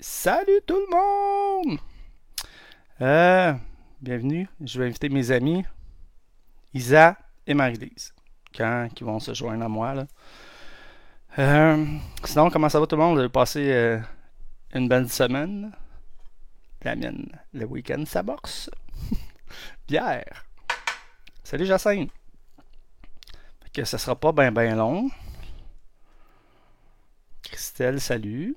Salut tout le monde! Euh, bienvenue. Je vais inviter mes amis Isa et Marie-Lise quand qui vont se joindre à moi. Euh, sinon, comment ça va tout le monde? Vous avez passé euh, une belle semaine? La mienne, le week-end, ça boxe. Bière. Salut Jacinthe. Fait que ça sera pas bien ben long. Christelle, salut.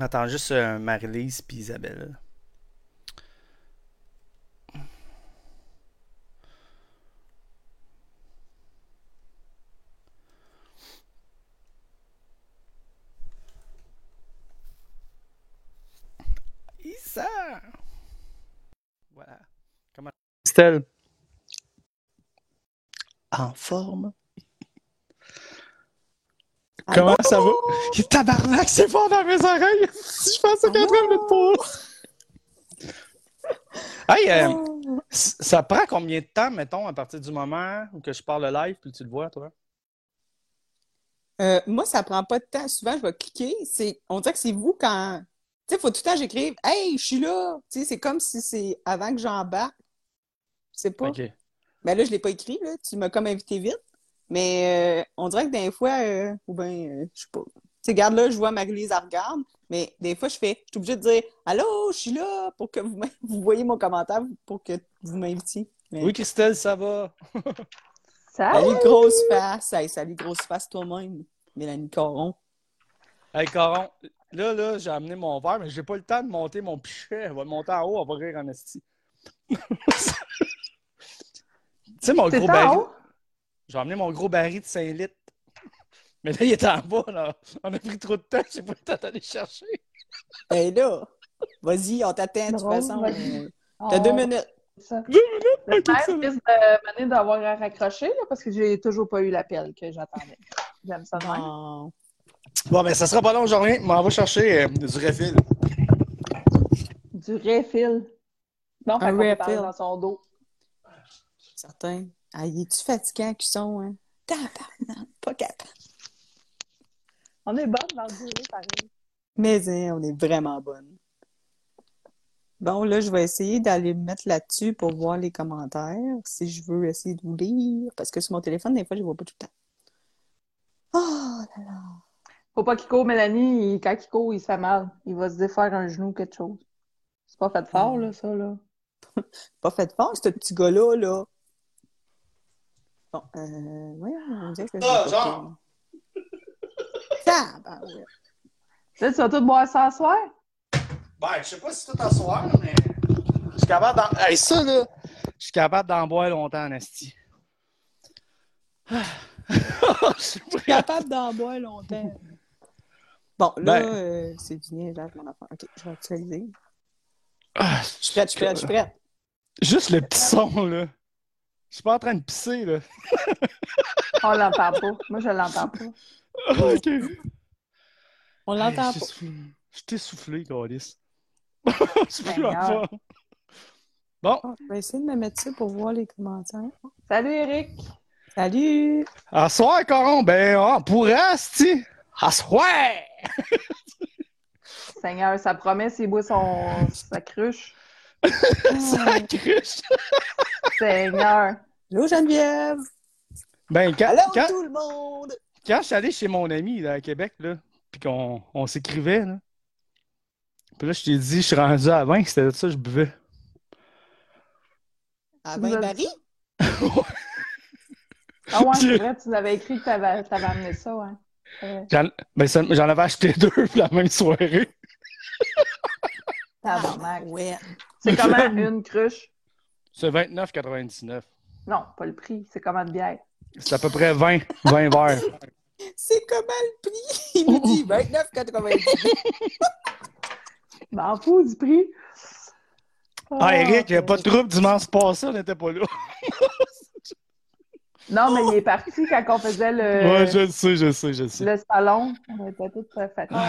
Attends, juste euh, Marie-Lise puis Isabelle. Isa! Voilà. Comment Christelle? En forme? Comment ça va? Tabarnak, c'est fort dans mes oreilles! Si je pensais qu'elle train de pause! Hey, euh, ça prend combien de temps, mettons, à partir du moment où que je parle le live puis tu le vois, toi? Euh, moi, ça prend pas de temps. Souvent, je vais cliquer. C'est, on dirait que c'est vous quand. Tu sais, il faut tout le temps que j'écrive Hey, je suis là. Tu sais, c'est comme si c'est avant que j'embarque. Je sais pas. Ok. Ben là, je l'ai pas écrit, là. Tu m'as comme invité vite. Mais euh, on dirait que des fois, euh, ou bien, euh, je sais pas. Tu sais, regarde là, je vois Marie-Lise, elle regarde. Mais des fois, je fais, je suis obligée de dire Allô, je suis là pour que vous, vous voyez mon commentaire pour que vous m'invitiez. Mais... Oui, Christelle, ça va? Salut, grosse face. Hey, salut, grosse face toi-même. Mélanie Caron. Hey, Coron, là, là, j'ai amené mon verre, mais j'ai pas le temps de monter mon pichet. Elle va le monter en haut, elle va rire en esti. tu sais, mon gros baril. haut? J'ai amené mon gros baril de 5 litres. Mais là, il est en bas, là. On a pris trop de temps, j'ai pas le temps d'aller chercher. Hey là, vas-y, on t'attend de toute façon. Euh, T'as On- deux minutes. Ça. Deux minutes? Risque de d'avoir à raccrocher là, parce que j'ai toujours pas eu l'appel que j'attendais. J'aime ça de même. Bon. Bon, ben, ça sera pas long aujourd'hui. Mais on va chercher euh, du refill. Du refill. Bon, fait Un parler dans son dos. Certain. Ah, il est-tu fatigant, Cusson, hein? Tabarnak, pas capable. On est bonne dans le durée, pareil. Mais hein, on est vraiment bonne. Bon, là, je vais essayer d'aller me mettre là-dessus pour voir les commentaires, si je veux essayer de vous lire, parce que sur mon téléphone, des fois, je ne vois pas tout le temps. Oh là là! Faut pas qu'il court, Mélanie. il- quand il court, il se fait mal. Il va se défaire un genou ou quelque chose. C'est pas fait fort, là, ça, là. Pas fait fort, ce petit gars-là, là. Bon, euh, voyons, on dirait que Ah, pas genre. fait. Tabarouette. Là, tu vas tout boire ça ce soir? Ben, je sais pas si tout en soir, mais. Je suis capable d'en. Hey, ça, là. Je suis capable d'en boire longtemps, Nasty. Je suis capable d'en boire longtemps. Bon, là, Ben. euh, c'est du niaisage, mon enfant. OK, je vais actualiser. Ah, Je suis prête, je suis prête, je suis prête. Juste le petit son, là. Je suis pas en train de pisser, là. On l'entend pas. Moi, je l'entends pas. ok. On l'entend Hey, pas. Je je t'ai soufflé, Gaulis. Je suis plus en forme. Bon, je vais essayer de me mettre ça pour voir les commentaires. Salut, Eric. Salut! à soir, Coron, ben, on pourrait. À soir! Seigneur, ça promet s'il boit son... sa cruche. Ça cruche. Seigneur. Allô, Geneviève! Ben, quand, Allô, quand, tout le monde! quand je suis allé chez mon ami, là, à Québec, là, puis qu'on on s'écrivait, là, puis là, je t'ai dit, je suis rendu à 20, c'était ça que je buvais. À Tu ben nous as Barry? Ah ouais, c'est vrai, tu nous avais écrit que t'avais avais amené ça, ouais. J'en ben, ça- j'en avais acheté deux la même soirée. Tabarnak. Ouais. C'est comment une cruche? C'est 29,99. Non, pas le prix. C'est comment de bière? C'est à peu près 20, 20 verres. C'est comment le prix? Il nous dit 29,99. M'en fous du prix. Ah, Eric, il n'y a pas de trouble dimanche passé, on n'était pas là. Non, mais il est parti quand on faisait le, Ouais, je le sais, je le sais, je le sais. le salon. On était tous fatigués.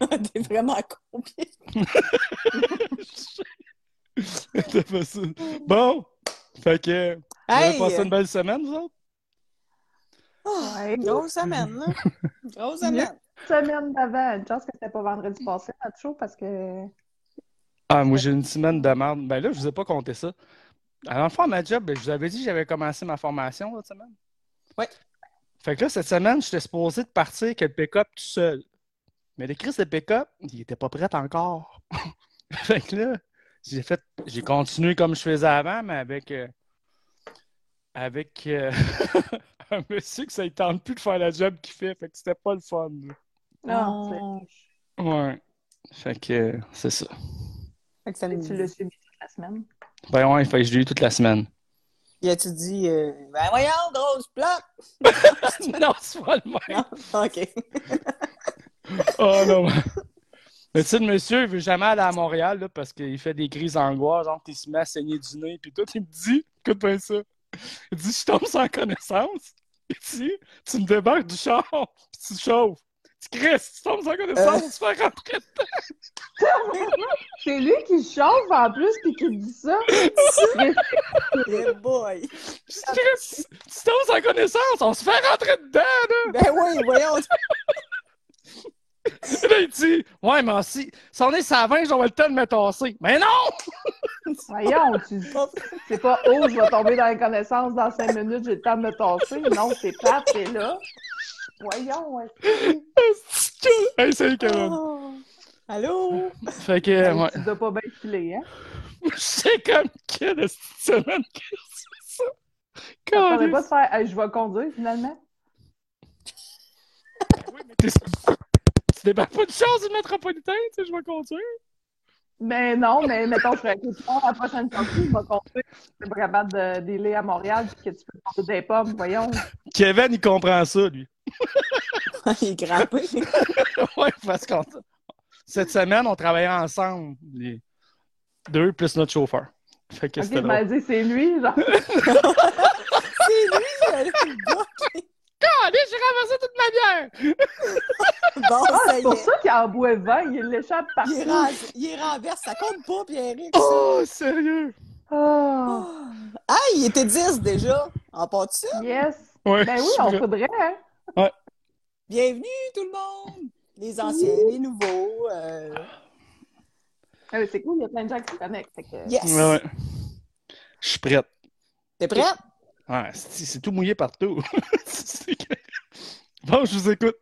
T'es vraiment combien? T'as pas ça. Bon, fait que, vous avez Hey! passé une belle semaine, vous autres? Oh, Ouais. grosse semaine, là. Grosse semaine. Semaine d'avant. Une chance que c'était pas vendredi passé, notre show, parce que. Ah, moi, j'ai une semaine de merde. Ben là, je vous ai pas compté ça. À ma job, ben, je vous avais dit que j'avais commencé ma formation cette semaine. Ouais. Fait que là, cette semaine, j'étais supposé de partir avec le pick-up tout seul. Mais le Chris de pick-up, il était pas prêt encore. fait que là, j'ai fait, j'ai continué comme je faisais avant, mais avec, euh, avec euh, un monsieur que ça ne tente plus de faire la job qu'il fait. Fait que c'était pas le fun. là. Non, Oh. Ouais. Fait que euh, c'est ça. Fait que ça tu l'as subi toute la semaine? Ben ouais, fait que je l'ai eu toute la semaine. Y a-tu dit, euh, ben voyons, grosse plaque? non, c'est pas le même. Non? OK. Oh non. Mais tu sais, le monsieur, il veut jamais aller à Montréal là, parce qu'il fait des crises d'angoisse, genre il se met à saigner du nez, puis tout, il me dit, écoute bien ça. Il dit, je tombe sans connaissance. Il dit, tu me débarques du char, puis tu chauffes. Tu Chris, tu tombes sans connaissance, on se fait rentrer dedans. C'est lui qui chauffe en plus puis qui dit ça. Boy. Chris, tu tombes sans connaissance, on se fait rentrer dedans, là. Ben oui, voyons. Et là, il dit, ouais, mais si, si on est sur la 20, j'aurai le temps de me tasser. Mais non! Voyons, tu c'est pas oh, je vais tomber dans les connaissances dans cinq minutes, j'ai le temps de me tasser. Non, c'est plate, t'es là. Voyons, ouais. Hey, salut. Oh. Allô? Fait que, Hey, ouais. Tu dois pas bien filer, hein? C'est comme quelle semaine que c'est ça? Tu pas de faire hey, je vais conduire finalement. Oui, mais t'es- Tu débarques pas de chance du métropolitain, tu sais, je vais conduire. Mais non, mais mettons, je ferais écoute, la prochaine sortie, je vais conduire. Tu es pas capable de d'aller à Montréal puis que tu peux porter des pommes, voyons. Kevin, il comprend ça, lui. Il est grappé. ouais, parce qu'on. Cette semaine, on travaillait ensemble, les deux plus notre chauffeur. Fait que Ok, c'était il dit c'est lui, genre. C'est lui, euh, le gars. Allez, j'ai ramassé toute ma bière! Bon, Ah, c'est y pour ça qu'il en boit 20, il l'échappe Il partout. est, ras- il est renverse, ça compte pas, Pierrick. Oh, sérieux? Ah, Ah, il était 10 déjà. En part de ça. yes. Ouais. Ben oui, on vrai. faudrait, hein? Bienvenue tout le monde. Les anciens, les nouveaux. euh, Ah oui, c'est cool, il y a plein de gens qui se connectent. que- Yes. Ouais, ouais. Je suis prête. T'es prête? Ouais, c'est tout mouillé partout. Bon, je vous écoute.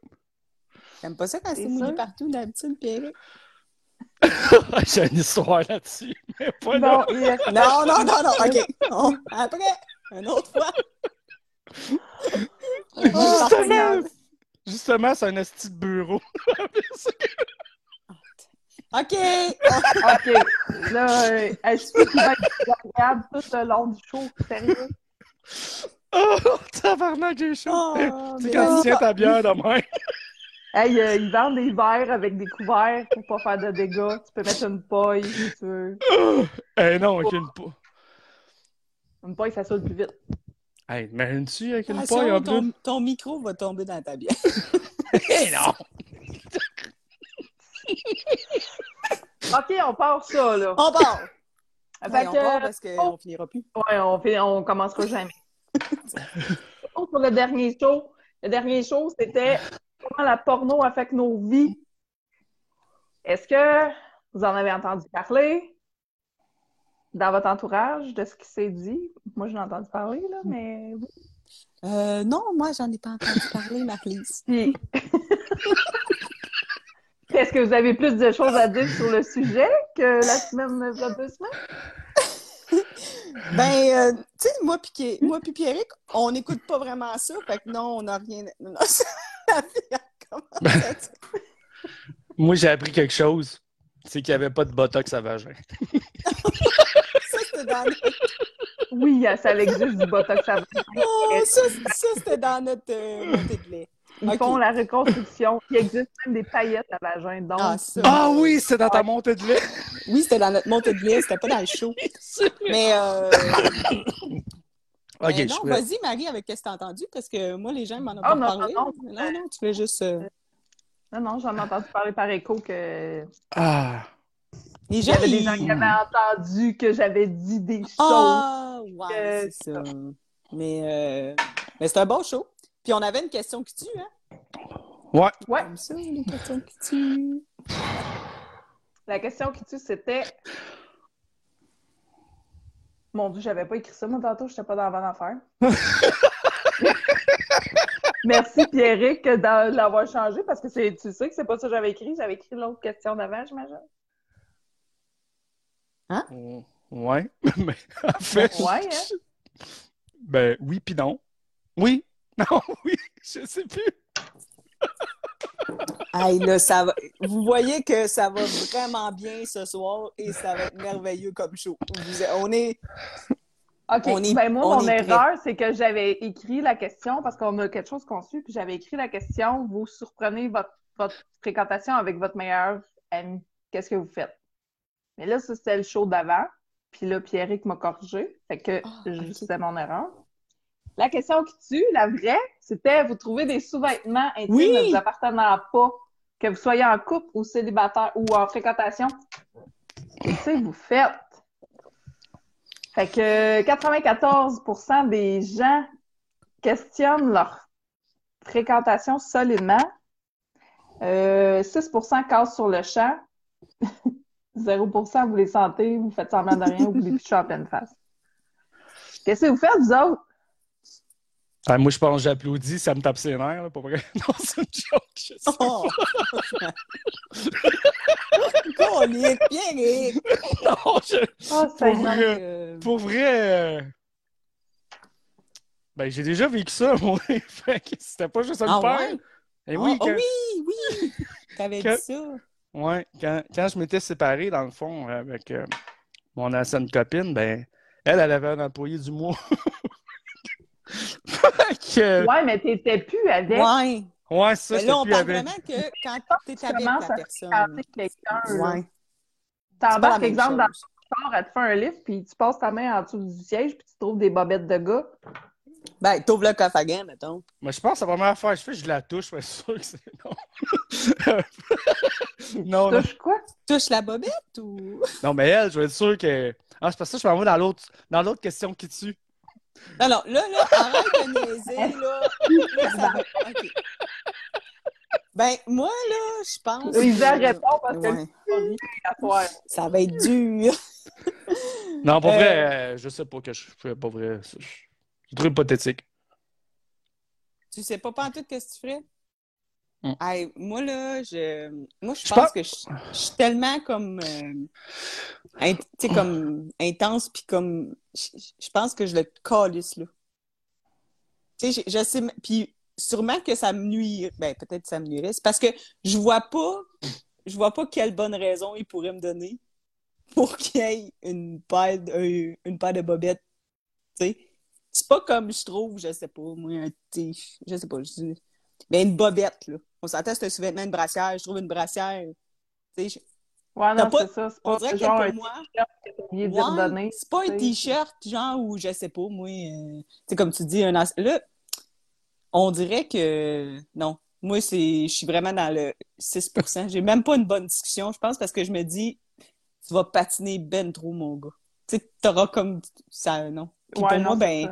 T'aimes pas ça quand c'est mouillé partout d'habitude, Pierrick? J'ai une histoire là-dessus. Mais pas là. Yes. Non, non, non, non. OK. On- Après, une autre fois. Justement, justement c'est un esti de bureau. OK. OK. Là, euh, est-ce que tu vas être agréable tout le long du show? Sérieux? oh, tabarnak, j'ai chaud. Oh, tu sais, quand tu tiens ta bière de même. Hey, euh, ils vendent des verres avec des couverts pour pas faire de dégâts. Tu peux mettre une paille si tu veux. Eh non, avec une paille. Une paille, ça saute plus vite. Hey, imagine-tu avec une attention, paille en ton, plus? ton micro va tomber dans ta bière. Eh non! OK, on part ça, là. On part. Fait Fait on que, part parce qu'on oh. finira plus. ouais, on, fait, on commencera jamais. Pour le dernier show, le dernier show, c'était comment la porno affecte nos vies. Est-ce que vous en avez entendu parler? Dans votre entourage de ce qui s'est dit? Moi, j'en ai entendu parler, là, mais vous? Euh, non, moi, j'en ai pas entendu parler, Marlise. Est-ce que vous avez plus de choses à dire sur le sujet que la semaine, il y a deux semaines? Ben, euh, tu sais, moi puis moi puis Pierrick, on n'écoute pas vraiment ça, fait que non, on n'a rien. Non, la dire- Moi, j'ai appris quelque chose. C'est qu'il n'y avait pas de botox à vagin. Ça, c'était dans notre... Oui, ça existe du botox à vagin. Oh, ça, ça, c'était dans notre euh, lait. Ils font la reconstruction. Il existe même des paillettes à vagin. Donc, Ah, ça. Ah oui, c'est dans ta montée de lait! Oui, c'était dans notre montée de lait, c'était pas dans le show. Mais, euh, Ok, mais je suis non, prêt. vas-y, Marie, avec ce que t'as entendu, parce que moi, les gens m'en ont Ah, pas non, parlé. non, non, non, tu voulais juste. euh, non, non, j'en ai entendu parler par écho que Ah! Les Il gens, y avait des ils- gens qui avaient entendu que j'avais dit des choses. Ah, ouais, Euh, c'est ça. Mais, euh, mais c'est un bon show. Puis on avait une question qui tue, hein? Ouais. Ouais. Comme ça, les questions qui tuent. La question qui tue, c'était. Mon Dieu, j'avais pas écrit ça, moi, tantôt, j'étais pas dans la bonne affaire. Merci, Pierrick, de l'avoir changé, parce que c'est, tu sais que c'est pas ça que j'avais écrit. J'avais écrit l'autre question d'avant, j'imagine. Ouais. Mais en fait, Ouais, hein? ben oui puis non. Oui. Non, oui. Je sais plus. Hey, là, ça va... Vous voyez que ça va vraiment bien ce soir et ça va être merveilleux comme show. On est... OK. On est- ben moi, on mon est erreur, c'est que j'avais écrit la question parce qu'on a quelque chose conçu, puis j'avais écrit la question vous surprenez votre, votre fréquentation avec votre meilleur ami. Qu'est-ce que vous faites? Mais là, ça, c'était le show d'avant. Puis là, Pierrick m'a corrigé. Fait que Ah, je- ok. c'était mon erreur. La question qui tue, la vraie, c'était vous trouvez des sous-vêtements intimes Oui! ne vous appartenant pas, que vous soyez en couple ou célibataire ou en fréquentation. Qu'est-ce que vous faites? Fait que 94% des gens questionnent leur fréquentation solidement. Euh, 6% cassent sur le champ. 0% vous les sentez, vous faites semblant de rien, vous les pichez en pleine face. Qu'est-ce que vous faites, vous autres? Ah, moi, je pense que j'applaudis, ça me tape ses nerfs, là, pour vrai. Non, c'est une joke. Je sais. Oh! On est Pierrick! Non, je- Oh, Pour vrai, Euh, pour vrai, euh, ben, j'ai déjà vécu ça, moi. Fait que c'était pas juste un Ah père. ouais? Eh oui, quand, oui, oui! T'avais Que- dit ça. ouais, quand, quand je m'étais séparé, dans le fond, avec euh, mon ancienne copine, ben, elle, elle avait un employé du mois. que, Ouais, mais t'étais plus avec. Ouais. ouais, ça, Mais là, on plus parle avec. vraiment que quand t'es Tu avec commences la à personne. quelqu'un. Ouais. T'embarques, exemple, dans le char, elle te fait un lift, puis tu passes ta main en dessous du siège, puis tu trouves des bobettes de gars. Ben, t'ouvres le coffre à gants, mettons. Mais je pense que la première fois que je fais, je la touche, mais c'est sûr que c'est non. non, non. Touche quoi? Touche la bobette ou? Non, mais elle, je vais être sûr que. Ah, c'est parce que je m'en vais dans l'autre dans l'autre question qui tue. Non, non, là, là, arrête de niaiser, là. Là, ça va- OK. Ben, moi, là, je pense. Lisa que- répond parce que Ouais. pas. Ça va être dur. Non, pour Euh, vrai, euh, je sais pas que je fais pas vrai. C'est trop hypothétique. Tu sais pas pas tout qu'est-ce que tu ferais? Mm. Hey, moi, là, je, moi, je Je pense pense- que je, je suis tellement comme, euh, tu comme intense, puis comme, je, je pense que je le calisse, là. Tu sais, je, sais, puis sûrement que ça me nuirait, ben, peut-être que ça me nuirait, c'est parce que je vois pas, je vois pas quelle bonne raison il pourrait me donner pour qu'il y ait une paire de, une paire de bobettes, tu sais. C'est pas comme je trouve, je sais pas, moi, un t je sais pas, je dis, mais une bobette, là. On s'entend, c'est un sous-vêtement, une brassière. Je trouve une brassière, tu sais, je- Ouais, non, pas- c'est ça. C'est on pas que genre pour moi, que de ouais, c'est pas un t-shirt, genre, ou je sais pas, moi, euh, tu sais, comme tu dis, un Là, on dirait que, non. Moi, c'est, je suis vraiment dans le 6%. J'ai même pas une bonne discussion, je pense, parce que je me dis, tu vas patiner ben trop, mon gars. Tu sais, t'auras comme, ça, non. Puis Ouais, pour non, moi, c'est ben,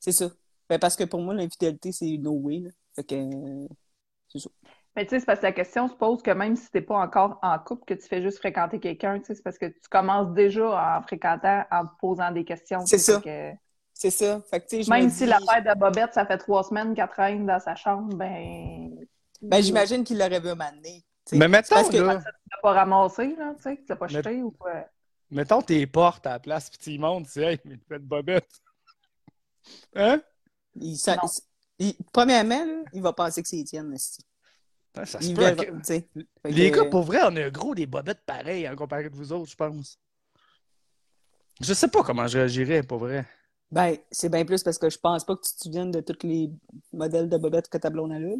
c'est ça. Ben, parce que pour moi, l'infidélité, c'est no way, là. Fait que, euh, Mais tu sais, c'est parce que la question se pose que même si t'es pas encore en couple, que tu fais juste fréquenter quelqu'un, tu sais, c'est parce que tu commences déjà en fréquentant, en te posant des questions. tu C'est sais, ça. c'est ça. Fait que, tu sais, que je même me si dis- la paire de bobettes, ça fait trois semaines qu'elle traîne dans sa chambre, ben. Ben, j'imagine qu'il l'aurait vu m'amener. tu sais. Mais mettons, parce que- là, Tu l'as pas ramassé, là, tu sais, tu l'as pas jeté ou quoi. mettons tes portes à la place, puis tu y montes, tu dis, hey, mais fais de bobette. Hein? Il, ça- Non. Il- premièrement, là, il va penser que c'est Étienne. Ah, Ça se peut. que- Les que- gars, pour vrai, on a gros des bobettes pareilles en comparé de vous autres, je pense. Je sais pas comment je réagirais, pour vrai. Ben, c'est bien plus parce que je pense pas que tu te souviennes de tous les modèles de bobettes que ta blonde a là.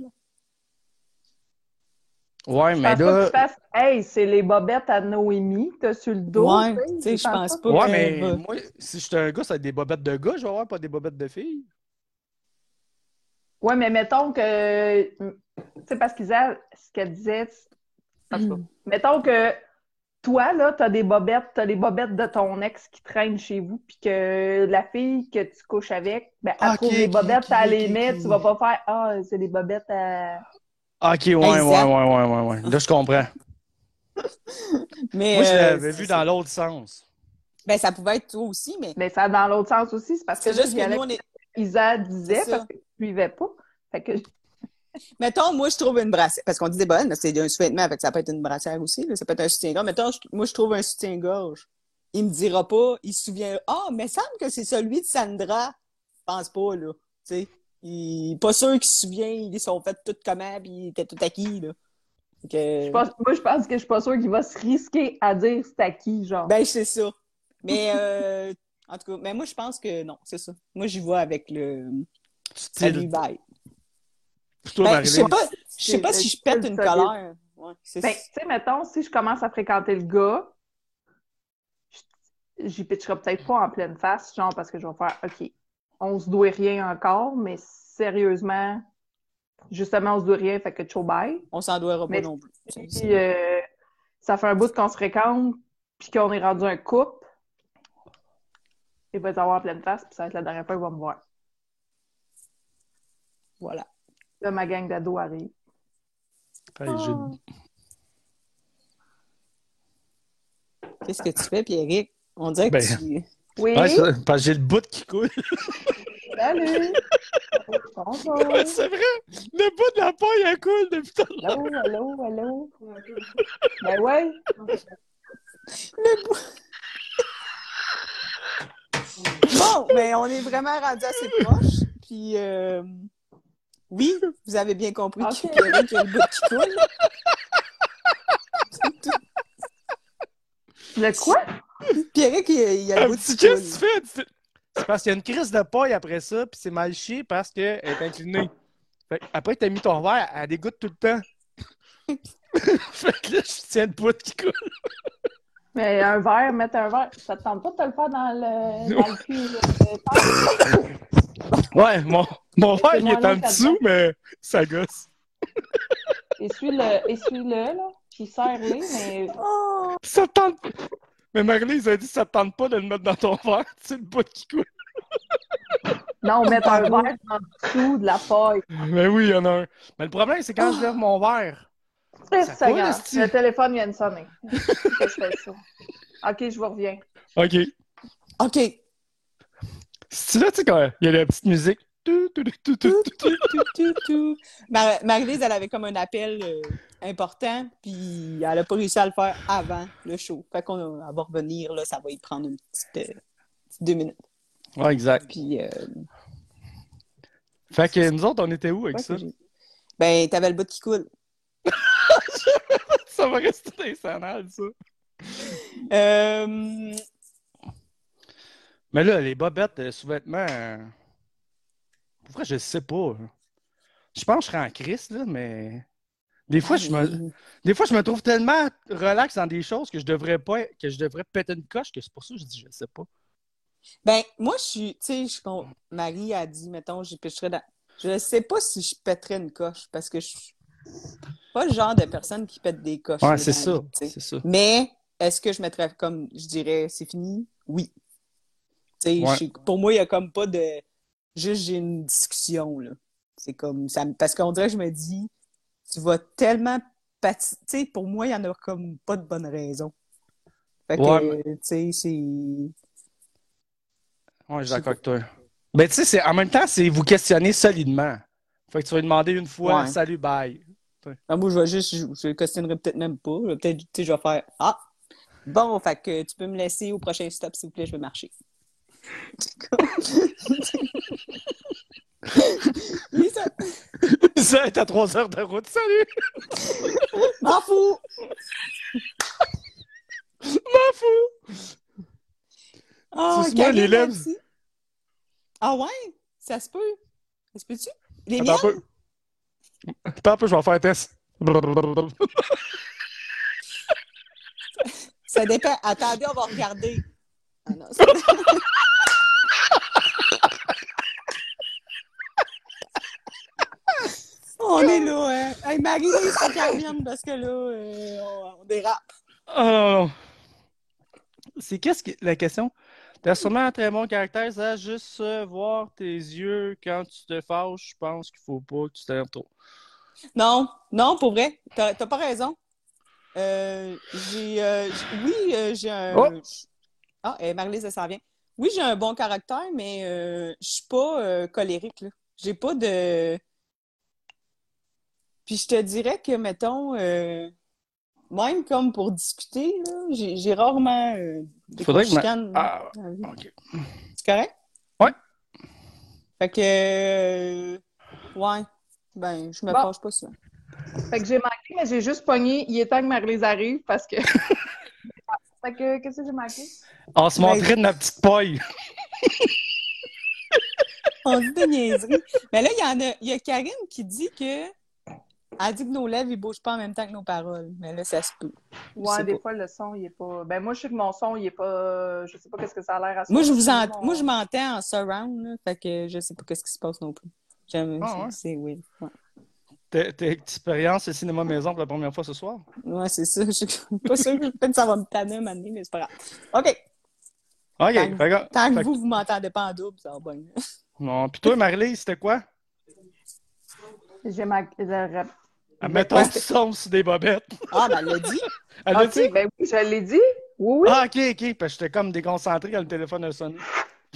Ouais, Je mais pense pas que là. tu fasses, hey, c'est les bobettes à Noémie, t'as sur le dos. Ouais, tu sais, je pense pas. Ouais, que- mais moi, si j'étais un gars, ça va être des bobettes de gars, je vais avoir pas des bobettes de filles. Ouais, mais mettons que. Tu sais, parce qu'Isa, ce qu'elle disait. Mm. mettons que toi, là, t'as des bobettes, t'as des bobettes de ton ex qui traînent chez vous, puis que la fille que tu couches avec, ben, elle trouve les bobettes, ok, elle les met, tu vas pas faire Ah, c'est des bobettes à. Ok, ouais, ouais, ouais, ouais, ouais, ouais. Là, je comprends. Mais Moi, je euh, l'avais vu c'est dans l'autre sens. Ben, ça pouvait être toi aussi, mais Mais ça dans l'autre sens aussi, c'est parce que c'est juste que nous, on est. Isa disait C'est parce que suivais pas. Fait que Mettons, moi, je trouve une brassière. Parce qu'on dit des bonnes, mais c'est un sous-vêtement, ça peut être une brassière aussi. là. Ça peut être un soutien-gorge. Mettons, je- moi, je trouve un soutien-gorge. Il me dira pas, il se souvient. Ah, mais il semble que c'est celui de Sandra. Je pense pas, là. Tu sais. Il pas sûr qu'il se souvient, ils sont faits tout comment, puis il était tout acquis, là. Que- je pense- moi, je pense que je suis pas sûre qu'il va se risquer à dire c'est à qui, genre. Ben, c'est ça. Mais, euh, en tout cas, mais moi, je pense que non, c'est ça. Moi, j'y vais avec le. Salut, bye. Ben, je sais pas, je sais pas si je pète une solide. colère. Ouais, Ben, tu sais, mettons, si je commence à fréquenter le gars, je- j'y pitcherai peut-être pas en pleine face, genre parce que je vais faire OK, on se doit rien encore, mais sérieusement, justement, on se doit rien, fait que ciao bye. On s'en doit pas non plus. Puis, euh, ça fait un bout qu'on se fréquente, puis qu'on est rendu un couple. Il va les avoir en pleine face, puis ça va être la dernière fois qu'il va me voir. Voilà. Là, ma gang d'ados arrive. Hey, j'ai- Qu'est-ce que tu fais, Pierrick? On dirait que Ben, tu. Oui, parce que j'ai le bout qui coule. salut! Bonjour! Ouais, c'est vrai! Le bout de la paille, elle coule depuis tout à l'heure. Allô, allô, allô? Ben ouais! Bon, mais on est vraiment rendu assez proche. Puis, euh, oui, vous avez bien compris Ok. que Pierrick a le bout qui coule. C'est tout. Le quoi? Pierrick, il, il a le Un bout qu'est-ce que tu fais? C'est parce qu'il y a une crise de paille après ça, puis c'est mal chié parce qu'elle est inclinée. Fait que après, t'as mis ton verre, elle dégoûte tout le temps. fait que là, je tiens le bout qui coule. Mais un verre, mettre un verre, ça te tente pas de te le faire dans le, dans le cul? Ouais, mon, mon verre, il est en dessous, mais ça gosse. Essuie-le, essuie-le, là, puis serre-le, mais Oh! Ça te tente pas. Mais Marie-Lise a dit ça te tente pas de le mettre dans ton verre, c'est le bout qui coule. non, mettre un verre en dessous de la paille. Mais oui, il y en a un. Mais le problème, c'est quand je lève mon verre. Triste, Ça ça coule. Le téléphone vient de sonner. Que je fais ça? OK, je vous reviens. OK. OK. C'est là, tu sais, quand il y a la petite musique? Marie-Lise, elle avait comme un appel euh, important, puis elle a pas réussi à le faire avant le show. Fait qu'on va revenir, là, ça va y prendre une petite, euh, petite deux minutes. Ouais, exact. Puis, euh, Fait que nous autres, on était où avec ouais, ça? ben, t'avais le bout qui coule. Ça va rester dans les sandales, ça. Euh, Mais là, les bobettes, sous-vêtements. euh, Pour vrai, je sais pas. Je pense que je serais en crise, là, mais. Des fois, je me... Des fois, je me trouve tellement relax dans des choses que je devrais pas que je devrais péter une coche que c'est pour ça que je dis je sais pas. Ben, moi, je suis, tu sais, je con- Marie a dit, mettons, j'y pêcherais dans. Je sais pas si je pèterais une coche parce que je suis pas le genre de personne qui pète des coches. Ouais, là, c'est dans ça. la vie, tu sais. C'est ça. Mais est-ce que je mettrais comme, je dirais, c'est fini? Oui. Ouais. pour moi, il y a comme pas de. Juste, j'ai une discussion, là. C'est comme ça. Parce qu'on dirait que je me dis, tu vas tellement pati- Tu sais, pour moi, il y en a comme pas de bonne raison. Fait que, Ouais, tu sais, c'est. Ouais, je suis d'accord avec toi. Ben, tu sais, en même temps, c'est vous questionner solidement. Fait que tu vas lui demander une fois, Ouais. salut, bye. Moi, je vais juste, je, questionnerai peut-être même pas. Peut-être, tu sais, je vais faire Ah, bon, fait que tu peux me laisser au prochain stop, s'il vous plaît, je vais marcher. Lisa, Ça, t'as trois heures de route, salut! m'en fous! M'en fous! Ah, Suce-moi Karine, les lèvres. Ah ouais? Ça se peut? Ça se peut-tu? Les Attends un miennes? peu. Attends un peu, je vais faire un test. Ça dépend. Attendez, on va regarder. Ah non, on est là, hein? Hey, Marie, ça termine parce que là, euh, on, on dérape. Oh. C'est qu'est-ce que la question? T'as sûrement un très bon caractère, ça. Juste euh, voir tes yeux quand tu te fâches, je pense qu'il faut pas que tu t'énerves trop. Non, non, pour vrai, t'as pas raison. Euh, j'ai, euh, j- oui, j'ai un. Oh! Ah, et Marlise, elle s'en vient. Oui, j'ai un bon caractère, mais je suis pas colérique, là. J'ai pas de. Puis je te dirais que, mettons, euh, même comme pour discuter, là, j'ai rarement euh, des Faudrait que ma- chicanes Ah, dans la vie. ok. C'est correct? Ouais. Fait que. euh, ouais. Ben, je me Bon. fâche pas ça. Fait que j'ai manqué, mais j'ai juste pogné. Il est temps que Marie-Lise arrive parce que. fait que, qu'est-ce que j'ai manqué? On se montrait de notre petite paille. On dit des niaiseries. Mais là, il y en a, il y a Karine qui dit que. Elle dit que nos lèvres, ils bougent pas en même temps que nos paroles. Mais là, ça se peut. Ouais, des pas. fois, le son, il est pas. Ben, moi, je sais que mon son, il est pas. Je sais pas qu'est-ce que ça a l'air à Moi, je vous ent... mon- Moi, je m'entends en surround, là, fait que je sais pas qu'est-ce qui se passe non plus. J'aime, Ah, ouais? c'est oui. Ouais. T'as t'as expérience au cinéma maison pour la première fois ce soir? Ouais, c'est ça. Je suis pas sûre que ça va me tanner un moment donné, mais c'est pas grave. OK. Ok, Tant que- fait que- Tant que vous, vous m'entendez pas en double, ça va bien. Non, puis toi, Marie-Lise, c'était quoi? J'ai manqué. Je- Mettons Ouais, du son sur des bobettes. Ah, ben, elle l'a dit. Elle l'a Ok, dit? ben oui, je l'ai dit. Oui, oui. Ah, ok, ok, parce que j'étais comme déconcentré quand le téléphone a sonné.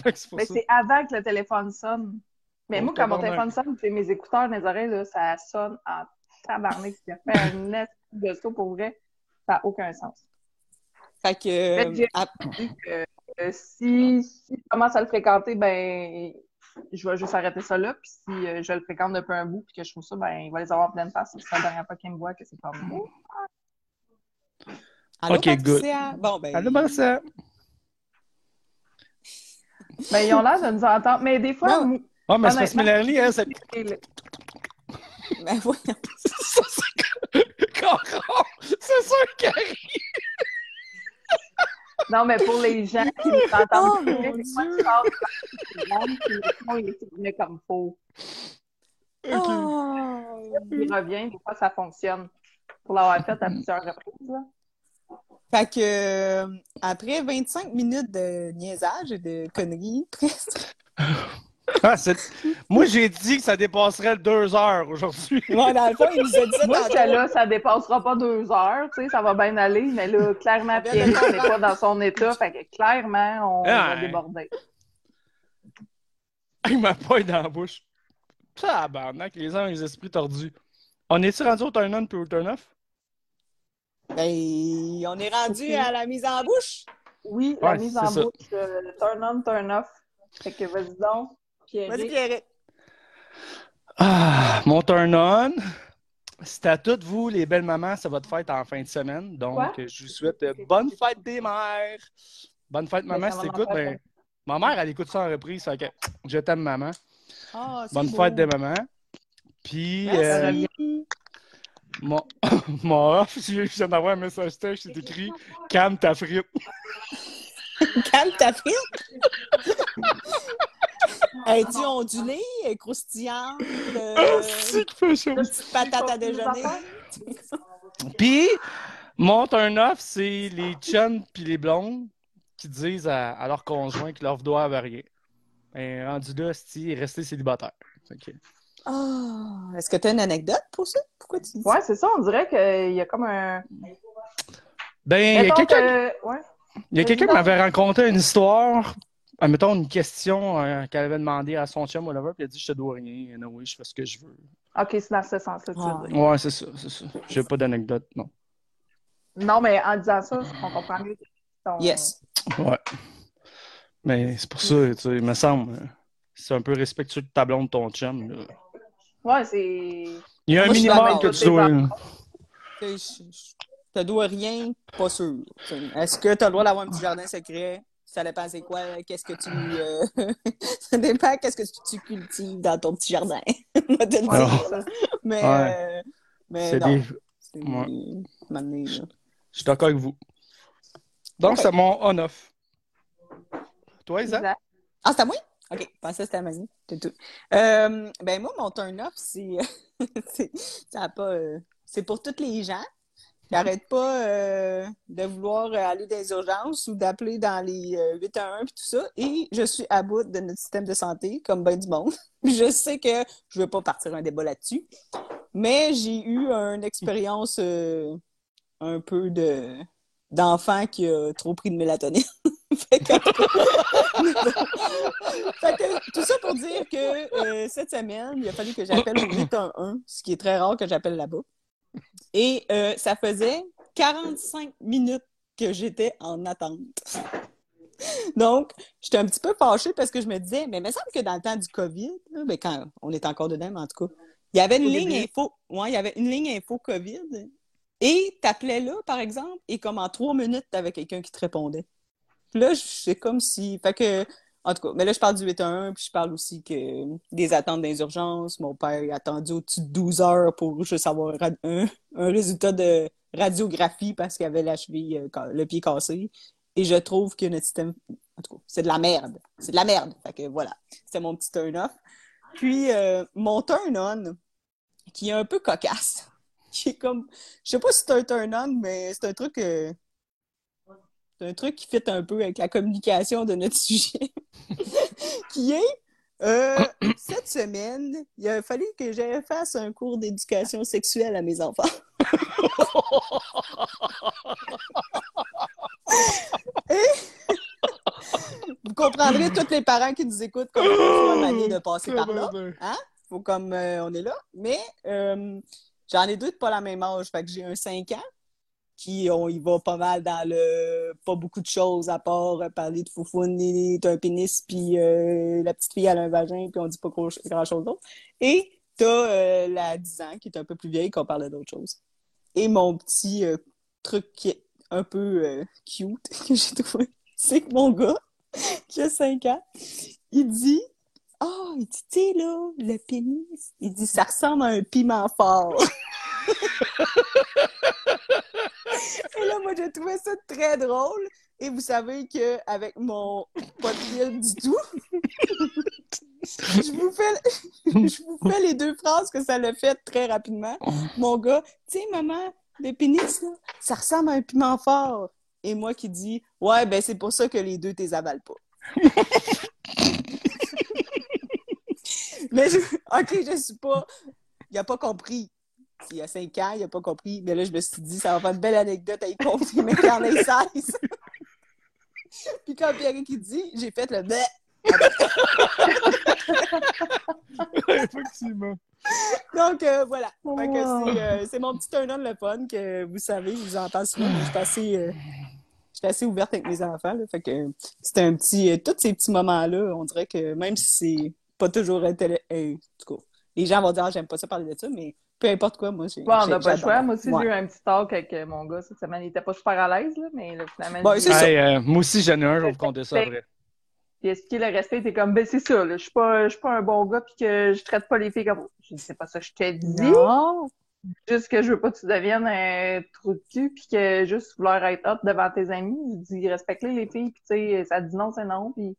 Mais c'est avant que le téléphone sonne. Mais Oh, moi, quand mon téléphone sonne, j'ai mes écouteurs dans les oreilles, là, ça sonne en tabarnak. Ça fait un nest de saut pour vrai. Ça n'a aucun sens. Fait que. Fait euh, que, euh, si, si je commence à le fréquenter, ben, je vais juste arrêter ça là. Puis si euh, je le fréquente depuis un bout puis que je trouve ça, ben, il va les avoir en pleine face. C'est la dernière fois qu'il me voit que c'est comme moi. Allô, Ok, good. Bon, ben. Allô? Ben, ils ont l'air de nous entendre. Mais des fois, Ah, mais c'est parce que Mélanie, elle, c'est. Ben, voyons. Ça, c'est! C'est sûr qu'elle! Non, mais pour les gens qui nous entendent, Oh, le son, il est tourné comme faux. Oh. Il revient, des fois, ça fonctionne. Pour l'avoir fait à plusieurs reprises, là. Fait que, euh, après 25 minutes de niaisage et de conneries, presque. Ah, Moi, j'ai dit que ça dépasserait deux heures aujourd'hui. Ouais, dans le fond, il nous a dit ça Moi, j'étais là, ça dépassera pas deux heures, tu sais, ça va bien aller, mais là, clairement, Pierre de n'est pas dans son état, fait que clairement, on va Ouais. déborder. Il m'a pas dans la bouche. Tabarnak, les gens ont les esprits tordus. On est-tu rendu au turn on puis au turn off? Ben, on est rendu à la mise en bouche. Oui, la Ouais, mise en ça. bouche, euh, turn on, turn off. Fait que vas-y donc, Pierre. Vas-y, Pierre. Ah, mon turn on. C'est à toutes vous, les belles mamans, c'est votre fête en fin de semaine. Donc, Quoi? je vous souhaite euh, bonne fête des mères. Bonne fête, maman, si t'écoutes. Ben, ma mère, elle écoute ça en reprise. Fait que je t'aime, maman. Ah, Bonne beau. fête des mamans. Puis, Merci. euh, mon, mon off, je je viens d'avoir un message texte, c'est écrit Calme ta frite. Calme ta frite. Es-tu ondulée, euh, croustillante, euh, Ah, c'est fait chaud. petite patate à déjeuner? Puis, mon turn-off, c'est les chums puis les blondes qui disent à, à leur conjoint qu'ils leur doivent rien. Ben, rendu là, c'est rester célibataire. Ah, est-ce que tu as une anecdote pour ça? Pourquoi tu dis ça? Ouais, c'est ça, on dirait qu'il y a comme un. Ben, il y a quelqu'un que- Ouais. il y a quelqu'un qui m'avait raconté une histoire, admettons une question euh, qu'elle avait demandé à son chum, whatever, puis il a dit Je te dois rien, oui, je fais ce que je veux. Ok, c'est dans ce sens-là que tu Ah. veux dire. Ouais, c'est ça, c'est ça. J'ai pas d'anecdote, non. Non, mais en disant ça, on comprend mieux. ton- Yes. Ouais. Mais c'est pour ça, tu sais, il me semble, euh, c'est un peu respectueux de ta blonde, ton chum. là. Ouais, c'est. Il y a un Moi, minimum que tu dois. Je- te dois rien, pas sûr. Est-ce que tu as le droit d'avoir un petit jardin secret? Ça dépend c'est quoi, qu'est-ce que tu... euh, ça dépend qu'est-ce que tu cultives dans ton petit jardin. Dire, Alors. Mais, Ouais. euh, mais C'est non. des... Ouais. Je suis d'accord avec vous. Donc, Ok. c'est mon on-off. Toi, Isa? Exact. Ah, c'est à moi? OK, je pensais que c'était à Mani. C'est tout. Euh, ben moi, mon turn-off, c'est... c'est- ça a pas... euh, c'est pour tous les gens. Qui arrête pas euh, de vouloir aller dans les urgences ou d'appeler dans les euh, 811 et tout ça. Et je suis à bout de notre système de santé, comme ben du monde. je sais que je veux pas partir un débat là-dessus. Mais j'ai eu une expérience euh, un peu de d'enfant qui a trop pris de mélatonine. fait, que... tout ça pour dire que euh, cette semaine, il a fallu que j'appelle au 811, ce qui est très rare que j'appelle là-bas. Et euh, ça faisait 45 minutes que j'étais en attente. Donc, j'étais un petit peu fâchée parce que je me disais, mais il me semble que dans le temps du COVID, là, ben, quand on est encore dedans, mais en tout cas, il y avait une Au ligne début. info. Ouais, il y avait une ligne info COVID. Et t'appelais là, par exemple, et comme en trois minutes, t'avais quelqu'un qui te répondait. Puis là, c'est comme si. Fait que. En tout cas, mais là, je parle du 811, puis je parle aussi que des attentes des urgences. Mon père a attendu au-dessus de 12 heures pour juste avoir un, un- résultat de radiographie parce qu'il avait la cheville, euh, le pied cassé. Et je trouve que notre système. En tout cas, c'est de la merde. C'est de la merde. Fait que voilà. C'était mon petit turn-off. Puis, euh, mon turn-on, qui est un peu cocasse, qui est comme. Je sais pas si c'est un turn-on, mais c'est un truc. C'est un truc qui fit un peu avec la communication de notre sujet. qui est. euh, cette semaine, il a fallu que je fasse un cours d'éducation sexuelle à mes enfants. Et vous comprendrez, tous les parents qui nous écoutent, comme on de passer par là. Faut comme euh, on est là. Mais euh, j'en ai deux de pas la même âge. Fait que j'ai un 5 ans qui on y va pas mal dans le pas beaucoup de choses à part parler de foufoune, t'as un pénis, puis euh, la petite fille a un vagin, puis on dit pas grand chose d'autre. Et t'as euh, la 10 ans qui est un peu plus vieille qu'on parlait d'autre chose. Et mon petit euh, truc qui est un peu cute que j'ai trouvé, c'est que mon gars, qui a 5 ans, il dit Ah, il dit, tu sais, là, le pénis, il dit, ça ressemble à un piment fort. Et là, moi, j'ai trouvé ça très drôle. Et vous savez qu'avec mon pas de du tout, je vous, fais, je vous fais les deux phrases que ça l'a fait très rapidement. Mon gars, tu maman, le pénis, là, ça ressemble à un piment fort. Et moi qui dis, ouais, ben c'est pour ça que les deux, t'es avalent pas. Mais, je- OK, je suis pas. Il a pas compris. Il y a cinq ans, il a pas compris. Mais là, je me suis dit, ça va faire une belle anecdote à y compter, mais qu'il en ait 16. Puis quand Pierre qui dit, j'ai fait le bleh. Effectivement. Donc, euh, voilà. C'est, euh, c'est mon petit turn-on le fun que vous savez, je vous entends souvent. Je suis assez, euh, je suis assez ouverte avec mes enfants. Là, fait que c'était un petit... euh, tous ces petits moments-là, on dirait que même si c'est pas toujours intéressant... en tout cas, les gens vont dire ah, j'aime pas ça parler de ça, mais peu importe quoi, moi, j'ai... Bon, on n'a pas le choix. Moi aussi, Ouais. j'ai eu un petit talk avec euh, mon gars cette semaine. Il était pas super à l'aise, là, mais là, finalement, Bon. Hey, euh, moi aussi, j'en ai un, je vais vous compter ça après. Puis expliquer le respect, t'es comme, ben c'est ça, là, je suis pas, je suis pas un bon gars puis que je traite pas les filles comme Je dis, c'est pas ça que je t'ai dit. Non! Juste que je veux pas que tu deviennes un trou de cul puis que juste vouloir être hot devant tes amis. Je dis, respecte-les les filles puis tu sais, ça dit non, c'est non puis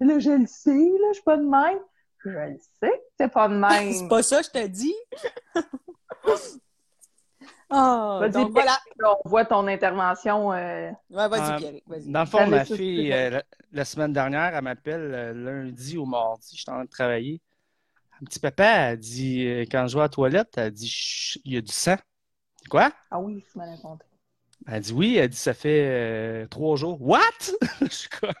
là, je le sais, là, je suis pas de même. Je le sais que t'es pas de même. C'est pas ça que je te dis. Ah, Vas-y, donc voilà. Là, on voit ton intervention. euh, Ouais, vas-y, Euh, Pierre, vas-y. Dans le fond, ma fille, c'est euh, la, la semaine dernière, elle m'appelle euh, lundi ou mardi, je suis en train de travailler. Un petit papa, elle dit, euh, quand je vais à la toilette, elle dit, il y a du sang. Quoi? Ah oui, tu m'as raconté. Elle dit oui, elle dit ça fait euh, trois jours. What? Je suis comme.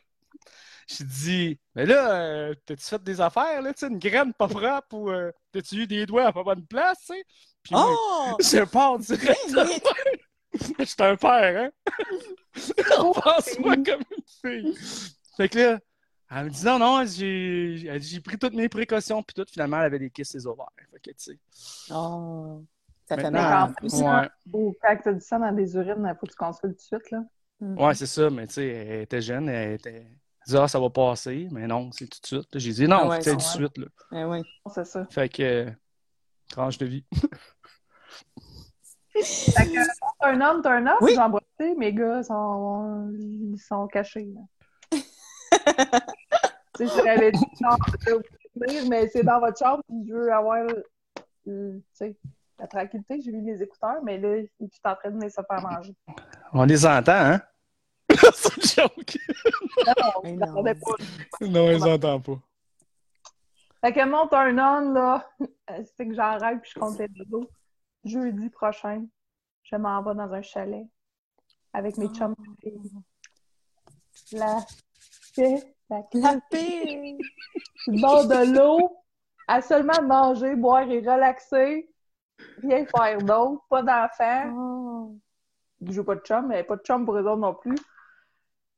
Je dis, mais là, euh, t'as-tu fait des affaires, là, tu sais, une graine pas propre ou euh, t'as-tu eu des doigts à pas bonne place, tu sais? Puis moi, Oh! je pars direct. Suis un père, hein? On pense moi comme une fille. Fait que là, elle me dit non, non, j'ai dit, j'ai pris toutes mes précautions, puis tout, finalement, elle avait des kisses ses ovaires. Fait que, tu sais. Oh, ça fait mal. en plus, Ouais, Ou quand tu as du sang dans des urines, il faut que tu consultes tout de suite. Là. ouais c'est ça, mais tu sais, elle était jeune, elle était. Disait, ah, ça va passer, mais non, c'est tout de suite. J'ai dit, non, Ah ouais, c'est tout de suite, là. Ah ouais. C'est ça. Fait que, euh, tranche de vie. Fait que, turn on, turn off, Oui. j'ai mes gars sont, ils sont cachés. là. tu sais, je l'avais dit, non, mais c'est dans votre chambre, puis je veux avoir, euh, tu sais, La tranquillité, j'ai mis les écouteurs, mais là, il est tout en train de venir se faire manger. On les entend, hein? C'est une joke. Non, pas. Non, on les entend pas. Fait que mon turn on, là, c'est que j'arrête puis je compte les dodos. Jeudi prochain, je m'en vais dans un chalet avec mes chums de filles. La paix, la le bord de l'eau, à seulement manger, boire et relaxer. Rien faire d'autre, pas d'enfants. Oh. Je pas de chum, mais pas de chum pour eux autres non plus.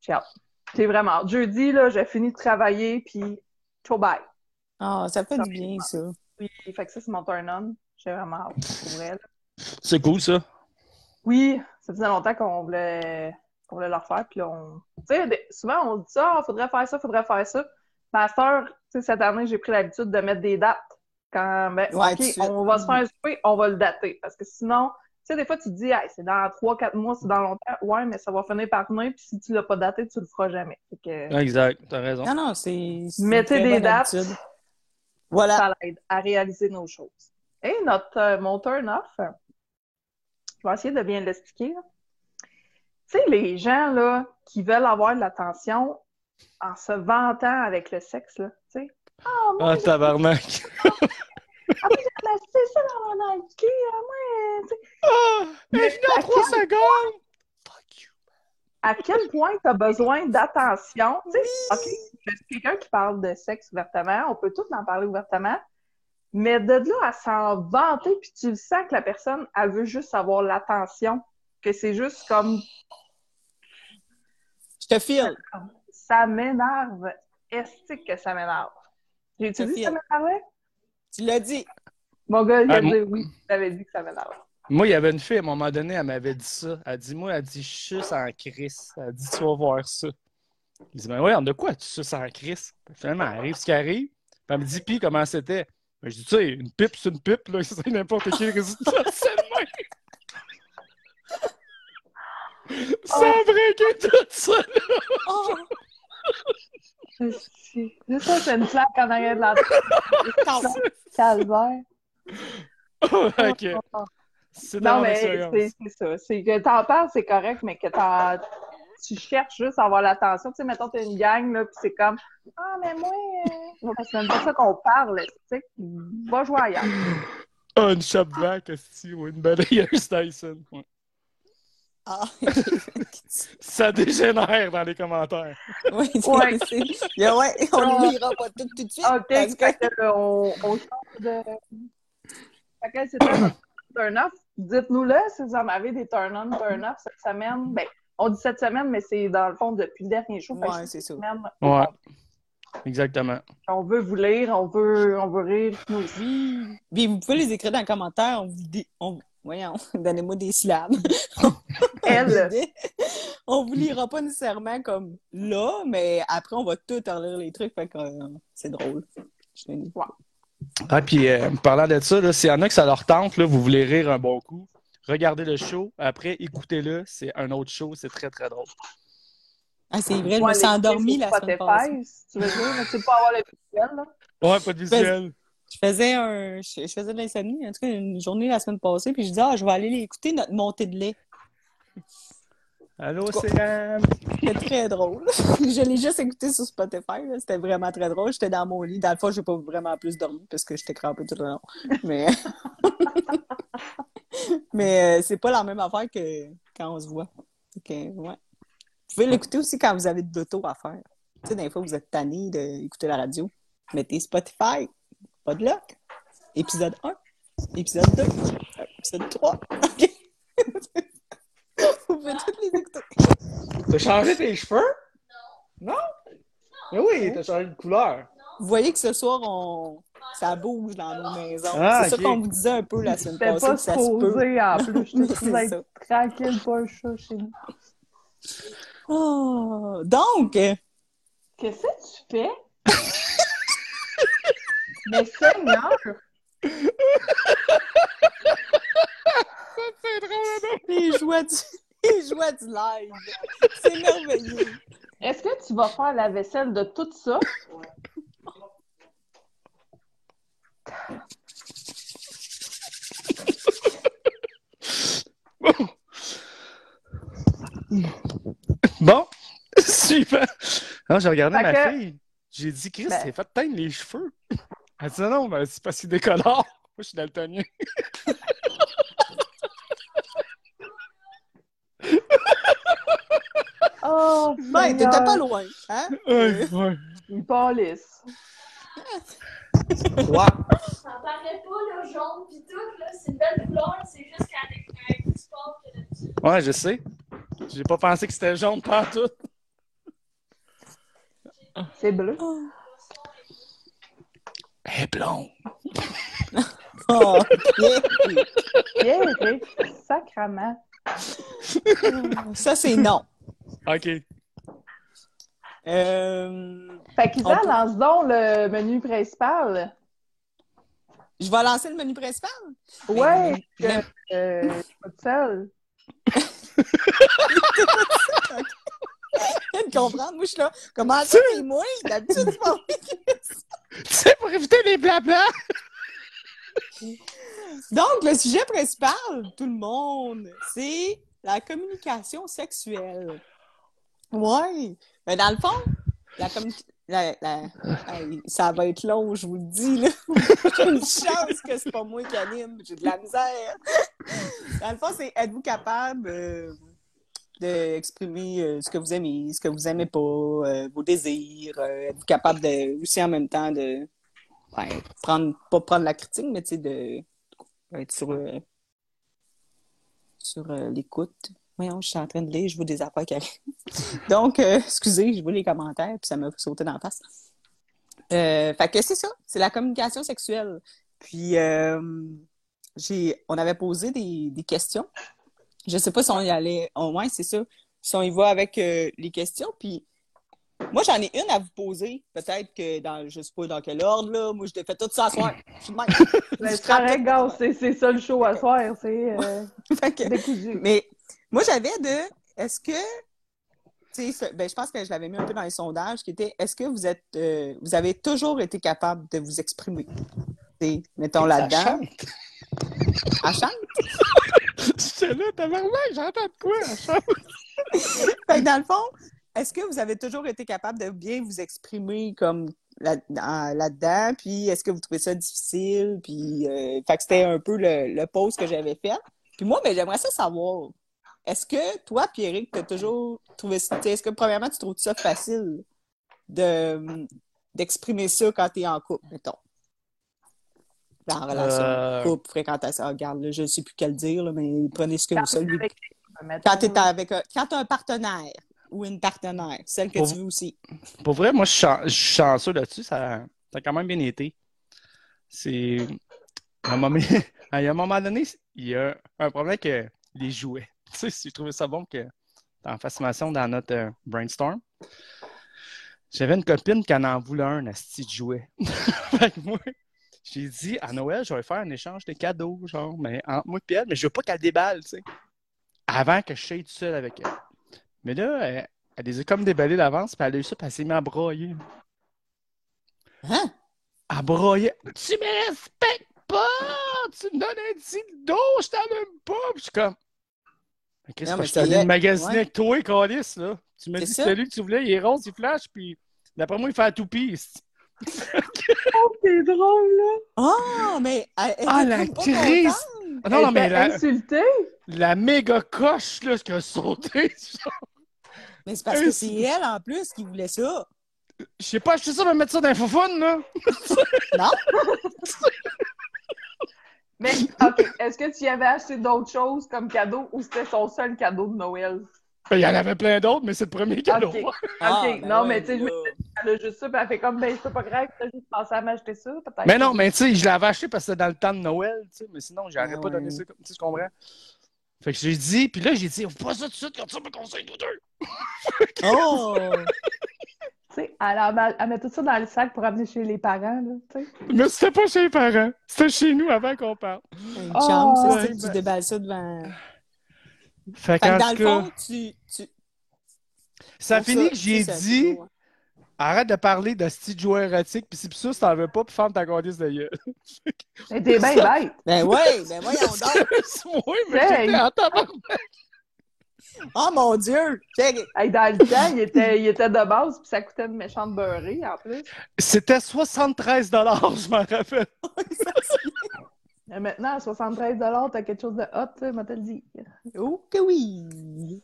J'ai hâte. C'est vraiment hâte. Jeudi, là, j'ai fini de travailler, puis ciao bye. Ah, ça fait du bien, ça. Oui, fait que ça, c'est mon turn-on. J'ai vraiment hâte, pour là. C'est cool, ça. Oui, ça faisait longtemps qu'on voulait, qu'on voulait le refaire, puis là, on... Tu sais, souvent, on dit ça, il faudrait faire ça, faudrait faire ça. Ma sais, cette année, j'ai pris l'habitude de mettre des dates. Quand, ben, Ouais, OK, on va se faire un souper, on va le dater. Parce que sinon, sais, des fois, tu te dis, Hey, c'est dans 3-4 mois, c'est dans longtemps. Ouais, mais ça va finir par venir, puis si tu l'as pas daté, tu le feras jamais. Que Exact, t'as raison. Non, non, c'est. mettez des bonne dates, habitude. Voilà. ça l'aide à réaliser nos choses. Et notre, euh, mon turn-off, je vais essayer de bien l'expliquer. Tu sais, les gens, là, qui veulent avoir de l'attention en se vantant avec le sexe, là, tu sais. Ah, moi, Ah, tabarnak. ah, moi, j'ai placé ça dans mon hockey, ah, moi. Ah, est venue en À 3 quel- secondes. Fuck you. À quel point tu as besoin d'attention? Tu sais, OK, je quelqu'un qui parle de sexe ouvertement, on peut tous en parler ouvertement, mais de là à s'en vanter, puis tu le sens que la personne, elle veut juste avoir l'attention, que c'est juste comme Je te file. ça m'énerve. Est-ce que ça m'énerve? J'ai-tu dit que ça m'énervait? Tu l'as dit. Mon gars, il a Ah, dit oui, j'avais dit que ça m'énerve. Moi, il y avait une fille, à un moment donné, elle m'avait dit ça. Elle dit, moi, elle dit, je suce en crise. Elle dit, tu vas voir ça. Il dit, ben ouais, de quoi tu suces en crise? Finalement, elle arrive ce qui arrive. Puis elle me dit, puis comment c'était? Ben, je dis, tu sais, une pipe, c'est une pipe, là. C'est n'importe quel résultat, c'est le même. Sans breaker tout ça, là. Oh, C'est ça, c'est une claque en arrière de la tête. Calvaire. ok. C'est dans Non, mais c'est c'est ça. C'est que t'en parles, c'est correct, mais que t'en- tu cherches juste à avoir l'attention. Tu sais, mettons, t'es une gang, là, puis c'est comme Ah, mais moi, euh... c'est même pas ça qu'on parle, tu sais. Va jouer ailleurs. Ah, une shop vac, esti, ou une balayeuse Dyson. Ouais. Ah. Ça dégénère dans les commentaires. oui, c'est- Ouais. c'est- Yeah, ouais, on ne lira pas tout tout de suite. OK, parce que- euh, on, on change de. Fait c'était un turn-off. Dites-nous-le si vous en avez des turn-on, turn-off cette semaine. Ben, on dit cette semaine, mais c'est dans le fond depuis le dernier que Ouais, c'est ça. semaine, Ouais. Exactement. On veut vous lire, on veut, on veut rire. Oui. Puis vous pouvez les écrire dans les commentaires. On vous dit. On... Voyons, donnez-moi des syllabes. Elle. on vous lira pas nécessairement comme là, mais après, on va tout relire les trucs. Fait que euh, c'est drôle. Je te dis. Ah, puis euh, parlant de ça, s'il y en a que ça leur tente, là, vous voulez rire un bon coup, regardez le show, après écoutez-le, c'est un autre show, c'est très très drôle. Ah, c'est vrai, je me suis endormie la semaine passée. Tu veux dire, mais tu sais pas avoir le visuel, là. Ouais, pas de visuel. Je faisais un. Je, je faisais de l'insomnie, en tout cas, une journée la semaine passée, puis je disais, ah, je vais aller écouter notre montée de lait. Allô, Céram! C'était très drôle. je l'ai juste écouté sur Spotify. C'était vraiment très drôle. J'étais dans mon lit. Dans le fond, j'ai pas vraiment plus dormi parce que j'étais crampée tout le long. Mais. Mais euh, c'est pas la même affaire que quand on se voit. Que, ouais. Vous pouvez l'écouter aussi quand vous avez de l'auto à faire. Tu sais, des fois, vous êtes tanné d'écouter la radio. Mettez Spotify. Pas de luck. Épisode 1. Épisode 2. Épisode 3. OK. vous pouvez toutes les écouter. T'as changé tes cheveux? Non? Mais oui, t'as changé de couleur. Vous voyez que ce soir, on... ça bouge dans nos maisons. Ah, c'est ça qu'on vous disait un peu la semaine C'était passée, pas que ça se peut. supposé, en plus. Être tranquille, pas un chat chez nous. Oh, donc, Qu'est-ce que tu fais? Mais Seigneur! Les joies du, les joies du live. C'est merveilleux. Est-ce que tu vas faire la vaisselle de tout ça? Bon, suivant. Ah, non, j'ai regardé ma fille. J'ai dit, Chris, ben... c'est fait teindre les cheveux. Elle dit, non, ben, c'est parce qu'il décolore. Moi, je suis daltonien. Oh, Ben, t'étais pas loin, hein? Ouais, ouais. Il palisse. Ouais. Ça paraît pas, le jaune pis tout, là. C'est une belle couleur, c'est juste qu'avec un de sport que d'habitude. Ouais, je sais. J'ai pas pensé que c'était jaune partout. C'est bleu. Elle est blonde. Oh, yeah. Yeah, Rick. Sacrament. Ça, c'est non. OK. Euh, Fait qu'Isa, peut- lance donc le menu principal. je vais lancer le menu principal? Ouais, Mais- euh, je suis pas toute seule. De comprendre. Moi, je suis là. Comment ça, c'est moi? D'habitude, c'est pas sais, pour éviter les blabla. Donc, le sujet principal, tout le monde, c'est la communication sexuelle. Ouais. Mais dans le fond, la communication. ça va être long, je vous le dis, là. J'ai une chance que c'est pas moi qui anime. J'ai de la misère. Dans le fond, c'est êtes-vous capable euh, d'exprimer euh, ce que vous aimez, ce que vous aimez pas, euh, vos désirs? euh, êtes-vous capable de aussi en même temps de ouais, prendre pas prendre la critique, mais de être sur, sur l'écoute. Voyons, je suis en train de lire, je vois des affaires qui arrivent. Donc, excusez, je vois les commentaires, puis ça m'a sauté dans la face. Fait que c'est ça, c'est la communication sexuelle. Puis, j'ai, on avait posé des, des questions. Je sais pas si on y allait. Au moins, c'est ça. Si on y va avec euh, les questions, puis moi, j'en ai une à vous poser. Peut-être que dans, je sais pas dans quel ordre, là. Moi, je t'ai fait tout ça ce soir. Je suis de même. Mais Je c'est ça le show à soir, c'est euh, décousu. Mais moi, j'avais de est-ce que ben, je pense que je l'avais mis un peu dans les sondages qui était est-ce que vous êtes euh, vous avez toujours été capable de vous exprimer? Mettons là-dedans. À chante? J'étais là, tabarnak, j'entends de quoi? Fait que dans le fond, est-ce que vous avez toujours été capable de bien vous exprimer comme là- dans- là-dedans? Puis est-ce que vous trouvez ça difficile? Puis euh, fait que c'était un peu le, le pause que j'avais fait. Puis moi, ben, j'aimerais ça savoir. Est-ce que toi, Pierrick, t'as toujours trouvé ça. tu Est-ce que premièrement, tu trouves ça facile de d'exprimer ça quand t'es en couple, mettons? En relation, Euh. couple, fréquentation. Ah, regarde, là, je ne sais plus quel dire, là, mais prenez ce que vous savez. Avec- Quand tu avec un, quand t'as un partenaire ou une partenaire, celle que Pour- tu veux aussi. Pour vrai, moi, je suis chan- je suis chanceux là-dessus. Ça, ça a quand même bien été. C'est. À un moment, à un moment donné, il y a un problème que les jouets. Tu sais, j'ai trouvé ça bon que en fascination dans notre euh, brainstorm. J'avais une copine qui en en voulait un, un petit jouet. fait que moi, j'ai dit à Noël, je vais faire un échange de cadeaux, genre, mais entre moi et elle, mais je veux pas qu'elle déballe, tu sais. Avant que je sois tout seul avec elle. Mais là, elle, elle les a comme déballés d'avance, puis elle a eu ça, puis elle s'est mise à broyer. Hein? À broyer. Tu me respectes pas! Tu me donnes un dildo, je t'en aime pas! Puis je suis comme. Mais qu'est-ce que je t'allais vrai. magasiner Ouais. avec toi, Calis, là? Tu m'as C'est dit que ça. c'était lui que tu voulais, il est rose, il flash, puis d'après moi, il fait la toupie. Oh, c'est drôle, là. Ah, mais elle, elle Ah, la crise! Ah, non, non, Elle mais la, insulté? la méga coche, là, ce qui a sauté. genre. Mais c'est parce que c'est elle, en plus, qui voulait ça. Je sais pas, acheter ça, me mettre ça dans un foufoune, là. Non? Mais, OK, est-ce que tu y avais acheté d'autres choses comme cadeau ou c'était son seul cadeau de Noël? Ben, Il y en avait plein d'autres, mais c'est le premier cadeau. OK. OK, Ah, ben non, ouais, mais tu sais, elle a juste ça, puis elle fait comme, ben, c'est pas grave, t'as juste pensé à m'acheter ça, peut-être. Mais non, mais tu sais, je l'avais acheté parce que c'était dans le temps de Noël, tu sais, mais sinon, j'aurais Ah pas donné ouais. ça, comme- tu sais, je comprends. Fait que j'ai dit, puis là, j'ai dit, faut pas ça tout de suite, quand ça me conseille tous deux. Oh! Tu sais, elle, elle, met tout ça dans le sac pour amener chez les parents, là, tu sais. Mais c'était pas chez les parents, c'était chez nous avant qu'on parle. Une Oh, chance, ça, ouais, c'est que tu ben- déballes ça devant. Fait Fait que qu'en dans tout le cas, fond, tu. tu... ça a pour fini que j'ai dit, hein. arrête de parler de style joueur érotique, pis si pis ça, si t'en veux pas, pis ferme ta cordisse de gueule. Mais t'es bien bête. Ben ouais, ben voyons donc. oui, mais j'étais en tabarnak. Oh mon Dieu! Hey, dans le temps, il était, il était de base, puis ça coûtait une méchante beurrée en plus. C'était 73 je m'en rappelle. Et maintenant, à 73 t'as quelque chose de hot, tu sais, moi te le dis. Oh que oui!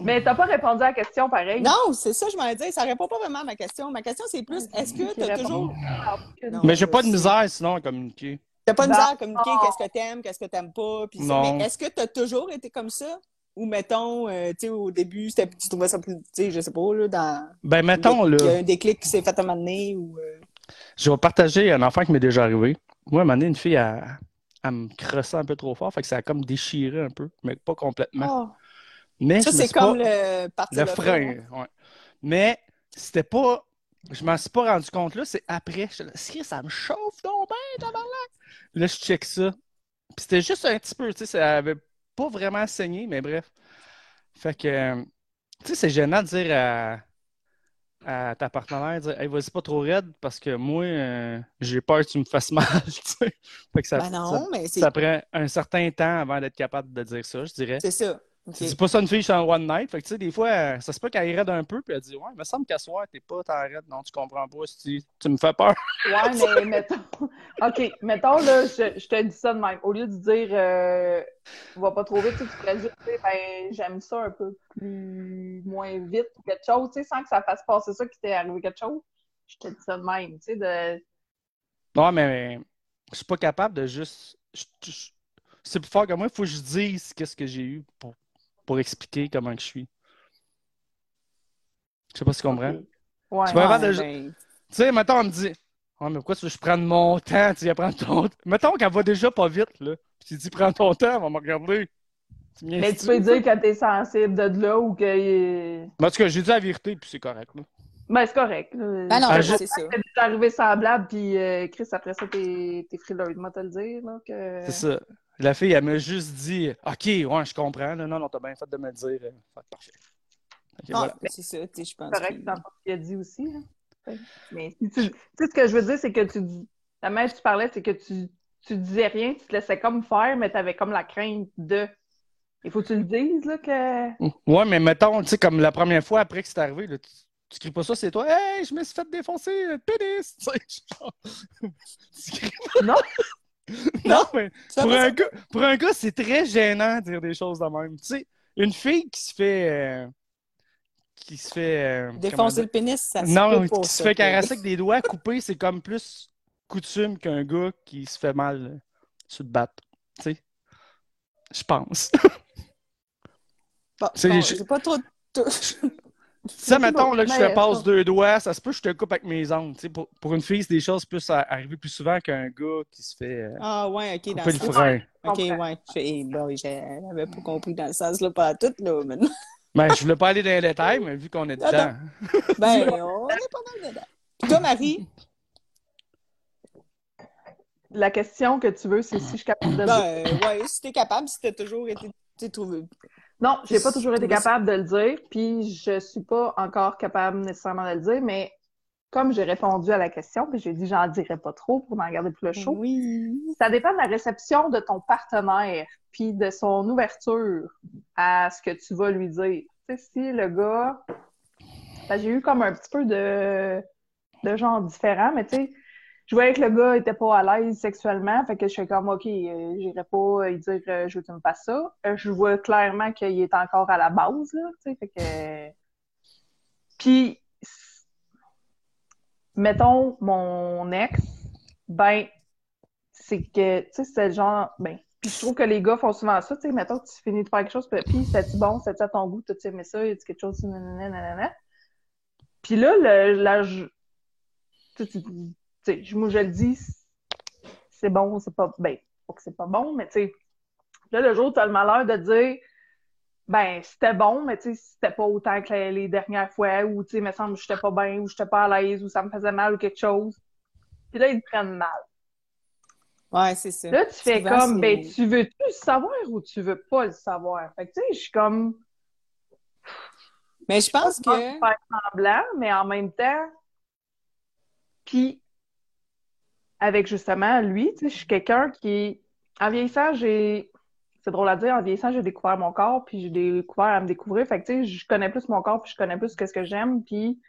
Mais t'as pas répondu à la question pareil. Non, c'est ça, je m'en dit. Ça répond pas vraiment à ma question. Ma question, c'est plus est-ce que Qui tu as répond? toujours. Non. Mais j'ai pas de misère sinon à communiquer. T'as pas de misère à communiquer qu'est-ce que t'aimes, qu'est-ce que t'aimes pas. Puis ça. Non. Mais est-ce que t'as toujours été comme ça? Ou mettons, euh, tu sais, au début, tu trouvais ça plus. Tu sais, je sais pas, là, dans. Ben mettons Il y a là, un déclic qui s'est fait à un moment donné ou. euh, je vais partager un enfant qui m'est déjà arrivé. Moi, à un moment donné, une fille a, elle me crossait un peu trop fort, fait que ça a comme déchiré un peu, mais pas complètement. Oh. Mais Ça, c'est comme pas- le parti Le frein, ouais. Mais c'était pas. Je m'en suis pas rendu compte là, c'est après. Je suis là, ça me chauffe donc ben, tabarnak! Là, je check ça. Puis c'était juste un petit peu, tu sais, ça avait pas vraiment saigné, mais bref. Fait que, tu sais, c'est gênant de dire à, à ta partenaire, dire, hey, vas-y pas trop raide parce que moi, euh, j'ai peur que tu me fasses mal, tu sais. Fait que ça, Ben non, mais ça, c'est ça prend un certain temps avant d'être capable de dire ça, je dirais. c'est ça. Dis pas ça une fille sur un one night. Fait que, tu sais, des fois, euh, ça se peut qu'elle raide un peu, puis elle dit Ouais, il me semble qu'à soir, t'es pas raide. Non, tu comprends pas. Si tu, tu me fais peur. Ouais, mais mettons. OK, mettons, là, je, je te dis ça de même. Au lieu de dire, euh, va pas trop vite, tu pourrais dire, ben, j'aime ça un peu plus, moins vite ou quelque chose, tu sais, sans que ça fasse passer ça qu'il t'est arrivé quelque chose. Je te dis ça de même, tu sais, de. Non, mais je suis pas capable de juste. je- je- C'est plus fort que moi, il faut que je dise qu'est-ce que j'ai eu pour, pour expliquer comment que je suis. Je sais pas si tu comprends. Ouais. Tu Ouais, de- ben, Tu sais, mettons, elle me dit Ouais, mais pourquoi tu veux que je prenne mon temps? Tu vas prendre ton temps. Mettons qu'elle va déjà pas vite, là. Puis tu dis Prends ton temps, elle va me regarder. Tu Mais tu peux dire que t'es sensible de là ou que. En tout cas, j'ai dit la vérité, puis c'est correct, là. Ben, c'est correct. Ben non, Ah, mais c'est ça. C'est arrivé semblable, puis euh, Chris, après ça, t'es t'es frileuse, moi te le dire, là, que... C'est ça. La fille, elle m'a juste dit OK, ouais, je comprends. là. Non, non, t'as bien fait de me le dire. Fait Parfait. Ah, voilà. c'est ça, tu sais, je pense. correct que- dans ce qu'il a dit aussi. Là. Ouais. Mais si tu, tu sais, ce que je veux dire, c'est que tu dis, la que tu parlais, c'est que tu, tu disais rien, tu te laissais comme faire, mais tu avais comme la crainte de. Il faut que tu le dises, là, que. Ouais, mais mettons, tu sais, comme la première fois après que c'est arrivé, là, tu, tu cries pas ça, c'est toi. Hey, je me suis fait défoncer, pénis! Tu sais, genre. Tu cries Non! Non, mais pour un, gars, pour un gars, c'est très gênant de dire des choses de même. Tu sais, une fille qui se fait. euh, qui se fait. euh, Défoncer le pénis, ça se Non, peut pas, qui se fait caresser avec des doigts coupés, c'est comme plus coutume qu'un gars qui se fait mal euh, sur le battre. Tu sais, je pense. Bon, j'ai pas trop. tout- Tu sais, mettons là, que je te passe ça- deux doigts, ça se peut que je te coupe avec mes ongles. Tu sais, pour, pour une fille, c'est des choses plus à arriver plus souvent qu'un gars qui se fait euh, Ah, ouais, ok, dans le sens. frein. Ok, ouais. J'ai- bon, j'avais pas compris dans le sens, là, pas à tout, là, maintenant. Ben, je voulais pas aller dans les détails, mais vu qu'on est dedans. Attends. Ben, on est pas mal dedans. Puis toi, Marie, La question que tu veux, c'est si je suis capable de le dire. ben, ouais, si t'es capable, si t'as toujours été, tu sais, trouvé. Non, j'ai pas toujours été capable de le dire, puis je suis pas encore capable nécessairement de le dire, mais comme j'ai répondu à la question, puis j'ai dit j'en dirai pas trop pour m'en garder plus le chaud, Oui. ça dépend de la réception de ton partenaire, puis de son ouverture à ce que tu vas lui dire. Tu sais, si le gars... Ben, j'ai eu comme un petit peu de, de genre différent, mais tu sais, je voyais que le gars était pas à l'aise sexuellement, fait que je suis comme, OK, euh, j'irai pas lui dire euh, je veux que tu me passes ça. Euh, je vois clairement qu'il est encore à la base, là, tu sais, fait que... Puis, mettons, mon ex, ben, c'est que, tu sais, c'est le genre, ben, puis je trouve que les gars font souvent ça, tu sais, mettons tu finis de faire quelque chose, puis c'était-tu bon, c'était-tu à ton goût, t'as-tu aimé ça, y a-tu quelque chose, nanana, nanana. Puis là, le, la, tu tu- tu sais, moi, je le dis, c'est bon, c'est pas, ben, pas que c'est pas bon, mais tu sais, là, le jour où t'as le malheur de dire, ben, c'était bon, mais tu sais, c'était pas autant que les, les dernières fois, ou tu sais, il me semble que j'étais pas bien, ou j'étais pas à l'aise, ou ça me faisait mal, ou quelque chose. Puis là, ils te prennent mal. Ouais, c'est ça. Là, tu fais Souvent, comme, ben, tu veux-tu le savoir ou tu veux pas le savoir? Fait que, tu sais, je suis comme, Mais je pense que. faire semblant, mais en même temps, puis, avec justement lui, tu sais, je suis quelqu'un qui, en vieillissant, j'ai, c'est drôle à dire, en vieillissant, j'ai découvert mon corps, puis j'ai découvert à me découvrir. Fait que, tu sais, je connais plus mon corps, puis je connais plus ce que j'aime, puis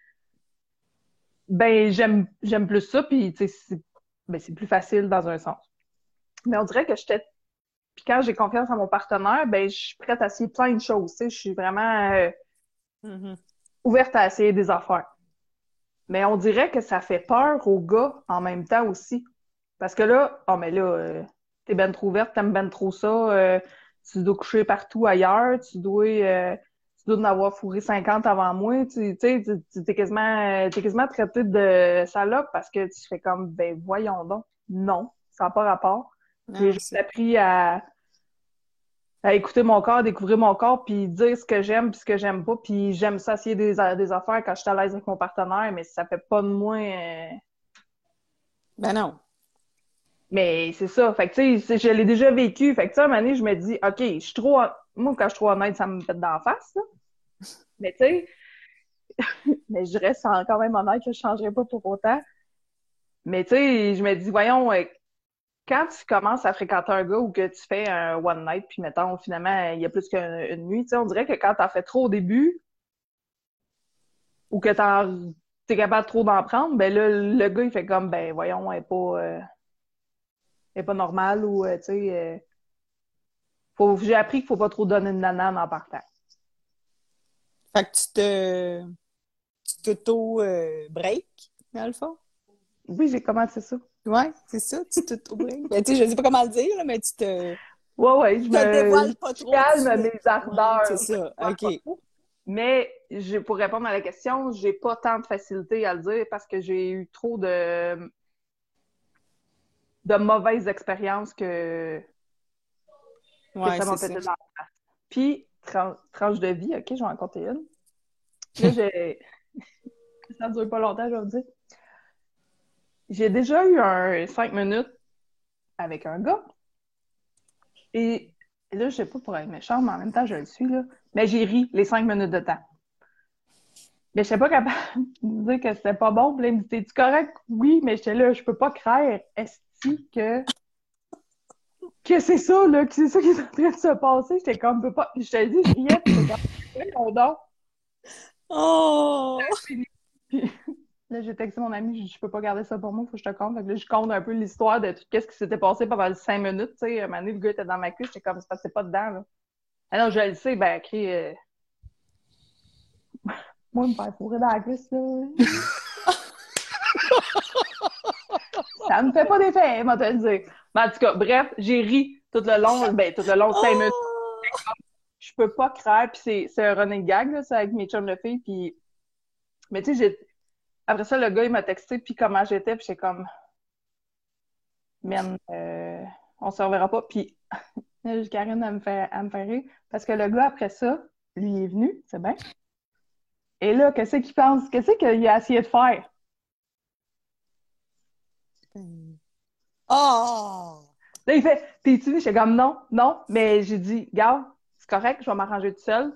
ben, j'aime, j'aime plus ça, puis, tu sais, c'est, ben, c'est plus facile dans un sens. Mais on dirait que j'étais, puis quand j'ai confiance en mon partenaire, ben, je suis prête à essayer plein de choses, tu sais, je suis vraiment euh, Mhm. ouverte à essayer des affaires. Mais on dirait que ça fait peur aux gars en même temps aussi. Parce que là, oh mais là, euh, t'es ben trop ouverte, t'aimes ben trop ça, euh, tu dois coucher partout ailleurs, tu dois, euh, tu dois en avoir fourré 50 avant moi, tu sais, t'es quasiment, t'es quasiment traité de salope parce que tu fais comme, ben voyons donc, non, ça n'a pas rapport. J'ai juste appris à, à écouter mon corps, découvrir mon corps, puis dire ce que j'aime puis ce que j'aime pas. Puis j'aime ça essayer des, des affaires quand je suis à l'aise avec mon partenaire, mais ça fait pas de moi... euh, Ben non. Mais c'est ça. Fait que, tu sais, je l'ai déjà vécu. Fait que, tu sais, à un moment donné, je me dis, OK, je suis trop... Moi, quand je suis trop honnête, ça me pète dans la face, là. Mais, tu sais... mais je reste quand même honnête, je changerai pas pour autant. Mais, tu sais, je me dis, voyons, euh, quand tu commences à fréquenter un gars ou que tu fais un one night, puis mettons, finalement, il y a plus qu'une une nuit, tu sais, on dirait que quand t'en fais trop au début, ou que t'es capable trop d'en prendre, ben là, le gars, il fait comme, ben voyons, elle est pas, euh, elle est pas normale, ou, euh, tu sais, euh, j'ai appris qu'il faut pas trop donner de nanane en partant. Fait que tu te. Tu t'auto-break, dans le fond? Oui, j'ai commencé ça. Ouais, c'est ça, tu t'auto-break. Ben, tu sais, je sais pas comment le dire, là, mais tu te. Ouais, ouais, je te dévoiles me, pas je trop. calme mes ardeurs. Ouais, c'est ça, ok. Mais j'ai- pour répondre à la question, j'ai pas tant de facilité à le dire parce que j'ai eu trop de de mauvaises expériences que, que Ouais, ça m'a pété dans la face. Puis, tran- tranche de vie, ok, je vais en compter une. Là, j'ai. ça dure pas longtemps, je vais vous dire. J'ai déjà eu un 5 minutes avec un gars. Et, là, je sais pas pour être méchant, mais en même temps, je le suis, là. Mais j'ai ri les 5 minutes de temps. Mais je sais pas capable de dire que c'était pas bon. Puis là, il me dit, t'es-tu correct? Oui, mais j'étais là, je peux pas craindre. Est-ce que que c'est ça, là, que c'est ça qui est en train de se passer. J'étais comme, peux pas. Je te dis, je riais, puis voyons donc. Oh! Puis là, j'ai texté mon ami, je peux pas garder ça pour moi, faut que je te compte. Là, je compte un peu l'histoire de tout qu'est-ce qui s'était passé pendant cinq minutes, tu sais. Un moment donné, le gars était dans ma cuisse, j'étais comme, c'est c'est pas dedans, là. Ah non, je le sais, ben, écrit, euh... moi, me faire fourrer dans la cuisse, là. Ça me fait pas d'effet, moi, te le dire. Mais en tout cas, bref, j'ai ri tout le long, ben, tout le long, cinq minutes je peux pas craindre, puis c'est, c'est un running gag, là, c'est avec mes chums de filles, puis... Mais tu sais, j'ai... Après ça, le gars, il m'a texté, puis comment j'étais, puis j'étais comme... Man, euh, on se reverra pas, puis Karine, elle me fait, elle me fait rire, parce que le gars, après ça, lui, il est venu, c'est bien. Et là, qu'est-ce qu'il pense? Qu'est-ce qu'il a essayé de faire? Oh! Là, il fait, t'es-tu venu? J'étais comme, non, non, mais j'ai dit, gars, c'est correct, je vais m'arranger tout seul.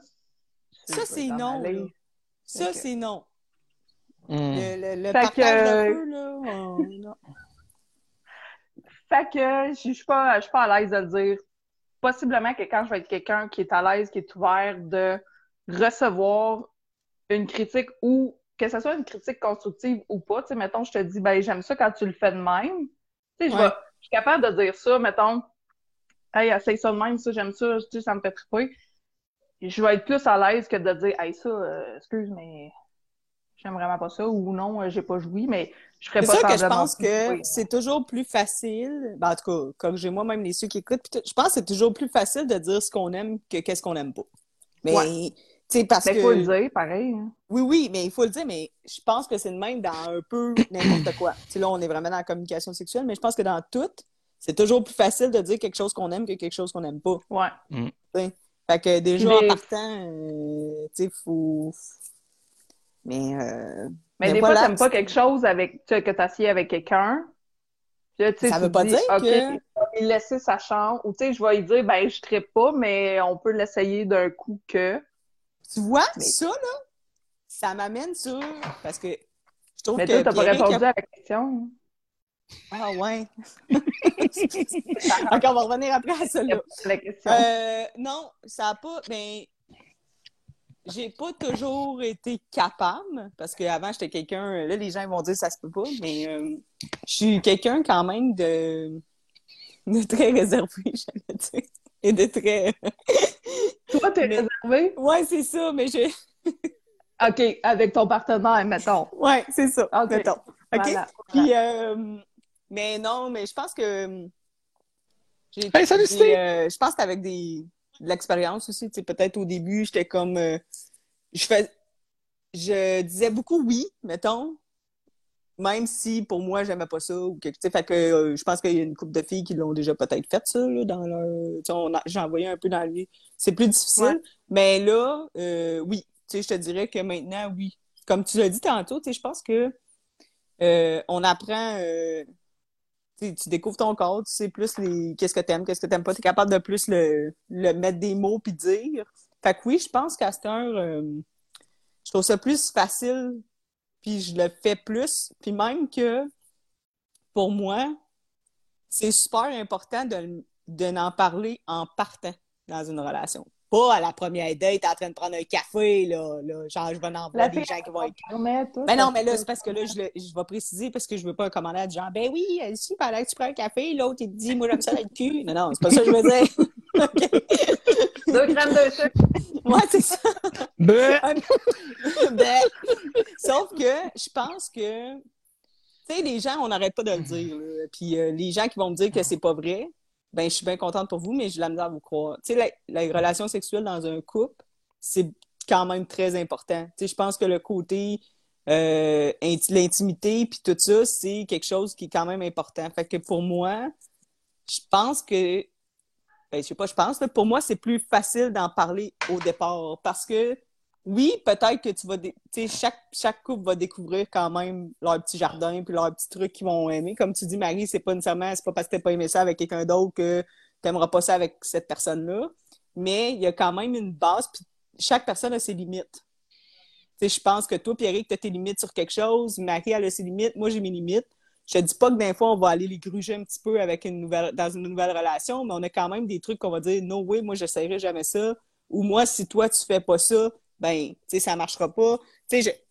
Ça, c'est non. Ça, c'est non. Hmm. Le, le, le Fait partage que- de feu, là. oh, non. Fait que je suis pas, je suis pas à l'aise de le dire. Possiblement que quand je vais être quelqu'un qui est à l'aise, qui est ouvert de recevoir une critique ou que ce soit une critique constructive ou pas, tu sais, mettons, je te dis, ben, j'aime ça quand tu le fais de même. Tu sais, je, Ouais. vais- je suis capable de dire ça, mettons, hey, essaye ça de même, ça, j'aime ça, tu sais, ça me fait triper. Je vais être plus à l'aise que de dire, hey, ça, euh, excuse, mais j'aime vraiment pas ça, ou non, euh, j'ai pas joui, mais je ferais C'est pas sûr que je pense que Oui. c'est toujours plus facile. Ben, en tout cas, comme j'ai moi-même les ceux qui écoutent, je pense que c'est toujours plus facile de dire ce qu'on aime que qu'est-ce qu'on aime pas. Mais, Ouais. tu sais, parce Mais que. faut le dire, pareil. hein. Oui, oui, mais il faut le dire, mais je pense que c'est le même dans un peu n'importe quoi. Tu sais, là, on est vraiment dans la communication sexuelle, mais je pense que dans tout, c'est toujours plus facile de dire quelque chose qu'on aime que quelque chose qu'on n'aime pas. Ouais. Fait que déjà, Mais- en partant, euh, tu sais, faut. Mais. Euh... Mais Mais des voilà, fois, t'aimes pas quelque chose avec, tu sais, que t'assieds avec quelqu'un. Là, Ça veut pas dis, dire OK, que- je vais lui laisser sa chance. Ou tu sais, je vais lui dire, ben, je trippe pas, mais on peut l'essayer d'un coup que. Tu vois, Mais- ça, là, ça m'amène sur. Parce que je trouve Mais que. toi, t'as pas répondu a- à la question. Ah ouais. ok, on va revenir après à ça, là. la question. Euh, non, ça a pas. Ben, j'ai pas toujours été capable parce qu'avant j'étais quelqu'un. Là, les gens vont dire ça se peut pas, mais euh, je suis quelqu'un quand même de, de très réservé, j'allais dire. Et de très. Toi, t'es mais- réservé? Ouais, c'est ça, mais je. OK, avec ton partenaire, mettons. Ouais, c'est ça. Ok. Mettons. OK? Voilà. Puis, euh, mais non, mais je pense que. j'ai- Hey, salut, euh, je pense qu'avec des, de l'expérience aussi, peut-être au début, j'étais comme. euh, je fais. Je disais beaucoup oui, mettons. Même si pour moi, j'aimais pas ça. Ou quelque, fait que euh, je pense qu'il y a une couple de filles qui l'ont déjà peut-être fait ça, là, dans leur. J'ai envoyé un peu dans le C'est plus difficile. Ouais. Mais là, euh, oui. Tu sais, je te dirais que maintenant, oui. Comme tu l'as dit tantôt, tu sais, je pense que euh, on apprend, tu découvres ton corps, tu sais plus les qu'est-ce que t'aimes, qu'est-ce que t'aimes pas, t'es capable de plus le, le mettre des mots puis dire. Fait que oui, je pense qu'à cette heure, euh, je trouve ça plus facile, puis je le fais plus, puis même que pour moi, c'est super important de, de n'en parler en partant dans une relation. Pas à la première date, en train de prendre un café, là, là genre je vais en voir des gens qui vont être Mais ben non, mais là, c'est parce que là, je, le- je vais préciser parce que je veux pas un commentaire de genre, ben oui, si pendant que tu prends un café, l'autre, il te dit, moi, j'aime ça d'être cul. Non, non, c'est pas ça que je veux dire. OK. Deux grammes de sucre. Ouais, c'est ça. Ben, Ben, sauf que je pense que, tu sais, les gens, on n'arrête pas de le dire. là. Puis euh, les gens qui vont me dire que c'est pas vrai, ben, je suis bien contente pour vous, mais j'ai de à vous croire. Tu sais, la, sexuelle dans un couple, c'est quand même très important. Tu sais, je pense que le côté euh, inti- l'intimité puis tout ça, c'est quelque chose qui est quand même important. Fait que pour moi, je pense que ben, je sais pas, je pense, pour moi, c'est plus facile d'en parler au départ parce que oui, peut-être que tu vas, tu chaque, chaque couple va découvrir quand même leur petit jardin puis leurs petits trucs qu'ils vont aimer. Comme tu dis, Marie, c'est pas nécessairement, c'est pas parce que t'as pas aimé ça avec quelqu'un d'autre que t'aimeras pas ça avec cette personne-là. Mais il y a quand même une base puis chaque personne a ses limites. Tu je pense que toi, Pierrick, t'as tes limites sur quelque chose. Marie, elle a ses limites. Moi, j'ai mes limites. Je te dis pas que d'un fois, on va aller les gruger un petit peu avec une nouvelle, dans une nouvelle relation, mais on a quand même des trucs qu'on va dire, no way, moi, j'essaierai jamais ça. Ou moi, si toi, tu fais pas ça, ben, tu sais, ça marchera pas. Tu sais,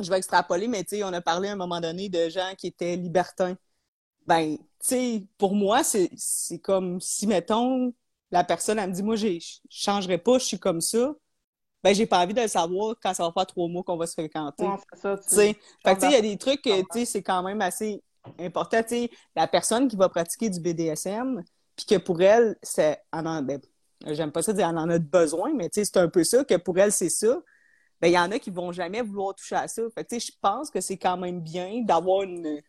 je, je vais extrapoler, mais tu sais, on a parlé à un moment donné de gens qui étaient libertins. Ben, tu sais, pour moi, c'est, c'est comme si, mettons, la personne, elle me dit, moi, je changerai pas, je suis comme ça. Ben, j'ai pas envie de le savoir quand ça va faire trois mois qu'on va se fréquenter. Ouais, c'est ça. Tu sais, fait que, tu sais, il y a des trucs tu sais, c'est quand même assez important. Tu sais, la personne qui va pratiquer du BDSM, puis que pour elle, c'est, en- ben, j'aime pas ça dire, elle en a besoin, mais c'est un peu ça, que pour elle, c'est ça. Ben, il y en a qui vont jamais vouloir toucher à ça. Fait je pense que c'est quand même bien d'avoir une,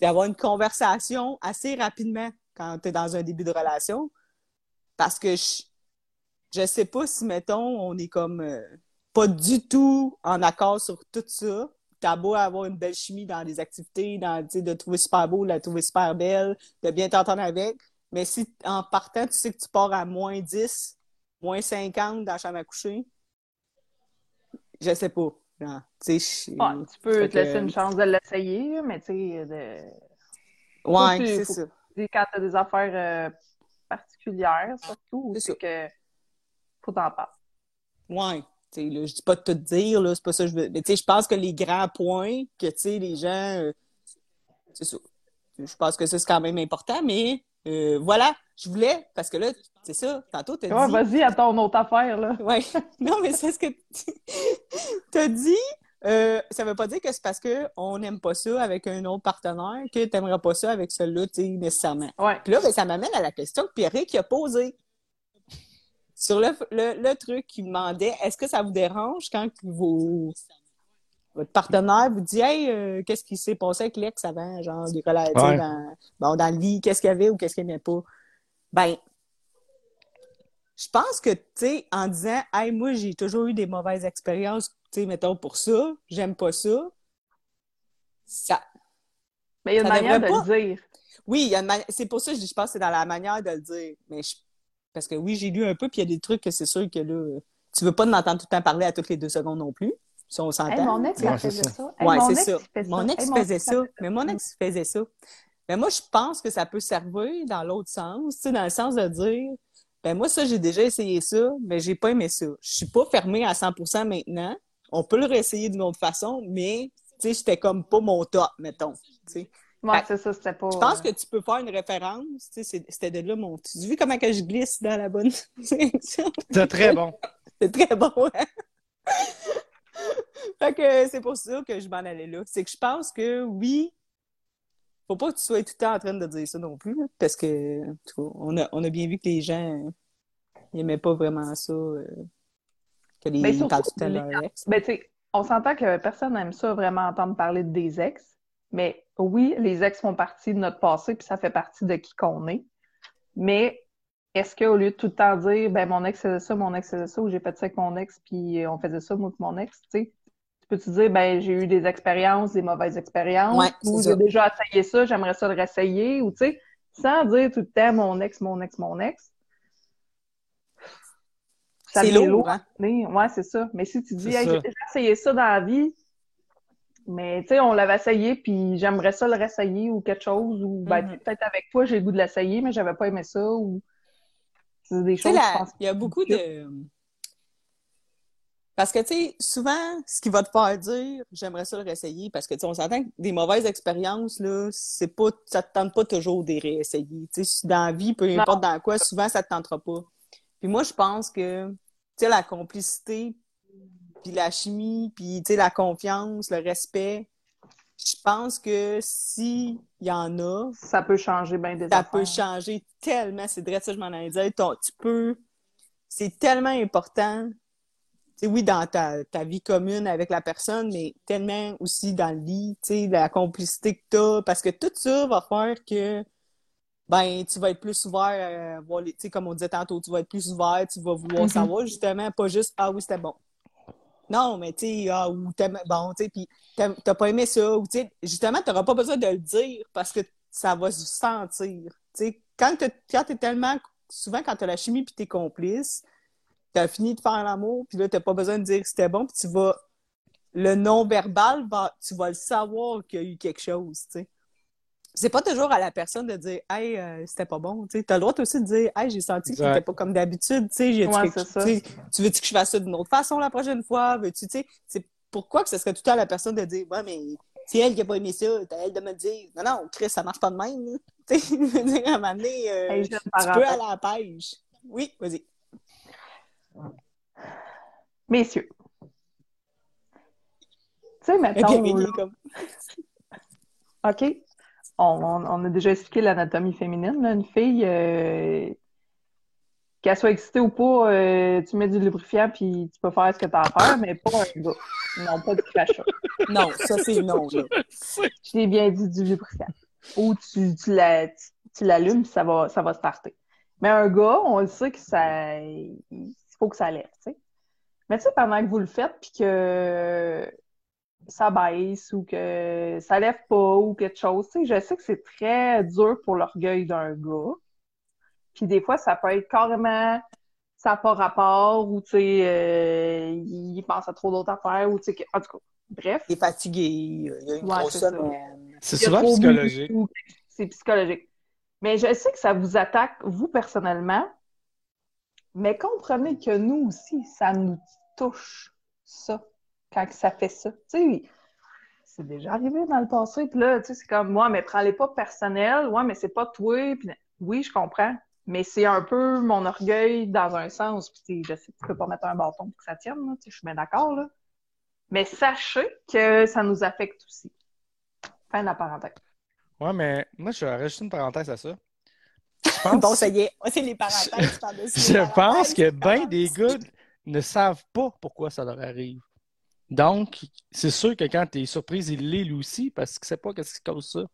d'avoir une conversation assez rapidement quand tu es dans un début de relation. Parce que je, je sais pas si, mettons, on est comme euh, pas du tout en accord sur tout ça. T'as beau avoir une belle chimie dans les activités, dans, de trouver super beau, de la trouver super belle, de bien t'entendre avec. Mais si en partant, tu sais que tu pars à moins 10, moins 50 dans la chambre à coucher, je sais pas. Non, tu Ouais, peux te que- laisser une chance de l'essayer, mais tu sais, de... Ouais, c'est ça. quand tu as des affaires euh, particulières, surtout, C'est que faut t'en parler. Ouais. Là, je dis pas de tout dire, c'est pas ça que je veux. Mais tu sais, je pense que les grands points que, tu sais, les gens. euh, c'est ça. Je pense que ça, c'est quand même important, mais euh, voilà, je voulais, parce que là, c'est ça, tantôt, t'as Ouais, dit. vas-y à ton autre affaire, là. Ouais. Non, mais c'est ce que t'as dit. Euh, ça veut pas dire que c'est parce qu'on n'aime pas ça avec un autre partenaire que t'aimerais pas ça avec celui-là, tu sais, nécessairement. Ouais. Puis là, ben, ça m'amène à la question que Pierrick a posée. Sur le, le, le truc qui demandait, est-ce que ça vous dérange quand vos, votre partenaire vous dit Hey, euh, qu'est-ce qui s'est passé avec l'ex avant, genre des relations Ouais. dans, bon, dans le lit, qu'est-ce qu'il y avait ou qu'est-ce qu'il n'y avait pas? Ben, je pense que, tu sais, en disant Hey, moi, j'ai toujours eu des mauvaises expériences, tu sais, mettons pour ça, j'aime pas ça, ça, Mais il y a une manière de le dire. oui, il y a une mani- c'est pour ça que je dis, je pense que c'est dans la manière de le dire. Mais je- Parce que oui, j'ai lu un peu, puis il y a des trucs que c'est sûr que là, tu veux pas en entendre tout le temps parler à toutes les deux secondes non plus. Si on s'entend. Hey, mon ex, Ouais, faisait ça. ça. Hey, Ouais, mon c'est ex, ça. Mon ex Hey, faisait ça. Mais mon ex faisait ça. Mais moi, je pense que ça peut servir dans l'autre sens, tu sais, dans le sens de dire, ben moi, ça, j'ai déjà essayé ça, mais j'ai pas aimé ça. Je suis pas fermée à 100% maintenant. On peut le réessayer d'une autre façon, mais, tu sais, c'était comme pas mon top, mettons, tu sais. Ouais, c'est ça, c'était pas. Je pense que tu peux faire une référence, tu sais, c'était de là mon... Tu as vu comment que je glisse dans la bonne direction? C'est très bon. C'est très bon, hein? fait que c'est pour ça que je m'en allais là. C'est que je pense que oui, faut pas que tu sois tout le temps en train de dire ça non plus, parce que on a, on a bien vu que les gens euh, ils aimaient pas vraiment ça, euh, que les parlent tout les- leur ex. Ben, on s'entend que personne n'aime ça vraiment entendre parler des ex, mais oui, les ex font partie de notre passé, puis ça fait partie de qui qu'on est. Mais est-ce qu'au lieu de tout le temps dire, ben, mon ex faisait ça, mon ex faisait ça, ou j'ai fait ça avec mon ex, puis on faisait ça, moi, et mon ex, tu sais, tu peux-tu dire, ben, j'ai eu des expériences, des mauvaises expériences, Ouais, ou j'ai déjà essayé ça, j'aimerais ça le réessayer, ou tu sais, sans dire tout le temps mon ex, mon ex, mon ex. C'est devient lourd, hein? Ouais, c'est ça. Mais si tu dis, hey, j'ai déjà essayé ça dans la vie, mais tu sais, on l'avait essayé, puis j'aimerais ça le réessayer ou quelque chose, ou ben, Mhm. sais, peut-être avec toi, j'ai le goût de l'essayer, mais j'avais pas aimé ça, ou c'est des Tu sais, choses, la- je pense. il y a beaucoup de. Parce que, tu sais, souvent, ce qui va te faire dire, j'aimerais ça le réessayer, parce que, tu sais, on s'entend que des mauvaises expériences, là, c'est pas, ça te tente pas toujours de les réessayer. Tu sais, dans la vie, peu Non. importe dans quoi, souvent, ça te tentera pas. Puis moi, je pense que, tu sais, la complicité, puis la chimie, puis, tu sais, la confiance, le respect, je pense que si il y en a, Ça peut changer bien des ça affaires. peut changer tellement. C'est vrai ça, je m'en allais dire. Ton- tu peux. C'est tellement important. Tu sais, oui, dans ta, ta vie commune avec la personne, mais tellement aussi dans le lit, tu sais, la complicité que t'as. Parce que tout ça va faire que, ben, tu vas être plus ouvert à voir les, tu sais, comme on disait tantôt, tu vas être plus ouvert, tu vas vouloir Mhm. savoir, justement, pas juste, ah oui, c'était bon. Non, mais tu sais, ah, ou bon, tu sais, puis t'as pas aimé ça, ou tu sais, justement, t'auras pas besoin de le dire parce que ça va se sentir. Tu sais, quand t'es tellement, souvent quand t'as la chimie puis t'es complice, t'as fini de faire l'amour, puis là, t'as pas besoin de dire que c'était bon, puis tu vas, le non-verbal, tu vas le savoir qu'il y a eu quelque chose, tu sais. C'est pas toujours à la personne de dire Hey, euh, c'était pas bon. Tu t'as le droit aussi de dire Hey, j'ai senti que c'était pas comme d'habitude. Ouais, tu- tu veux-tu que je fasse ça d'une autre façon la prochaine fois? Veux-tu, c'est pourquoi que ce serait tout à la personne de dire Ouais, mais c'est elle qui a pas aimé ça, t'as elle de me dire. Non, non, Chris, ça marche pas de même. Tu sais, à un moment donné, euh, Hey, tu peux aller à la pêche. Oui, vas-y. Messieurs. Tu sais, comme OK. On, on- on a déjà expliqué l'anatomie féminine. là. Une fille, euh, qu'elle soit excitée ou pas, euh, tu mets du lubrifiant puis tu peux faire ce que tu as à faire, mais pas un gars. Non, pas du crachat. Non, ça c'est non, là. Je t'ai bien dit du lubrifiant. Ou tu, tu la- tu- tu l'allumes puis ça va, ça va starter. Mais un gars, on le sait que ça. Il faut que ça lève, tu sais. Mais tu sais, pendant que vous le faites puis que ça baisse ou que ça lève pas ou quelque chose, tu sais, je sais que c'est très dur pour l'orgueil d'un gars. Puis des fois, ça peut être carrément ça n'a pas rapport ou tu sais euh, il pense à trop d'autres affaires ou tu sais que- en tout cas bref Il est fatigué, il y a une Ouais, grosse c'est semaine. Souvent psychologique. ou c'est psychologique mais je sais que ça vous attaque vous personnellement mais comprenez que nous aussi ça nous touche ça quand ça fait ça tu sais c'est déjà arrivé dans le passé puis là tu sais c'est comme moi mais prends-les pas personnel ouais mais c'est pas toi puis oui je comprends mais c'est un peu mon orgueil dans un sens. Puis, tu sais, je sais que tu peux pas mettre un bâton pour que ça tienne, là, tu sais, je suis bien d'accord, là. Mais sachez que ça nous affecte aussi. Fin de la parenthèse. Ouais, mais moi, je vais rajouter une parenthèse à ça. Je pense, Bon, ça y est, c'est les parenthèses les je pense parenthèses que bien des gars ne savent pas pourquoi ça leur arrive. Donc, c'est sûr que quand tu es surprise, il l'est lui aussi parce qu'il ne sait pas qu'est-ce qui cause ça.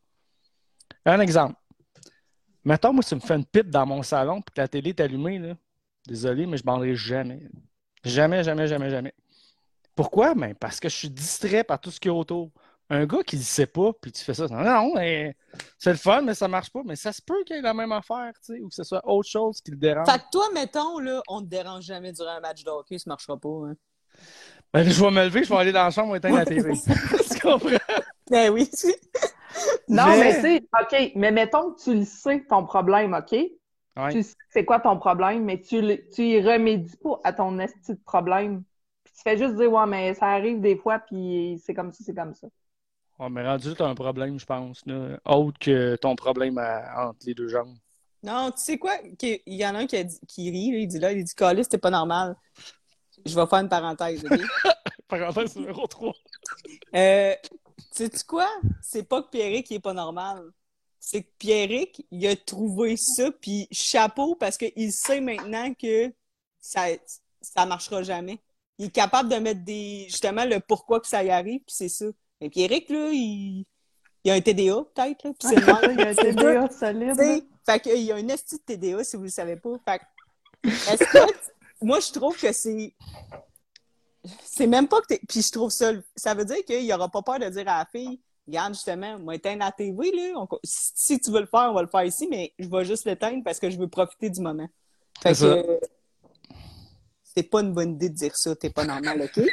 Un exemple. Mettons, moi, tu me fais une pipe dans mon salon et que la télé est allumée, là, désolé, mais je ne jamais. Jamais, jamais, jamais, jamais. Pourquoi? Ben, parce que je suis distrait par tout ce qu'il y a autour. Un gars qui ne sait pas, puis tu fais ça, non, non, c'est le fun, mais ça marche pas. Mais ça se peut qu'il y ait la même affaire, tu sais, ou que ce soit autre chose qui le dérange. Fait que toi, mettons, là, on te dérange jamais durant un match de hockey, ça marchera pas. Hein. Ben, je vais me lever, je vais aller dans la chambre éteindre la TV. tu comprends? Ben oui. Non, Mais- mais, tu sais, OK, mais mettons que tu le sais, ton problème, OK? Ouais. Tu sais c'est quoi ton problème, mais tu, le- tu y remédies pas à ton esti de problème. Puis tu fais juste dire, ouais, mais ça arrive des fois, puis c'est comme ça, c'est comme ça. Ouais, mais rendu, t'as un problème, je pense, là, autre que ton problème à- entre les deux jambes. Non, tu sais quoi? Qu'il- Il y en a un qui, a dit- qui rit, là, il dit là, il dit Calis, c'était pas normal. Je vais faire une parenthèse, OK? Parenthèse numéro 3. Euh, sais-tu quoi? C'est pas que Pierrick il est pas normal. C'est que Pierrick, il a trouvé ça, puis chapeau, parce qu'il sait maintenant que ça, ça marchera jamais. Il est capable de mettre des, justement, le pourquoi que ça y arrive, puis c'est ça. Mais Pierrick, là, il, il a un TDA, peut-être, là, puis c'est le. Il y a un TDA solide. fait qu'il y a un esti de TDA, si vous le savez pas. Fait que, est-ce que, moi, je trouve que c'est, c'est même pas que t'es, puis je trouve ça, ça veut dire qu'il y aura pas peur de dire à la fille, regarde, justement, moi, éteindre la TV, là, on si tu veux le faire, on va le faire ici, mais je vais juste l'éteindre parce que je veux profiter du moment. Fait que, C'est pas une bonne idée de dire ça, t'es pas normal, OK?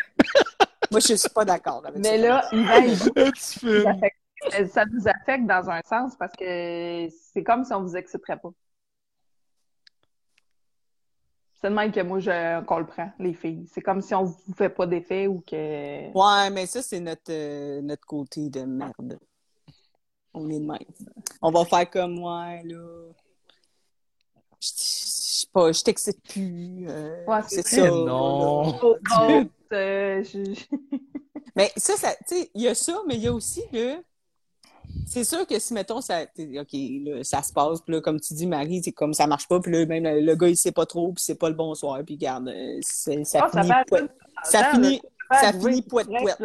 moi, je suis pas d'accord avec ça. Mais là, il petit ça nous affecte dans un sens parce que c'est comme si on vous exciterait pas. C'est de même que moi, je, qu'on le prend, les filles. C'est comme si on vous fait pas d'effet ou que... Ouais, mais ça, c'est notre, euh, notre côté de merde. On est de même. On va faire comme moi, là. Je je sais pas, je t'excite plus. euh, Ouais, c'est ça. Non. Oh, oh, euh, je- je- Mais ça, ça tu sais, il y a ça, mais il y a aussi le. C'est sûr que si, mettons, ça, OK, là, ça se passe, puis là, comme tu dis, Marie, c'est comme ça marche pas, puis là, même le, le gars, il sait pas trop, puis c'est pas le bon soir, puis regarde, euh, ça Ah, ça finit. poète- ça finit. ça finit poète, poète.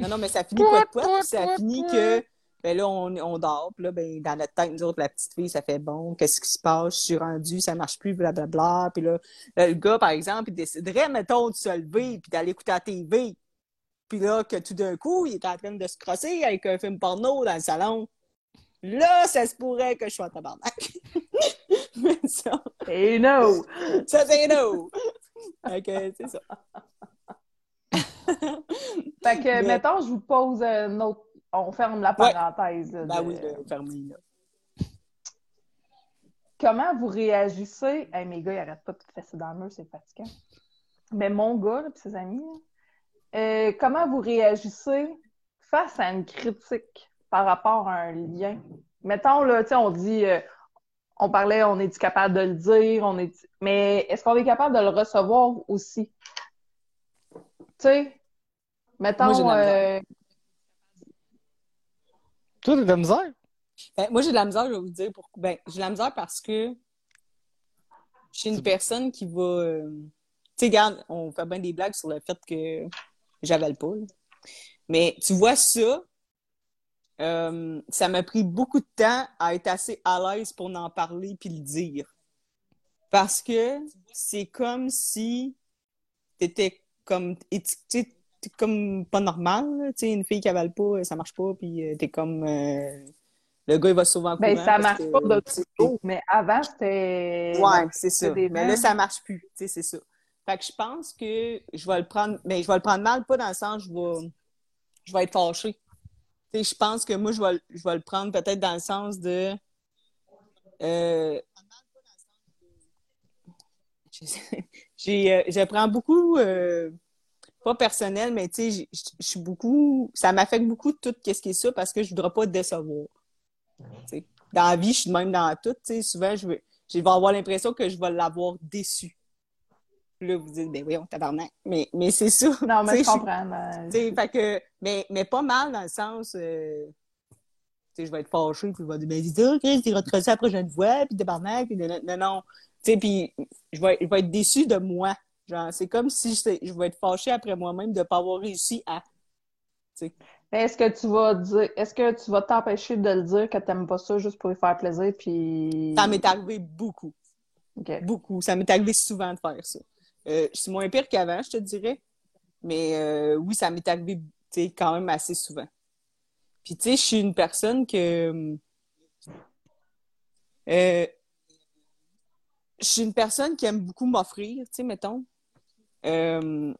Non, non, mais ça finit poète poète, puis ça finit que, ben là, on, on dort, puis là, ben, dans notre tête, nous autres, la petite fille, ça fait bon, qu'est-ce qui se passe, je suis rendue, ça marche plus, blablabla, puis là, là, le gars, par exemple, il déciderait, mettons, de se lever, puis d'aller écouter la TV, puis là, que tout d'un coup, il est en train de se crosser avec un film porno dans le salon. Là, ça se pourrait que je sois en tabarnak. Mais ça, Et no! ça c'est no! Que, c'est ça. Fait que, Mais- mettons, je vous pose une autre... On ferme la Ouais. parenthèse. là, Ben oui, fermé, là. Comment vous réagissez? Hey, mes gars, ils arrêtent pas de fesser dans le mur, c'est fatigant. Mais mon gars, et ses amis, là, euh, comment vous réagissez face à une critique par rapport à un lien? Mettons, là, tu sais, on dit, euh, on parlait, on est capable de le dire, on est, mais est-ce qu'on est capable de le recevoir aussi? Tu sais, mettons, Moi, j'ai de la misère. euh, Toi, t'as de la misère? Ben, moi, j'ai de la misère, je vais vous dire pourquoi. Ben, j'ai de la misère parce que je suis une personne qui va. euh, Tu sais, regarde, on fait bien des blagues sur le fait que j'avale pas. là. Mais tu vois ça, euh, ça m'a pris beaucoup de temps à être assez à l'aise pour en parler puis le dire. Parce que c'est comme si t'étais comme étiqueté comme pas normal, tu sais, une fille qui avale pas, ça marche pas, puis euh, t'es comme euh, le gars il va souvent ben, ça marche que, pas de tout, mais avant, c'était... Ouais, c'est ça. Mais là, ça marche plus. Tu sais, c'est ça. Fait que je pense que je vais le prendre. Mais je vais le prendre mal, pas dans le sens je vais. Je vais être fâchée. Tu sais, je pense que moi, je vais, je vais le prendre peut-être dans le sens de. Euh... J'ai, euh, je prends beaucoup. euh, Pas personnel, mais je suis beaucoup. Ça m'affecte beaucoup tout ce qui est ça parce que je voudrais pas te décevoir. Tu sais. Dans la vie, je suis même dans tout. Souvent, je vais, je vais avoir l'impression que je vais l'avoir déçu. Là, vous dites, ben oui, on tabarnak. Mais, mais c'est ça. Non, mais je comprends. mais- fait que, mais, mais pas mal dans le sens. euh, tu sais, je vais être fâchée, puis je vais dire, ben, dis Chris, tu vas la prochaine fois, puis tabarnak, puis non, non, non. Tu sais, puis je vais, je vais être déçue de moi. Genre, c'est comme si je, je vais être fâchée après moi-même de ne pas avoir réussi à. Mais est-ce que tu vas dire, est-ce que tu vas t'empêcher de le dire que t'aimes pas ça juste pour lui faire plaisir, puis... Ça m'est arrivé beaucoup. Ok. Beaucoup. Ça m'est arrivé souvent de faire ça. Euh, c'est moins pire qu'avant, je te dirais. Mais euh, oui, ça m'est arrivé quand même assez souvent. Puis, tu sais, je suis une personne que. euh, je suis une personne qui aime beaucoup m'offrir, tu sais, mettons. Euh,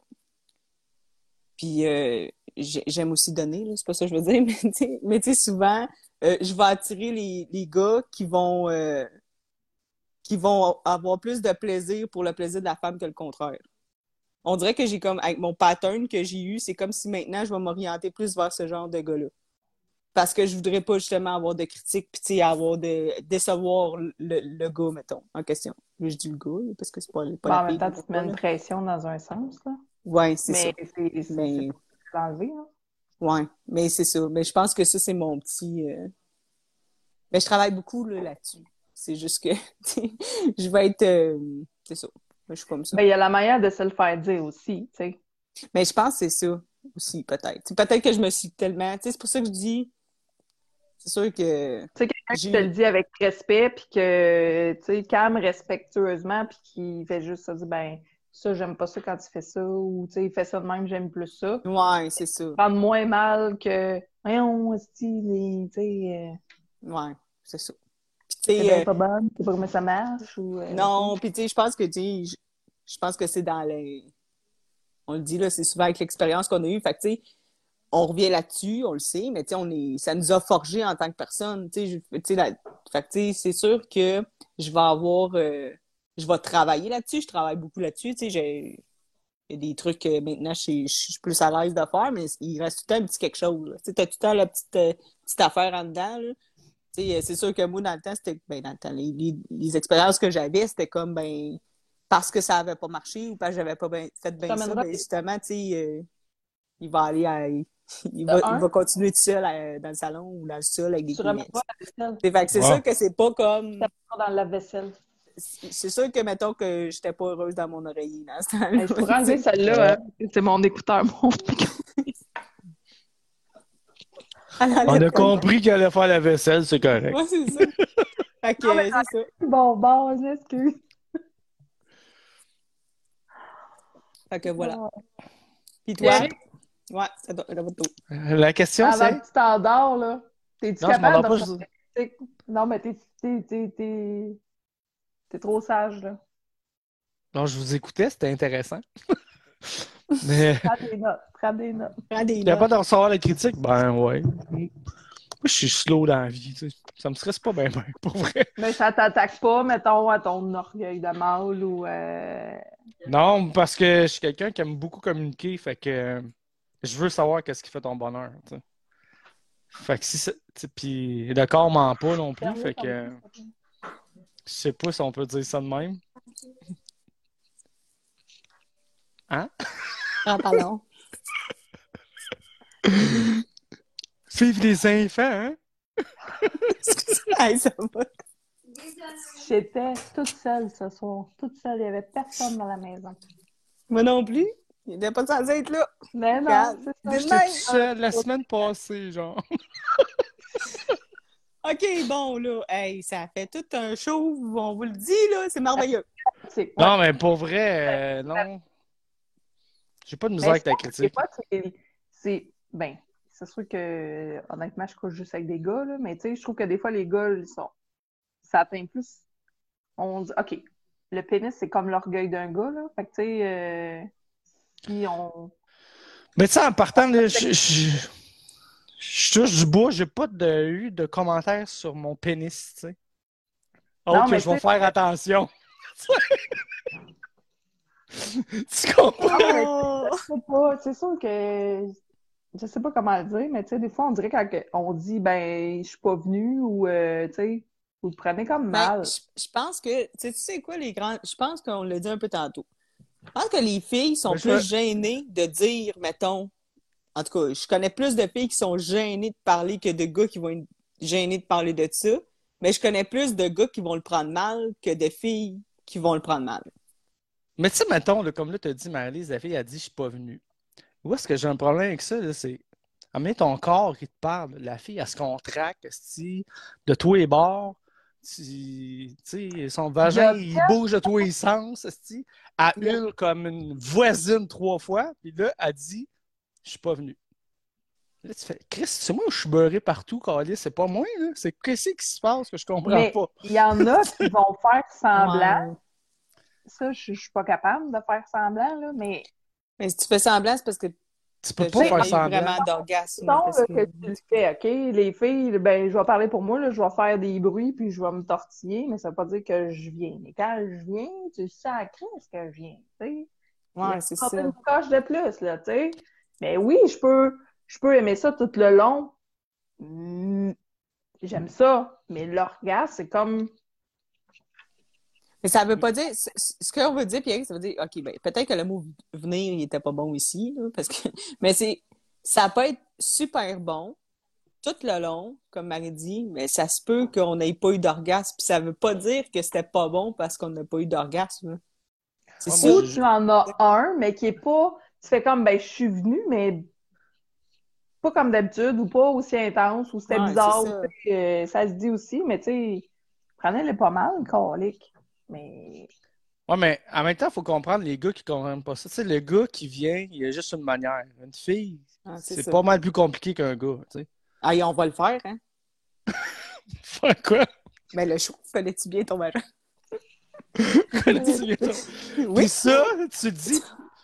Puis euh, j'ai- j'aime aussi donner, c'est pas ça que je veux dire, mais tu sais, souvent, euh, je vais attirer les, les gars qui vont, qui vont avoir plus de plaisir pour le plaisir de la femme que le contraire. On dirait que j'ai comme, avec mon pattern que j'ai eu, c'est comme si maintenant je vais m'orienter plus vers ce genre de gars-là. Parce que je voudrais pas justement avoir de critiques, puis avoir de décevoir le, le gars, mettons, en question. Je dis le gars, parce que c'est pas, pas Bon, la en même temps, tu te mets une pression dans un sens, là. Ouais, c'est ça. Mais c'est enlevé, hein. ouais, mais c'est ça. Mais je pense que ça, c'est mon petit. euh, Mais je travaille beaucoup là, là-dessus. C'est juste que je vais être. euh, C'est ça. Je suis comme ça. Ben, il y a la manière de se le faire dire aussi, tu sais. Mais je pense que c'est ça aussi, peut-être. Peut-être que je me suis tellement. Tu sais, c'est pour ça que je dis. C'est sûr que. Tu sais, quelqu'un qui te le dit avec respect, puis que, tu sais, calme respectueusement, puis qui fait juste ça, dit, ben, ça, j'aime pas ça quand tu fais ça, ou, tu sais, il fait ça de même, j'aime plus ça. Ouais, c'est ça. Prendre moins mal que, voyons, tu sais, euh, Ouais, c'est ça. C'est bien euh, pas bonne, c'est pas comment ça marche, ou... euh, Non, puis tu sais, je pense que, tu sais, je, pense que c'est dans les... On le dit, là, c'est souvent avec l'expérience qu'on a eue. Fait que, tu sais, on revient là-dessus, on le sait, mais tu sais, on est... ça nous a forgé en tant que personne. Tu sais, la- fait que, tu sais, c'est sûr que je vais avoir... euh, Je vais travailler là-dessus, je travaille beaucoup là-dessus, tu sais, j'ai... Il y a des trucs que maintenant, je suis, plus à l'aise de faire, mais il reste tout le temps un petit quelque chose. Tu sais, t'as tout le temps la petite, euh, petite affaire en dedans, là. C'est sûr que moi, dans le temps, c'était. Ben, dans le temps, les, les- les expériences que j'avais, c'était comme, ben, parce que ça avait pas marché ou parce que j'avais pas ben- fait bien ça, t'amènera- ben, justement, tu sais, euh, il va aller à. Il va, il va continuer tout seul à- dans le salon ou dans le sol avec des Tu remets Kleenex. pas la vaisselle, C'est fait que c'est Ouais. sûr que c'est pas comme. ça pas dans la vaisselle. C'est sûr que, mettons, que j'étais pas heureuse dans mon oreiller dans ce temps-là. Je pourrais enlever celle-là, hein. C'est mon écouteur, mon On a compris qu'elle allait faire la vaisselle, c'est correct. Ouais, c'est ça. Fait que, c'est ça. Bon, bon, je m'excuse. Fait que voilà. Ah. Puis toi? Ouais, ça doit. La question, Avant c'est. que tu t'endors, là, t'es-tu capable de... pas. je- T'es- Non, mais t'es, t'es, t'es, t'es... t'es trop sage, là. Non, je vous écoutais, c'était intéressant. Mais. Prends des notes, prends des notes. Prends des T'as pas notes. de recevoir la critique? Ben ouais. Moi, je suis slow dans la vie, tu sais. Ça me stresse pas bien, bien, pour vrai. Mais ça t'attaque pas, mettons, à ton orgueil de mâle ou... euh, Non, parce que je suis quelqu'un qui aime beaucoup communiquer, fait que euh, je veux savoir qu'est-ce qui fait ton bonheur, tu sais. Fait que si sais, Puis le corps ment pas non plus, fait que je sais pas si on peut dire ça de même. Prends talon. Vive les enfants, hein? Hey, ça va. J'étais toute seule ce soir. Toute seule. Il y avait personne dans la maison. Moi non plus. Il n'était pas censé être là. Mais non, c'est ça. La semaine passée, genre. OK, bon, là. Hey, ça fait tout un show. On vous le dit, là. C'est merveilleux. C'est- Non, mais pour vrai, euh, non. J'ai pas de misère Mais avec ta critique. c'est-. Ben, c'est sûr que, honnêtement, je couche juste avec des gars, là, mais tu sais, je trouve que des fois, les gars, ils sont. Ça atteint plus. On dit, OK, le pénis, c'est comme l'orgueil d'un gars, là. Fait que, tu sais, euh, si on. Mais tu sais, en partant, là, je, je, je touche du bois, j'ai pas de, eu de commentaires sur mon pénis, tu sais. Oh, que mais je vais faire attention. tu comprends? Oh! Je sais pas, c'est sûr que. Je sais pas comment le dire, mais tu sais, des fois, on dirait quand on dit, ben, je suis pas venue, ou, euh, tu sais, vous le prenez comme Ben, mal. je, je pense que, tu sais, tu sais quoi, les grands. Je pense qu'on l'a dit un peu tantôt. Je pense que les filles sont Ben, je plus gênées de dire, mettons. En tout cas, je connais plus de filles qui sont gênées de parler que de gars qui vont être gênés de parler de ça. Mais je connais plus de gars qui vont le prendre mal que de filles qui vont le prendre mal. Mais tu sais, mettons, là, comme là, tu as dit, Marie-Lise, la fille a dit, je suis pas venue. Où est-ce que j'ai un problème avec ça, là, c'est. Amène ton corps qui te parle. La fille, elle se contracte, esti, de tous les bords. Tu sais, son vagin, il bouge de tous les sens, esti. Elle hurle comme une voisine trois fois. Puis là, elle dit, je suis pas venue. Là, tu fais, Chris, c'est moi où je suis beurré partout, Carlis. C'est pas moi, là. C'est qu'est-ce qui se passe que je comprends Mais pas? il y en a qui vont faire semblant. Ouais. Ça, je je suis pas capable de faire semblant, là, mais Mais si tu fais semblant, c'est parce que Tu peux pas faire semblant. vraiment d'orgasme. Que- que tu fais, OK? Les filles, ben, je vais parler pour moi, là, je vais faire des bruits, puis je vais me tortiller, mais ça veut pas dire que je viens. Mais quand je viens, tu sacré ce que je viens, tu sais? Ouais, c'est ça. Une coche de plus, là, tu sais? Mais oui, je peux, je peux aimer ça tout le long. Mm, J'aime ça, mais l'orgasme, c'est comme... Mais ça veut pas dire. Ce qu'on veut dire, Pierre, ça veut dire, OK, ben, peut-être que le mot venir, il était pas bon ici, là, parce que. Mais c'est. Ça peut être super bon tout le long, comme Marie dit, mais ça se peut qu'on n'ait pas eu d'orgasme. Puis ça veut pas dire que c'était pas bon parce qu'on n'a pas eu d'orgasme. C'est Ou tu en as un, mais qui est pas... Tu fais comme, ben, je suis venue, mais pas comme d'habitude, ou pas aussi intense, ou c'était Ouais, bizarre, ça. euh, ça se dit aussi, mais tu sais, prenez-le pas mal, colique. Mais... Ouais, mais en même temps, il faut comprendre les gars qui comprennent pas ça. Tu sais, le gars qui vient, il a juste une manière. Une fille, Ah, c'est pas mal plus compliqué qu'un gars, tu sais. Ah, et on va le faire, hein? Faire quoi? Mais le show, fallait-tu bien ton mari? Puis Oui. ça, tu te dis,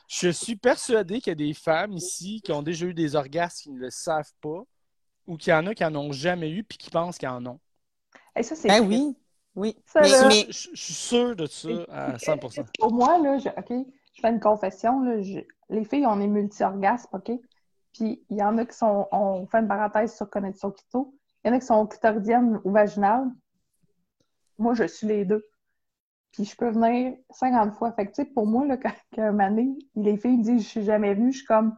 je suis persuadé qu'il y a des femmes ici qui ont déjà eu des orgasmes qui ne le savent pas, ou qu'il y en a qui en ont jamais eu puis qui pensent qu'ils en ont. Hey, ça, c'est Ben oui. Oui. Ça, mais, là- mais- Je, je suis sûr de ça à 100%. Pour moi, là, je, OK, je fais une confession, là, je- les filles, on est multi-orgasmes, OK? Puis il y en a qui sont, on fait une parenthèse sur connexion clito, il y en a qui sont clitoridiennes ou vaginales. Moi, je suis les deux. Puis je peux venir 50 fois. Fait que, tu sais, pour moi, là, quand, quand donné, les filles me disent « je suis jamais venue », je suis comme...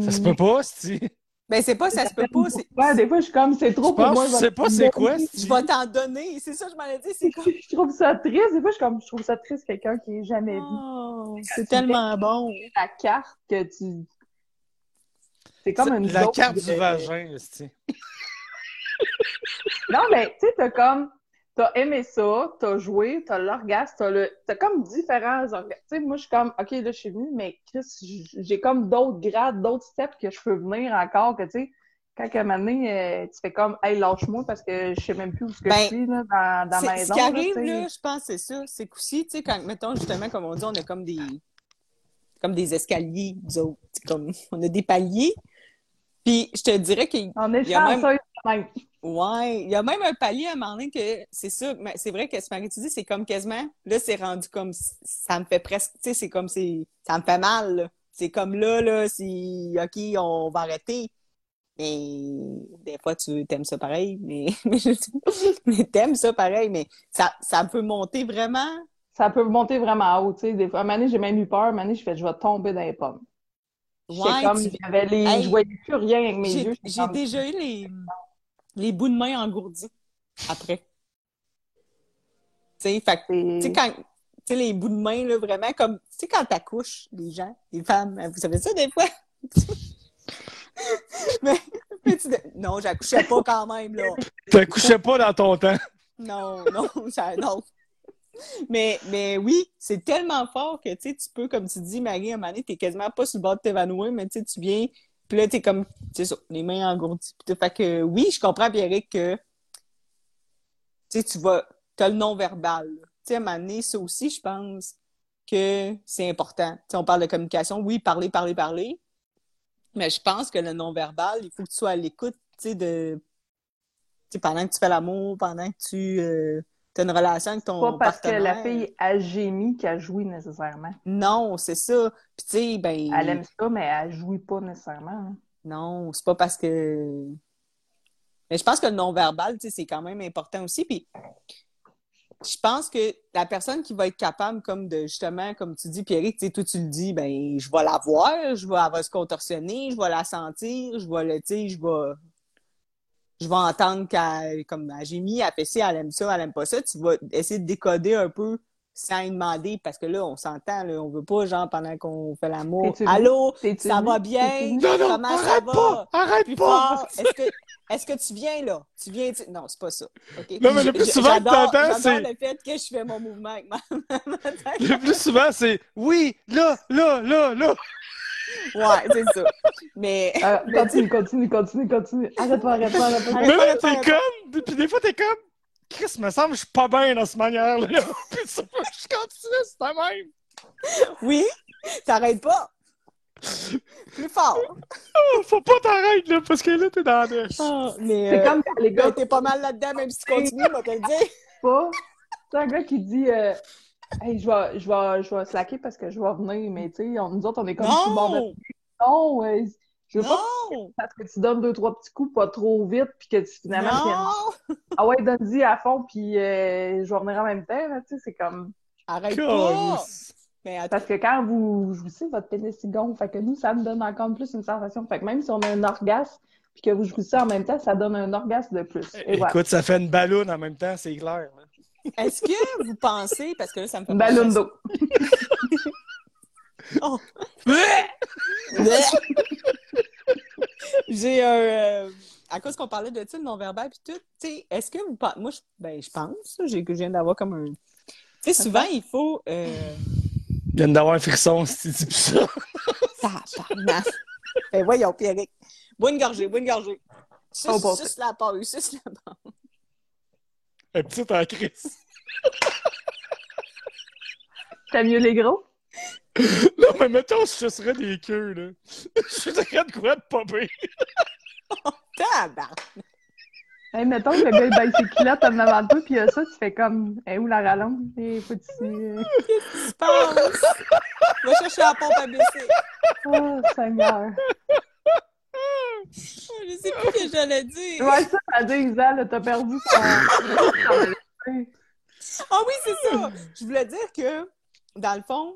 Ça se Hmm, peut pas, si ben, c'est pas, ça se peut pas. c'est- Ouais, des fois, je suis comme, c'est trop pour moi. je tu sais pas c'est quoi, Je vais t'en donner. C'est ça, je m'en ai dit. C'est comme. Je trouve ça triste. Des fois, je suis comme, je trouve ça triste quelqu'un qui est jamais vu. Oh, c'est tellement bon. la carte que tu. C'est comme une La carte du vagin, esti. Non, mais tu sais, t'as comme. T'as aimé ça, t'as joué, t'as l'orgasme, t'as le. T'as comme différents orgasmes. Tu sais, moi, je suis comme, OK, là, je suis venue, mais Chris, j'ai comme d'autres grades, d'autres steps que je peux venir encore, que tu sais. Quand à un moment donné, euh, tu fais comme, hey, lâche-moi parce que je sais même plus où ce que Ben, je suis, là, dans, dans ma Ce maison. qui là, arrive, là, je pense, c'est ça. C'est qu'aussi, tu sais, quand, mettons, justement, comme on dit, on a comme des. Comme des escaliers. C'est Comme, on a des paliers. Puis, je te dirais qu'il On est chanceux, même. Ouais, il y a même un palier à un moment donné que c'est ça, mais c'est vrai que ce Marie, tu dis, c'est comme quasiment, là, c'est rendu comme, ça me fait presque, tu sais, c'est comme, c'est, ça me fait mal. C'est comme là, là, si, OK, on va arrêter. Mais des fois, tu t'aimes ça pareil, mais, mais, t'aimes ça pareil, mais ça, ça peut monter vraiment. Ça peut monter vraiment haut, tu sais. Des fois, à un moment donné, j'ai même eu peur. À un moment donné, je fais, je vais tomber dans les pommes. Ouais, comme, tu- avait les, Hey, je voyais plus rien avec mes J'ai yeux. j'ai déjà eu les, les bouts de main engourdis après. Tu sais, fait que Tu sais, C'est- quand, tu sais, les bouts de main, là, vraiment, comme, tu sais, quand t'accouches, les gens, les femmes, hein, vous savez ça, des fois? mais, mais tu dis, non, j'accouchais pas quand même, là. T'accouchais pas dans ton temps. Non, non, ça, non. Mais, mais oui, c'est tellement fort que, tu sais, tu peux, comme tu dis, Marie, à un moment donné, t'es quasiment pas sur le bord de t'évanouir, mais tu sais, tu viens, puis là, t'es comme, c'est ça, les mains engourdies. Puis. Fait que, oui, je comprends, Pierrick, que, tu tu vas, t'as le non-verbal. Tu sais, à un ça aussi, je pense que c'est important. Tu sais, on parle de communication, oui, parler, parler, parler, mais je pense que le non-verbal, il faut que tu sois à l'écoute, tu sais, de, tu sais, pendant que tu fais l'amour, pendant que tu as une relation avec ton pas parce que partenaire. la fille a gémi qu'elle jouit nécessairement. Non, c'est ça. Puis tu sais, ben... Elle aime ça, mais elle jouit pas nécessairement. hein. Non, c'est pas parce que... Mais je pense que le non-verbal, tu sais, c'est quand même important aussi. Puis je pense que la personne qui va être capable, comme de, justement, comme tu dis, Pierrick, tu sais, toi, tu le dis, ben, je vais la voir, je vais, elle va se contorsionner, je vais la sentir, je vais le, tu sais, je vais... Je vais entendre qu'elle, comme gémit, elle fait ci, elle aime ça, elle aime pas ça. Tu vas essayer de décoder un peu sans y demander, parce que là, on s'entend, là, on veut pas, genre, pendant qu'on fait l'amour? Allô, T'es-tu ça va bien? Non, non, Comment ça arrête va? pas! Arrête Plus pas! Est-ce que, est-ce que tu viens là? Tu viens. tu- Non, c'est pas ça. Non, mais le plus souvent que t'entends, c'est- le fait que je fais mon mouvement avec ma, ma tête. Le plus souvent, c'est oui, là, là, là, là. Ouais, c'est ça. Mais. Euh, Mais continue, continue, continue, continue. Arrête-toi, arrête-toi, arrête-toi. Arrête Mais pas, là, t'es comme. Puis des fois, t'es comme. Chris, me semble que je suis pas bien dans cette manière-là. Puis ça, je continue, c'est la même. Oui, t'arrêtes pas. Plus fort. Oh, faut pas t'arrêter, là, parce que là, t'es dans la Ah, mais C'est euh, comme quand les gars ben, t'es pas mal là-dedans, même si tu continues, on va te le dire. pas. C'est un gars qui dit euh, Hey, je vais, je, vais, je vais slacker parce que je vais venir, mais tu sais, on- nous autres, on est comme le bord de Non! Non, euh, je veux pas Non! parce que tu donnes deux, trois petits coups pas trop vite, puis que tu, finalement, tu Non! ah ouais, donne-y à fond, puis euh, je vais venir en même temps, tu sais, c'est comme. Arrête pas! Mais Parce que quand vous jouissez, votre pénis il gonfle, fait que nous, ça me donne encore plus une sensation. Fait que même si on a un orgasme, puis que vous jouissez en même temps, ça donne un orgasme de plus. Et voilà. Écoute, ça fait une balloune en même temps, c'est clair. Est-ce que vous pensez, parce que là, ça me fait ballon d'eau. Oh. J'ai un. euh, à cause qu'on parlait de ça, le non-verbal puis tout, tu sais, est-ce que vous pensez. Moi, je, ben, je pense j'ai- que je viens d'avoir comme un. Tu sais, souvent, il faut. Euh... Il vient d'avoir un frisson si tu dis plus ça. Tabarnak. Ben, voyons, Pierrick. Bois une gorgée, bois une gorgée. Suce, Oh, bon. suce la paille, suce la paille. Un petit en crise. T'as mieux les gros? Non, mais mettons, je serais des queues, là. Je suis de quoi de popper. Tabarnak. Hey, mettons que le gars il baisse ses culottes en avant de toi, a ça, tu fais comme, hey, où la rallonge? Et faut tu euh, Tu penses? Va chercher la pompe à baisser. Oh, Seigneur. Je sais plus ce que j'allais dire. Ouais, ça, ça dit, Isa, là, t'as perdu ton. Ah oui, c'est ça. Je voulais dire que, dans le fond,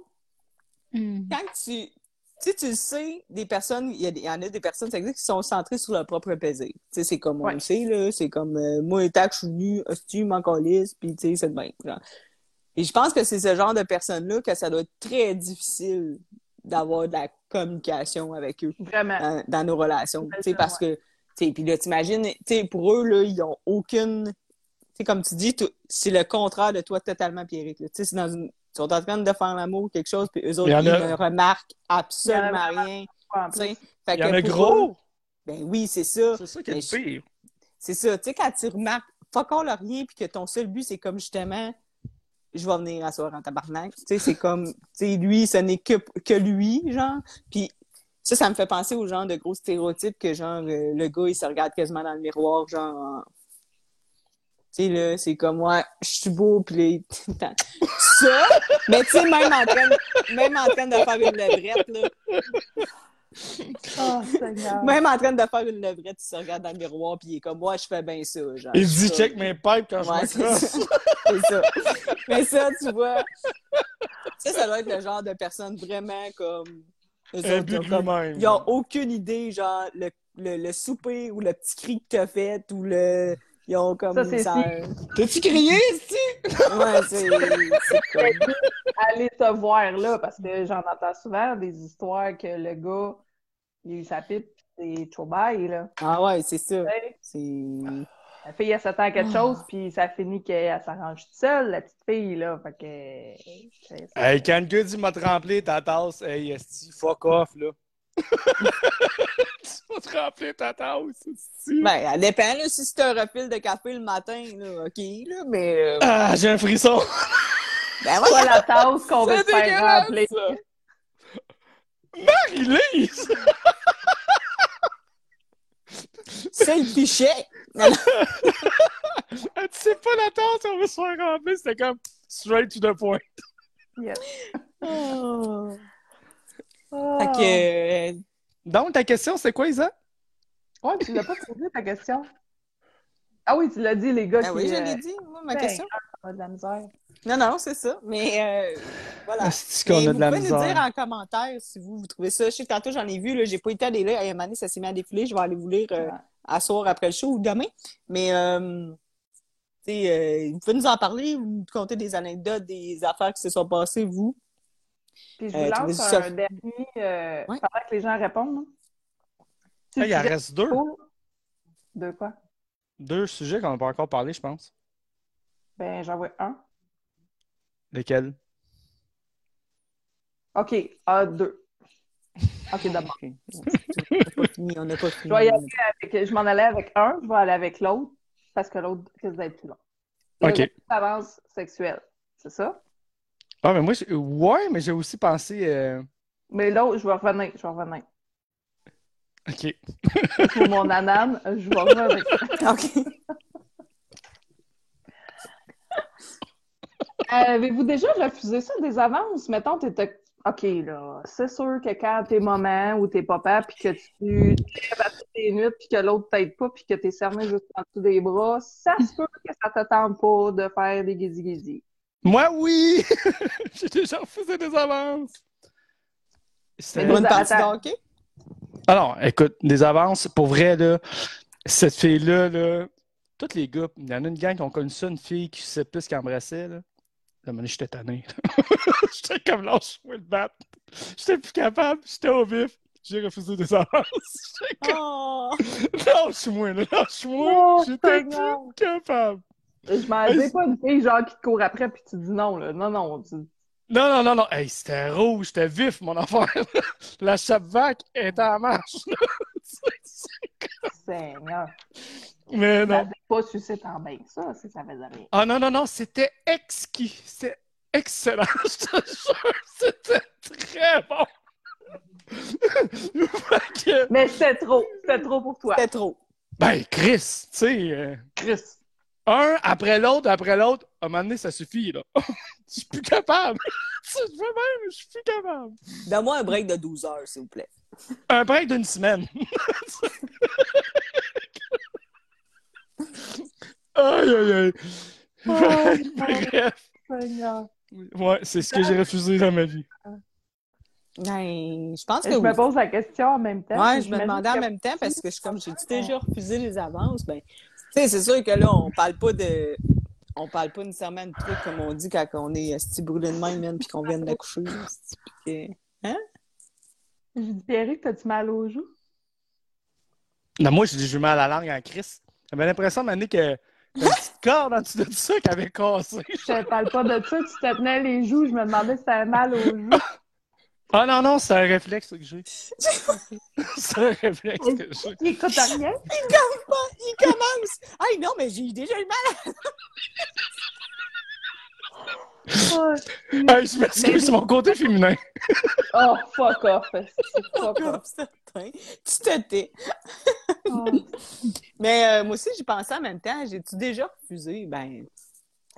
quand tu. Tu sais, tu le sais, des personnes, il y, a des- il y en a des personnes, ça existe, qui sont centrées sur leur propre plaisir. Tu sais, c'est comme on Ouais. le sait, là. C'est comme, euh, moi, tant que je suis venu, hostie, m'en calisse, puis tu sais, c'est de même. genre. Et je pense que c'est ce genre de personnes-là que ça doit être très difficile d'avoir de la communication avec eux Vraiment. dans, dans nos relations. Ouais, Tu sais, parce que, tu sais, puis là, t'imagines, tu sais, pour eux, là, ils ont aucune. Tu sais, comme tu dis, c'est le contraire de toi totalement, Pierrick. là. Tu sais, c'est dans une. Ils sont en train de faire l'amour, quelque chose, puis eux autres, ils a- ne remarquent Il y en absolument a rien. Fait Il y en que a eux- gros. ben oui, c'est ça. C'est ça qui est pire. C'est ça. Tu sais, quand tu remarques fuck all rien, puis que ton seul but, c'est comme justement, je vais venir asseoir en tabarnak. Tu sais, c'est comme, tu sais, lui, ce n'est que, lui, genre. Puis ça, ça me fait penser au genre de gros stéréotypes que, genre, euh, le gars, il se regarde quasiment dans le miroir, genre. en- Tu sais, là, c'est comme, ouais, je suis beau, puis ça, mais tu sais, même en train, de- même en train de faire une levrette, là, Oh, même en train de faire une levrette, il se regarde dans le miroir, puis il est comme, moi, je fais bien ça, genre. Il dit ça. check mes pipes quand Ouais, je c'est me crosse. ça. C'est ça. Mais ça, tu vois, ça, ça doit être le genre de personne vraiment comme. autres, comme-. Ils n'ont aucune idée, genre, le, le, le souper ou le petit cri que t'as fait ou le. Ils ont comme. Ça, c'est T'as-tu crié, ici? Ouais, c'est. comme. Allez te voir là, parce que j'en entends souvent des histoires que le gars, il a eu sa pipe, pis c'est trop bail, là. Ah ouais, c'est ça. C'est. La fille, elle s'attend à quelque Ah. chose, puis ça finit qu'elle s'arrange toute seule, la petite fille, là. Fait que. c'est- Hey, quand le gars dit m'a te rempli ta tasse, hey, esti, fuck off, là. Tu vas te remplir ta tasse. Ben, ça dépend, là, si c'est un refil de café le matin, là, OK, là, mais. euh, Ah, j'ai un frisson. Ben, ouais, la tasse qu'on veut C'est te faire remplir. ça. Marie-Lise! c'est le pichet. Dit, c'est pas la tasse, on va se faire remplir. C'était comme straight to the point. Yes. Oh. Ah. Euh, Donc, ta question, c'est quoi, Isa? Ouais, tu l'as pas posé ta question. Ah oui, tu l'as dit, les gars. Ah qui, oui, je euh, l'ai dit, moi, ma ben, question. on a de la misère. Non, non, c'est ça. Mais euh, voilà. Est-ce qu'on Mais a vous de la pouvez nous dire misère? en commentaire si vous, vous trouvez ça. Je sais que tantôt, j'en ai vu, là, j'ai pas été à lire. À un moment donné, ça s'est mis à défiler. Je vais aller vous lire euh, à soir après le show ou demain. Mais, euh, tu sais, euh, vous pouvez nous en parler, vous nous conter des anecdotes, des affaires qui se sont passées, vous. Puis je Euh, vous lance ça- un dernier euh, Ouais. pendant que les gens répondent. là. Hey, il en reste deux. De quoi? Deux sujets qu'on n'a pas encore parlé, je pense. Ben, j'en vois un. Lesquels? OK, deux. OK, d'abord. On n'a pas fini, on n'a pas Je fini. vais y aller avec, je m'en allais avec un, je vais aller avec l'autre, parce que l'autre risque d'être plus long. Le OK. avance sexuelle, c'est ça? Ah, mais moi, j'ai- ouais, mais j'ai aussi pensé. euh, Mais là, je vais revenir, je vais revenir. OK. Pour mon anane, je vais revenir. OK. Avez-vous déjà refusé ça des avances? Mettons, t'étais. OK, là, c'est sûr que quand t'es maman ou t'es papa, puis que tu te à toutes les nuits, puis que l'autre t'aide pas, puis que t'es cerné juste en dessous des bras, ça se peut que ça te tente pas de faire des guézi Moi, oui! J'ai déjà refusé des avances. C'était- une Attends. partie de hockey? Alors, écoute, des avances, pour vrai, là, cette fille-là, là, tous les gars, il y en a une gang qui ont connu ça, une fille qui sait plus qu'embrassait, là. Là, maintenant, j'étais tanné. j'étais comme lâche-moi le battre. J'étais plus capable, j'étais au vif. J'ai refusé des avances. J'étais comme, Oh! lâche-moi, lâche-moi. Oh, j'étais plus capable. Je m'en dis pas une fille genre qui te court après, puis tu dis non, là. Non, non, tu... Non, non, non, non. Hey, c'était rouge, c'était vif, mon affaire. La chape-vac était en marche. Seigneur. Mais Ça non. fait pas sucer en bain, ça, si ça faisait rien. Ah non, non, non, c'était exquis. C'était excellent, je te jure. C'était très bon. Que, Mais c'était trop, c'était trop pour toi. C'était trop. ben, Chris, tu sais, euh, Chris. Un après l'autre, après l'autre, à un moment donné, ça suffit, là. Je suis plus capable. Je fais même, je suis plus capable. Donne-moi un break de 12 heures, s'il vous plaît. Un break d'une semaine. aïe, aïe, aïe. Bref. Seigneur. Ouais, c'est ce que j'ai refusé dans ma vie. Ben, je pense Je que oui. me pose la question en même temps. Ouais, je me demandais en même temps parce que je suis comme j'ai déjà refusé les avances? Ben, sais, c'est sûr que là, on parle pas de. On parle pas nécessairement de trucs comme on dit quand on est esti brûlé de même, man, puis qu'on vient d'accoucher. esti, puis que- J'ai dit, Pierrick, t'as-tu mal aux joues? Non, moi, j'ai j'ai mal à la langue en Chris. J'avais l'impression, Mané, que une petite corde en dessous de ça qui avait cassé. Je te parle pas de ça, tu te tenais les joues, je me demandais si t'avais mal aux joues. Ah non, non, c'est un réflexe que j'ai. c'est un réflexe que j'ai. Il écoute rien. Il commence! Hey, non, mais j'ai déjà eu mal Oh, Hey, je m'excuse, c'est mon côté féminin. Oh, fuck off. c'est Fuck off. certain. Tu te tais. Oh. Mais euh, moi aussi, j'y pensais en même temps. J'ai-tu déjà refusé? Ben,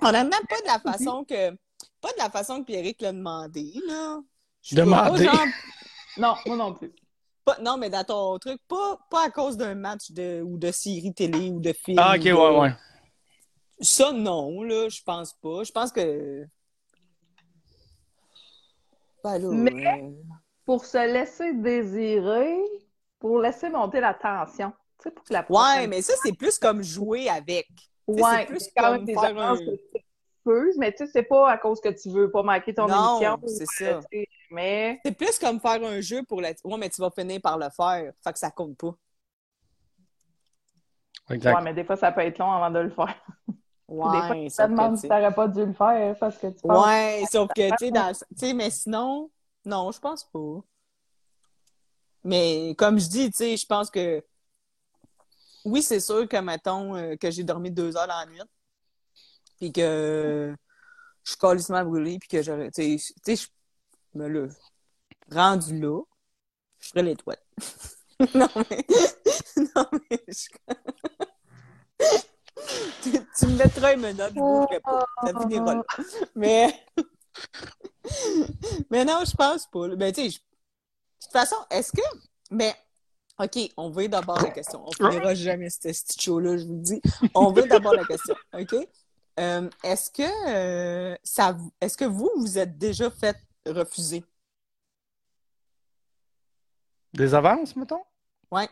honnêtement, pas de la façon que. Pas de la façon que Pierrick l'a demandé, là. Je vois pas, genre, Non, moi non plus. Pas- non, mais dans ton truc, pas, pas à cause d'un match de, ou de série télé ou de film. Ah, ok, de- ouais, ouais. Ça, non, là, je pense pas. Je pense que. Ben là, Mais- euh, Pour se laisser désirer, pour laisser monter la tension. Tu sais, pour que la Ouais, prochaine- mais ça, c'est plus comme jouer avec. Ouais, c'est plus quand même comme des faire que tu peux, mais tu sais, c'est pas à cause que tu veux pas manquer ton Non, émission. c'est ça. tu sais, Mais C'est plus comme faire un jeu pour la. Ouais, mais tu vas finir par le faire. Fait que ça compte pas. Exact. Ouais, mais des fois, ça peut être long avant de le faire. Ouais, des fois, tu te demandes tu si t'aurais pas dû le faire parce que tu penses. Ouais, sauf que, tu sais, dans- mais sinon, non, je pense pas. Mais comme je dis, tu sais, je pense que oui, c'est sûr que, mettons, euh, que j'ai dormi deux heures dans la nuit, puis que je suis calissement brûlée, puis que j'aurais, tu sais, tu sais, je me le rendu là, je ferais les toilettes. non, mais, non, mais, je- tu, tu me mettras une menotte, je bougerai pas. Ça finira là. Mais, mais non, je pense pas. là. Ben, tu sais, je- de toute façon, est-ce que, mais, OK, on va d'abord la question. On finira jamais ce petit show-là, je vous le dis. On va d'abord la question, OK? Euh, est-ce que euh, ça, vous- est-ce que vous, vous êtes déjà fait refuser? Des avances, mettons? Ouais.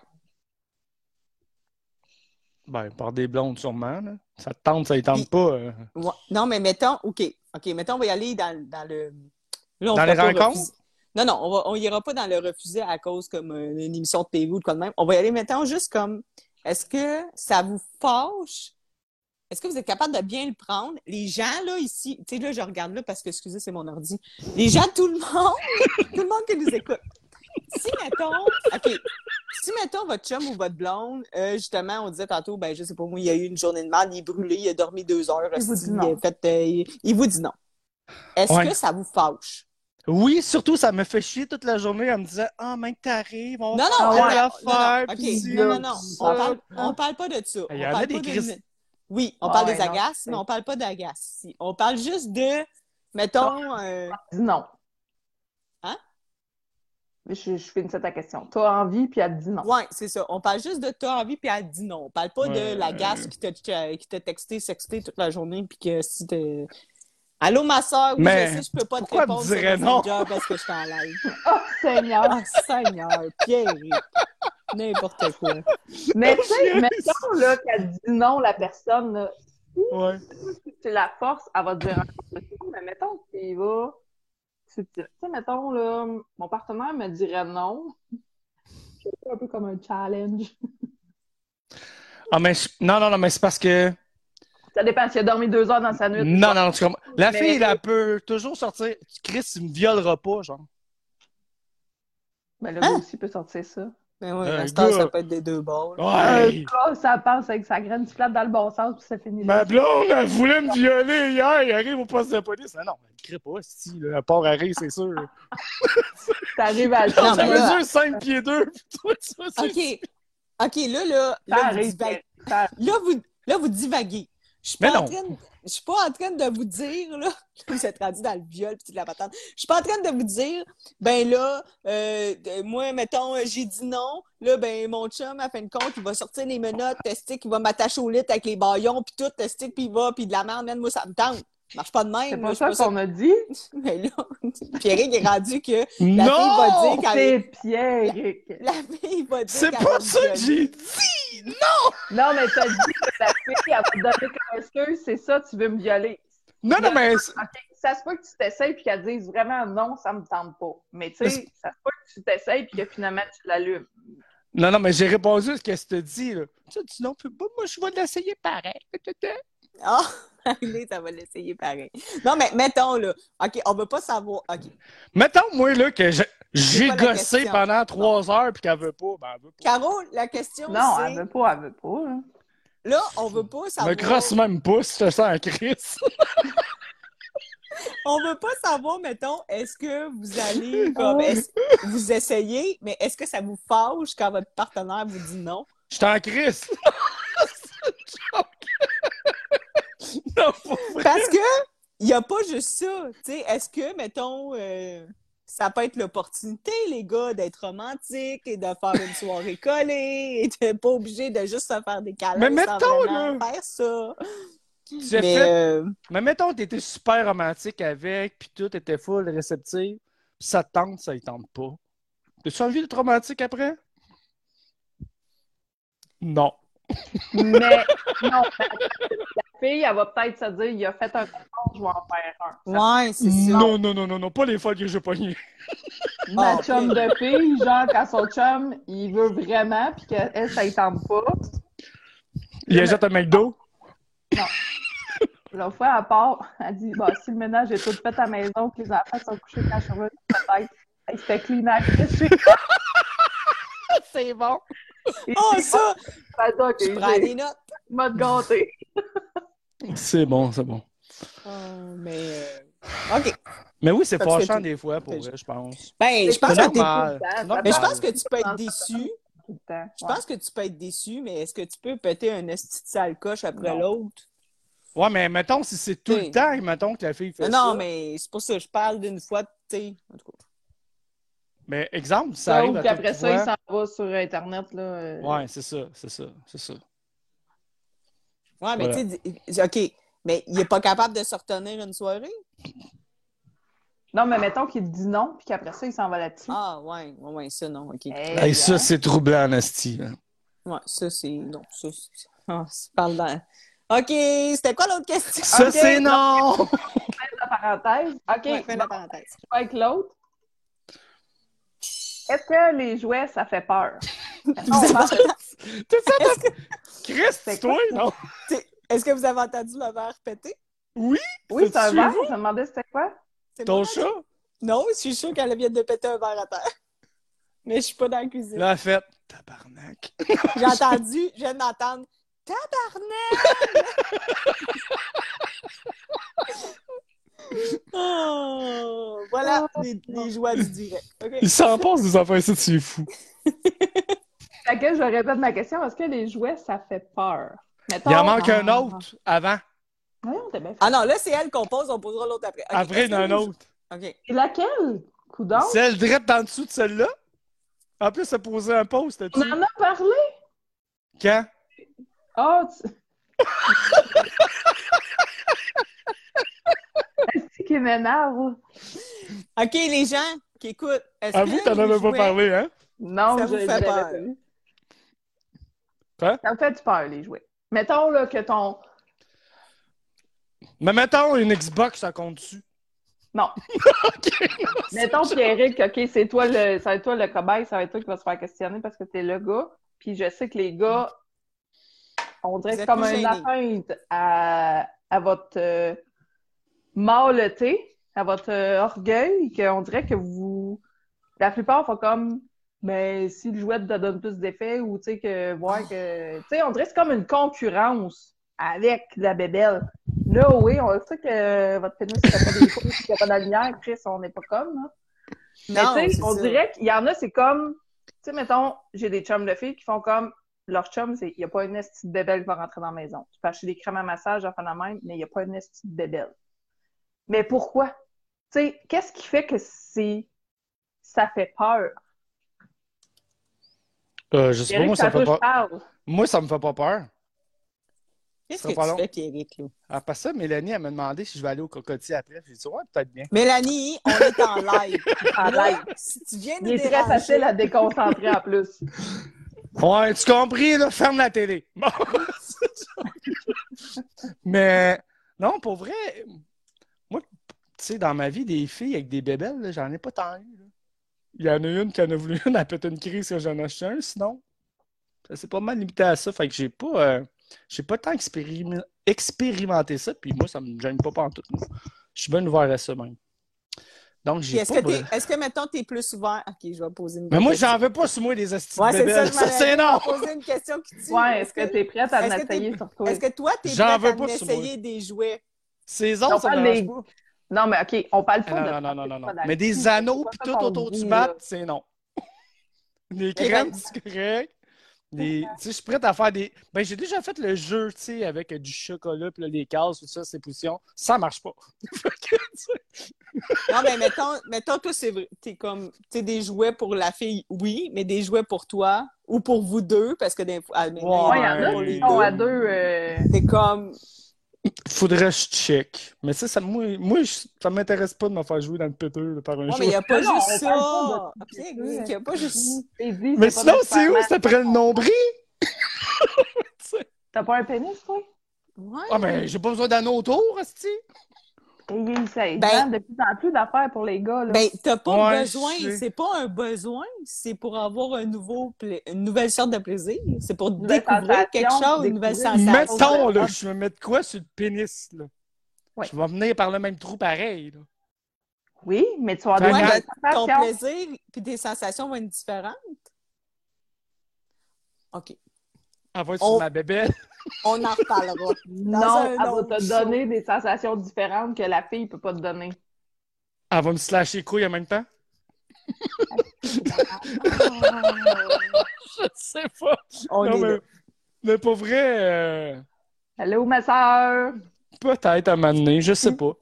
Ben, par des blondes, sûrement. Là. Ça te tente, ça ne tente pas. euh. Ouais. Non, mais mettons, OK, OK, mettons, on va y aller dans, dans le. Là, on Dans fera les pas rencontres? refuser. Non, non, on va, on ira pas dans le refuser à cause comme euh, une émission de TV ou de quoi de même. On va y aller, mettons, juste comme, est-ce que ça vous fâche? Est-ce que vous êtes capable de bien le prendre? Les gens, là, ici, tu sais, là, je regarde là parce que, excusez, c'est mon ordi. Les gens, tout le monde, tout le monde qui nous écoute. Si, mettons, OK, si, mettons, votre chum ou votre blonde, euh, justement, on disait tantôt, ben, je sais pas moi, il y a eu une journée de mal, il est brûlé, il a dormi deux heures, Il vous dit non. a fait, euh, il, il vous dit non. Est-ce Ouais. que ça vous fâche? Oui, surtout, ça me fait chier toute la journée en me disant Ah, même t'arrives, on Non, non, telle attends, non, non, non, non, non, puis on parle, on parle pas de ça. Il y en a parle des crises. Oui, on Ah parle ouais, des agaces, mais on parle pas d'agaces. ici. On parle juste de, mettons, euh, Dis non. Hein? Je, je finis ta question. T'as envie, puis elle te dit non. ouais, c'est ça. On parle juste de t'as envie, puis elle dit non. On parle pas Ouais. de l'agace qui t'a qui t'a texté, sexté toute la journée, puis que si t'es... Allô, ma soeur, oui, Mais je sais, je peux pas te répondre sur non? Parce que je suis en live. Oh, Seigneur! Ah, Seigneur, Pierre, n'importe quoi. Mais tu sais, mettons là, qu'elle dit non, la personne, là, Ouais. si tu la force, elle va te dire un truc. Mais mettons va. Tu tu sais, mettons, là, mon partenaire me dirait non. Fais un peu comme un challenge. Ah, mais je- non, non, non, mais c'est parce que. Ça dépend s'il a dormi deux heures dans sa nuit. Non, non, tu comprends. La Mais- fille, elle peut toujours sortir. Chris, il me violera pas, genre. Mais le Hein? gars aussi peut sortir ça. Oui, Un gars. ça peut être des deux bords. là. Un Ouais. gars, ça passe avec sa graine flatte dans le bon sens, puis ça finit là. Ma blonde, elle voulait me violer hier. Il arrive au poste de police. Ah non, elle ne crée pas, si. Le port arrive, c'est sûr. T'arrives à le Non, Ça dire 5 pieds 2. Toi, tu OK. OK, là, là, Ça là, vous, arrive. divaguez. ça- là, vous, là, vous divaguez. Je suis pas en train de- je suis pas en train de vous dire, là, vous êtes rendu dans le viol puis toute la patente. Je suis pas en train de vous dire, ben là, euh, moi, mettons, euh, j'ai dit non. Là, ben, mon chum, à fin de compte, il va sortir les menottes, tester qu'il va m'attacher au lit avec les baillons puis tout, tester puis il va, puis de la merde, man, moi, ça me tente. Ça marche pas de même. C'est pas ça qu'on a dit. Mais là, Pierrick est rendu que la fille Non! va dire qu'elle C'est Pierre. la fille va dire C'est pas ça que j'ai dit! Non, mais t'as dit que la fille, elle va te donner comme excuse, c'est ça, tu veux me violer. Non, non, mais. Ça se peut que tu t'essayes puis qu'elle dise vraiment non, ça me tente pas. Mais tu sais, ça se peut que tu t'essayes puis que finalement tu l'allumes. Non, non, mais j'ai répondu à ce que tu te dis, là. Tu as dit non, puis moi, je vais l'essayer pareil. Ah, allez, ça va l'essayer pareil. Non, mais mettons, là. OK, on veut pas savoir. OK. Mettons, moi, là, que je- j'ai gossé pendant trois heures puis qu'elle veut pas, ben, elle veut pas. Caro, la question, Non, elle veut pas, elle veut pas. hein. Là, on veut pas Me savoir. crosse même pas si je te sens en crise. On veut pas savoir, mettons, est-ce que vous allez comme Ouais. est-ce- vous essayez, mais est-ce que ça vous fâche quand votre partenaire vous dit non? Je suis en crise. C'est une joke. non, pour vrai. Parce que il y a pas juste ça. Tu sais, est-ce que, mettons, euh, ça peut être l'opportunité, les gars, d'être romantique et de faire une soirée collée et de pas obligé de juste se faire des câlins Mais mettons, là. faire ça? J'ai Mais, fait- euh, Mais mettons, t'étais super romantique avec, puis tout était full réceptif, puis ça te tente, ça y tente pas. T'as-tu envie d'être romantique après? Non. Mais non, fille, elle va peut-être se dire il a fait un concours, je vais en faire un. ouais, c'est ça. Non, non, non, non, non, pas les folles que j'ai pognées. Ma chum de fille, genre quand son chum, il veut vraiment, puis qu'elle, ça y tente pas. Il achète un McDo. L'autre fois, elle part, elle dit bah, si le ménage est tout fait à la maison, que les enfants sont couchés quand je suis revenue, peut-être. Hey, C'était clean à chez C'est bon. Oh, ça! Je prends des notes. m'a gâté. C'est bon, c'est bon. Oh, mais. euh, OK. Mais oui, c'est fâchant des fois, pour vrai, je pense. Ben, je pense que Non, Mais je pense que tu peux être déçu. Je pense que tu peux être déçu, mais est-ce que tu peux péter un esti de sale coche après Non. l'autre? Ouais, mais mettons, si c'est tout le temps, mettons que la fille fait Non, ça. mais c'est pour ça que je parle d'une fois, tu sais. En tout cas. Mais exemple, ça Ça, arrive qu'après toute ça, il s'en va sur Internet. Là, euh, Ouais, c'est ça, c'est ça, c'est ça. Ouais, mais Voilà. tu sais, dis- OK. Mais il est pas capable de se retenir une soirée? Non, mais mettons qu'il dit non, puis qu'après ça, il s'en va là-dessus. Ah, ouais, ouais, ouais, ça, non, OK. Hey, Hey, ça, hein. c'est troublant, Nasty. Ouais, ça, c'est. Non, ça, c'est. Ah, c'est parle dans. OK, c'était quoi l'autre question? Ça, c'est non! la parenthèse. OK, Ouais, fin de la parenthèse. je vais avec l'autre. Est-ce que les jouets, ça fait peur? Entendu- T'es ça, Est-ce que, Chris, C'est toi, non? est-ce que vous avez entendu le verre péter? Oui, c'est un verre? Je me demandais c'était quoi? Ton chat? Non, je suis sûre qu'elle vient de péter un verre à terre. Mais je suis pas dans la cuisine. Là, elle fait tabarnak. J'ai entendu, je viens d'entendre Tabarnak! Oh, voilà les, les joies du direct. OK. Il s'en passe des affaires ici, c'est fou. Fait que je répète ma question. Est-ce que les jouets, ça fait peur? Mettons, Il en manque ah, un autre avant. Bien fait. Ah non, là, c'est elle qu'on pose, on posera l'autre après. Après, il y en a un autre. OK. Et laquelle? Coudon? Celle direct en dessous de celle-là. En plus, ça posait un post On en a parlé? Quand? Ah, tu... Est-ce qu'il m'énerve? OK, les gens qui écoutent, est-ce Avoue, que t'en les avais pas parlé, hein? Non, Ça je vous fait peur? Quoi? Ça me fait peur, les jouets. Mettons là, que ton. Mais mettons une Xbox, ça compte dessus. Non. Mettons, Pierrick, OK, c'est toi le, ça va être toi le cobaye, ça va être toi qui va se faire questionner parce que t'es le gars. Puis je sais que les gars, on dirait que comme une atteinte à, à votre euh, mâleté, à votre euh, orgueil, qu'on dirait que vous. La plupart font comme. Mais si le jouet te donne plus d'effets ou tu sais que voir que. Tu sais, on dirait que c'est comme une concurrence avec la bébelle. Là, oui, on sait que votre pénis fait pas des choses, a pas de lumière, Chris, on n'est pas comme, là. Non, Mais tu c'est sais, on ça. dirait qu'il y en a, c'est comme, tu sais, mettons, j'ai des chums de filles qui font comme, leur chum, c'est, il n'y a pas une esti de bébelle qui va rentrer dans la maison. Tu peux acheter des crèmes à massage, enfin la même, mais il n'y a pas une esti de bébelle. Mais pourquoi? Tu sais, qu'est-ce qui fait que c'est, ça fait peur? Euh, je sais pas, moi, ça me fait pas... parle. Moi, ça me fait pas peur. Qu'est-ce Ça que pas tu long. fais, Pierrick, là? Après ça, Mélanie, elle m'a demandé si je vais aller au cocotier après. J'ai dit, ouais, peut-être bien. Mélanie, on est en live. En live. Si tu viens Il de est très facile à déconcentrer en plus. Ouais, tu compris, là, ferme la télé. Bon. Mais, non, pour vrai, moi, tu sais, dans ma vie, des filles avec des bébelles, j'en ai pas tant eu. Il y en a une qui en a voulu une, elle a pété une crise que j'en ai acheté un, sinon, ça s'est pas mal limité à ça. Fait que j'ai pas, euh, j'ai pas tant expérim- expérimenté ça, puis moi, ça me gêne pas en tout. Je suis bien ouvert à ça même. Donc, j'ai Est-ce pas. que, est-ce que, mettons, t'es plus ouvert? OK, je vais poser une Mais moi, question. j'en veux pas sur moi des astuces Ouais, c'est ça, c'est non! poser une question qui tue. Ouais, est-ce que t'es prête à t'es- essayer sur toi? Est-ce que toi, t'es J'en prête à essayer des jouets? Ces autres, ça me des- pas. Non, mais OK, on parle pas de... Non, non, non, non, non. Mais des anneaux pas tout autour du bat, c'est non. Des crèmes, c'est correct. Des... Tu sais, je suis prête à faire des. Ben, j'ai déjà fait le jeu, tu sais, avec du chocolat, puis là, les cases, tout ça, ces positions. Ça marche pas. Non, mais mettons, mettons toi, c'est vrai. T'es comme, tu sais, des jouets pour la fille, oui, mais des jouets pour toi ou pour vous deux, parce que des fois, ah, Ouais, y en a pour les sont à deux, deux. euh, c'est comme, Faudrait que je check. Mais ça, ça moi, moi je- ça m'intéresse pas de me faire jouer dans le péteux par un ouais, jeu. mais il n'y a pas Non, juste ça. parle pas de- Ok, il n'y a pas juste t'es dit, Mais sinon, c'est où? C'est après le nombril? T'as pas un pénis, toi? Ouais. Ah, mais j'ai pas besoin d'anneaux autour, esti. Et ça Ben- ben, de plus en plus d'affaires pour les gars. Là. Ben, t'as pas Ouais, besoin, c'est pas un besoin, c'est pour avoir un nouveau pla- une nouvelle sorte de plaisir. C'est pour découvrir quelque chose, une nouvelle sensation. Mettons, là, Ah, je me mets de quoi sur le pénis, là? Ouais. Je vais venir par le même trou pareil, là. Oui, mais tu vas avoir Ouais, ton plaisir puis tes sensations vont être différentes? OK. Elle va être On- sur ma bébelle. On en reparlera. Non, elle va te show. donner des sensations différentes que la fille peut pas te donner. Elle va me slasher les couilles en même temps? Je sais pas. On Non, est mais, là. mais pour vrai, euh, Allô, ma soeur! peut-être à m'amener, je sais pas.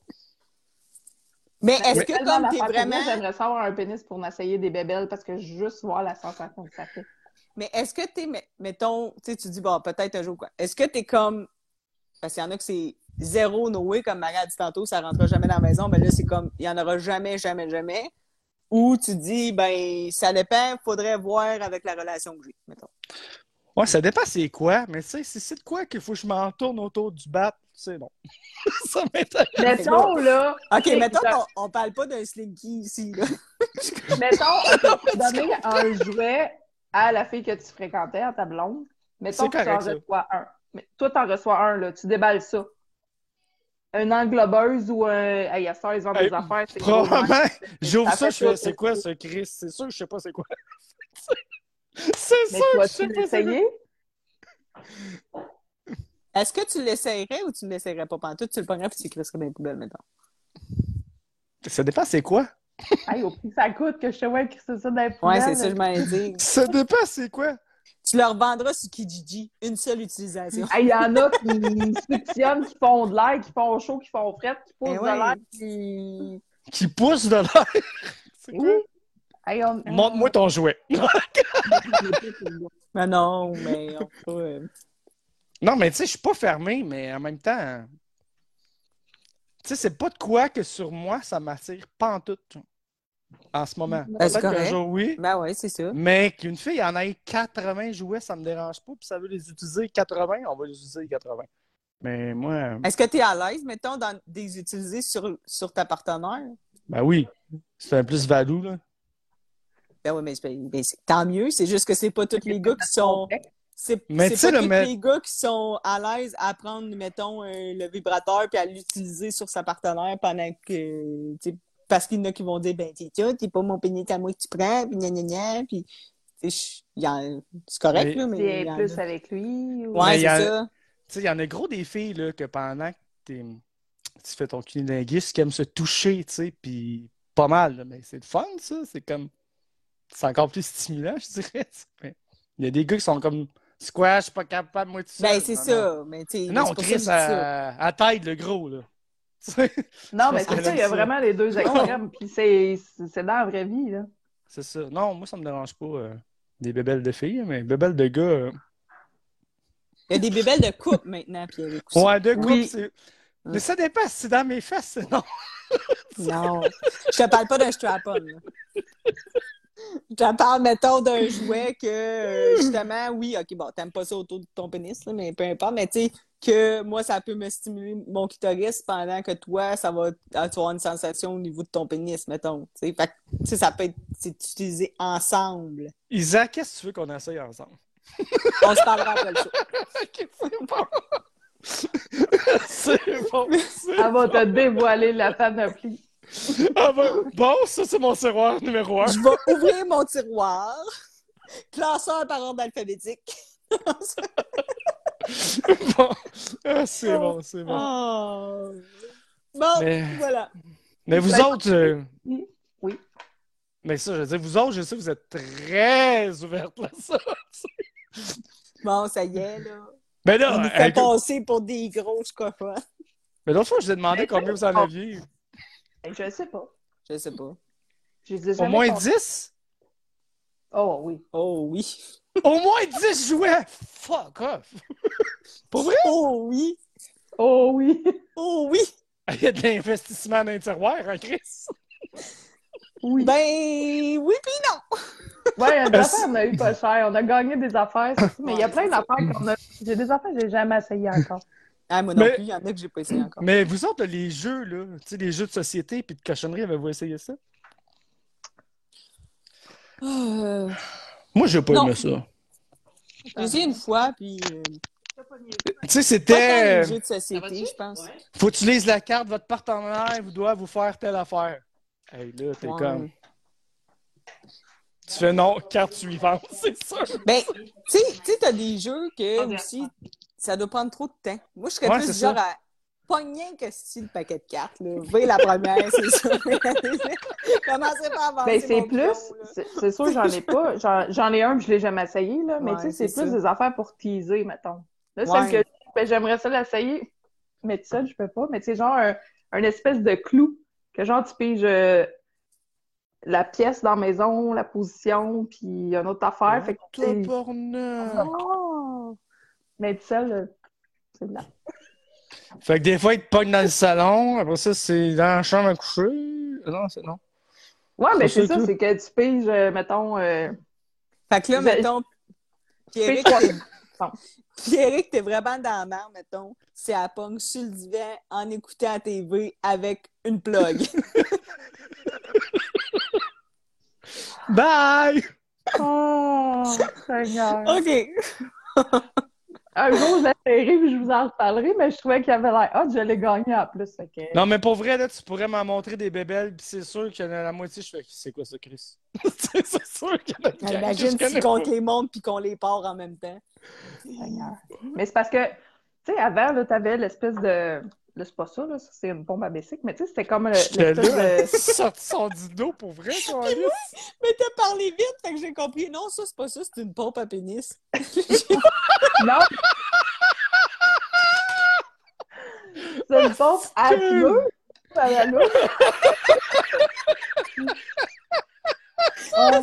Mais est-ce que comme t'es vraiment... moi, J'aimerais savoir un pénis pour m'essayer des bébelles parce que juste voir la sensation que ça fait. Mais est-ce que t'es, met- mettons, tu sais, tu dis, bon, peut-être un jour, quoi. Est-ce que t'es comme, parce qu'il y en a que c'est zéro Noé, comme Marie a dit tantôt, ça rentrera jamais dans la maison, mais là, c'est comme, il y en aura jamais, jamais, jamais. Ou tu dis, ben, ça dépend, faudrait voir avec la relation que j'ai, mettons. Ouais, ça dépend c'est quoi, mais tu sais, si c'est de quoi qu'il faut que je m'en tourne autour du bat, c'est non. ça m'intéresse. Mettons, là, OK, mettons qu'on on parle pas d'un slinky ici, là. mettons, on peut donner un jouet à la fille que tu fréquentais, à ta blonde. Mettons que tu en reçois un. Mais toi, t'en reçois un, là. Tu déballes ça. Un englobeuse ou un. Hey, à ça, ils vendent Hey, des affaires. Probablement, ouais. j'ouvre Ça je fais, c'est quoi ce Chris? C'est sûr, je sais pas c'est quoi. c'est sûr, je sais pas c'est quoi. Est-ce que tu l'essayerais ou tu ne l'essayerais pas pantoute? Tu le prendrais puis tu le crisserais dans les poubelles, mettons. Ça dépend, c'est quoi? Hey, au prix que ça coûte que je te vois écrire ça dans poubelles. c'est ça, je m'en ai dit. Ça dépend, c'est quoi? Tu leur vendras sur Kijiji. Une seule utilisation. Hey, Il y en a qui suctionnent, qui font de l'air, qui font chaud, qui font fret, qui poussent Eh de ouais. l'air, qui... Qui pousse de l'air? C'est quoi? Oui. Hey, on... Montre-moi ton jouet. Mais non, mais on peut. Non, mais tu sais, je suis pas fermé, mais en même temps, tu sais, c'est pas de quoi que sur moi, ça m'attire pas en tout. En ce moment. Ben, Peut-être qu'un jour, oui. Ben ouais, c'est ça. Mais qu'une fille en ait 80 jouets, ça me dérange pas. Puis ça veut les utiliser 80, on va les utiliser 80. Mais moi, Est-ce que tu es à l'aise, mettons, dans des utiliser sur, sur ta partenaire? ben oui, c'est un plus-value, là. Ben oui, mais, tant mieux. C'est juste que c'est pas tous les gars qui sont. C'est Mais c'est tu sais, pas le tous mais- les gars qui sont à l'aise à prendre, mettons, euh, le vibrateur puis à l'utiliser sur sa partenaire pendant que. tu sais, Parce qu'il y en a qui vont dire, ben, c'est ça, t'es pas mon pénis à moi que tu prends, puis gna gna gna, puis. tu sais, C'est correct, Mais- là, mais. C'est il y en plus a- avec lui. ou- Ouais, il y c'est a- ça. Tu sais, il y en a gros des filles, là, que pendant que t'es- tu fais ton cunilingus, qui aiment se toucher, tu sais, puis pas mal, là, mais c'est le fun, ça. C'est comme. C'est encore plus stimulant, je dirais. Mais Il y a des gars qui sont comme. Suis pas capable, moi, tout seul. Ben, c'est ça. Mais, tu sais, Non, dis ça. à, à taille, le gros, là. Non, mais c'est ça, il y a vraiment les deux extrêmes. Puis c'est c'est dans la vraie vie, là. c'est ça. Non, moi, ça me dérange pas, euh, des bébelles de filles, mais bébelles de gars. euh, Il y a des bébelles de couple maintenant, Pierre. Ouais, de couple, Oui. c'est. Mais ça dépend, si c'est dans mes fesses, non. Non. Je te parle pas d'un strap-on. Je te parle, mettons, d'un jouet que, euh, justement, oui, ok, bon, t'aimes pas ça autour de ton pénis, là, mais peu importe, mais tu sais, que moi, ça peut me stimuler mon clitoris pendant que toi, ça va tu vas avoir une sensation au niveau de ton pénis, mettons. Tu sais, fait que, tu sais, ça peut être utilisé ensemble. Isaac, qu'est-ce que tu veux qu'on essaye ensemble? On se parlera après le show. C'est bon. c'est bon. Elle va te dévoiler la panoplie. Ah ben, bon, ça c'est mon tiroir numéro un. Je vais ouvrir mon tiroir, classeur par ordre alphabétique. Bon. Ah, c'est bon, c'est bon. Oh. Bon, Mais, voilà. mais vous Ben, autres. euh, Oui. Mais ça, je veux dire, vous autres, je sais que vous êtes très ouvertes à ça. Bon, ça y est, là. Mais On là, nous fait euh, passer pour des gros cochons. mais l'autre fois, je vous ai demandé combien vous en aviez. Je sais pas. Je sais pas. Au moins comptés. 10? Oh oui. Oh oui. Au moins 10 jouets! Fuck off! Pour vrai? Oh oui. Oh oui. Oh oui. Il y a de l'investissement dans les tiroirs, hein, Chris? Oui. Ben oui puis non. Ouais, des affaires, on a eu pas cher. On a gagné des affaires, mais il y a plein d'affaires qu'on a. J'ai des affaires que j'ai jamais essayé encore. Ah, moi non Mais- plus, il y en a que j'ai pas essayé encore. Mais vous autres, les jeux, là, tu sais, les jeux de société puis de cochonnerie, avez-vous essayé ça? Euh, Moi, j'ai pas Non. aimé ça. j'ai essayé une fois, puis euh, Tu sais, c'était. de société, je pense. Faut que tu lises la carte, votre partenaire vous doit vous faire telle affaire. Hey, là, t'es Ouais. comme. Tu fais non, carte suivante, c'est ça. Ben, tu sais, tu sais, t'as des jeux que aussi, ça doit prendre trop de temps. Moi, je serais Ouais, plus genre ça. à pogner que si le paquet de cartes, là. Vais la première, c'est ça. Commencez par avancer. Ben, c'est plus, c'est sûr, j'en ai pas. J'en j'en ai un, puis je l'ai jamais essayé, là, mais Ouais, tu sais, c'est plus ça. des affaires pour teaser, mettons. Là, Ouais. celle que ben, j'aimerais ça l'essayer, mais tout seul, je peux pas. Mais tu sais, genre, un, un espèce de clou, que genre, tu piges euh, la pièce dans la maison, la position, puis une autre affaire. Fait que, tu sais, Tabarnak. Oh! mais seul, euh, c'est là. Fait que des fois, il te pogne dans le salon, après ça, c'est dans la chambre à coucher. Non, c'est non. Ouais, mais c'est ça, c'est que tu piges, euh, mettons, euh, Fait que là, mettons, Pierrick. Pierrick, t'es vraiment dans la merde, mettons. C'est à pogne sur le divan en écoutant la TV avec une plug. Bye! Oh, Seigneur. OK. Un jour, je l'essayerai puis je vous en reparlerai, mais je trouvais qu'il avait l'air hot, je l'ai gagné en plus. Non, mais pour vrai, là, tu pourrais m'en montrer des bébelles, pis c'est sûr qu'il y en a la moitié, je fais, c'est quoi ça, Chris? c'est c'est sûr qu'il y en a que Imagine si compte pas. les mondes puis qu'on les part en même temps. Seigneur. Mais c'est parce que, tu sais, avant, là, t'avais l'espèce de. Là, c'est pas ça, là. C'est une pompe à bicycle. Mais tu sais, c'était comme le, là, de... sorti son dildo pour vrai, quoi. Mais t'as parlé vite, fait que j'ai compris. Non, ça, c'est pas ça, c'est une pompe à pénis. Non! C'est une pompe à loupe. Ah,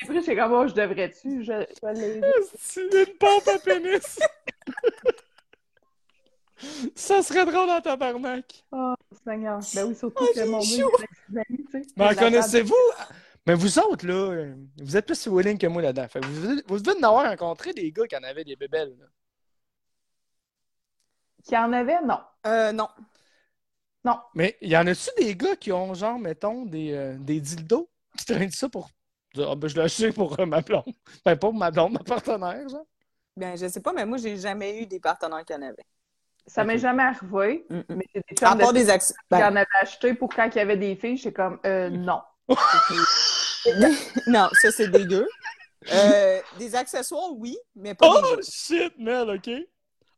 j'ai pris, c'est comme, oh, je devrais-tu? Je, je C'est une pompe à pénis. Ça serait drôle en tabarnak. Oh, Seigneur. Ben oui, surtout Ah, que mon chaud. Dieu, a des amis, tu sais. Mais en La connaissez-vous? Mais vous autres, là, vous êtes plus willing que moi là-dedans. Vous, vous devez en avoir rencontré des gars qui en avaient des bébelles. là. Qui en avait? Non. Euh, non. Mais y en a-tu des gars qui ont, genre, mettons, des, euh, des dildos? Qui traînent ça pour. Ah, ben, je l'ai acheté pour euh, ma blonde. Ben, pas pour ma blonde, ma partenaire, genre. Ben, je sais pas, mais moi, j'ai jamais eu des partenaires qui en avaient. Ça Ok. m'est jamais arrivé, Mm, mm. mais j'ai des chums de des accès. qui en Ben, avaient acheté pour quand il y avait des filles. J'étais comme, euh, non. non, ça, c'est dégueu. Euh, des accessoires, oui, mais pas Oh des shit, man, ok.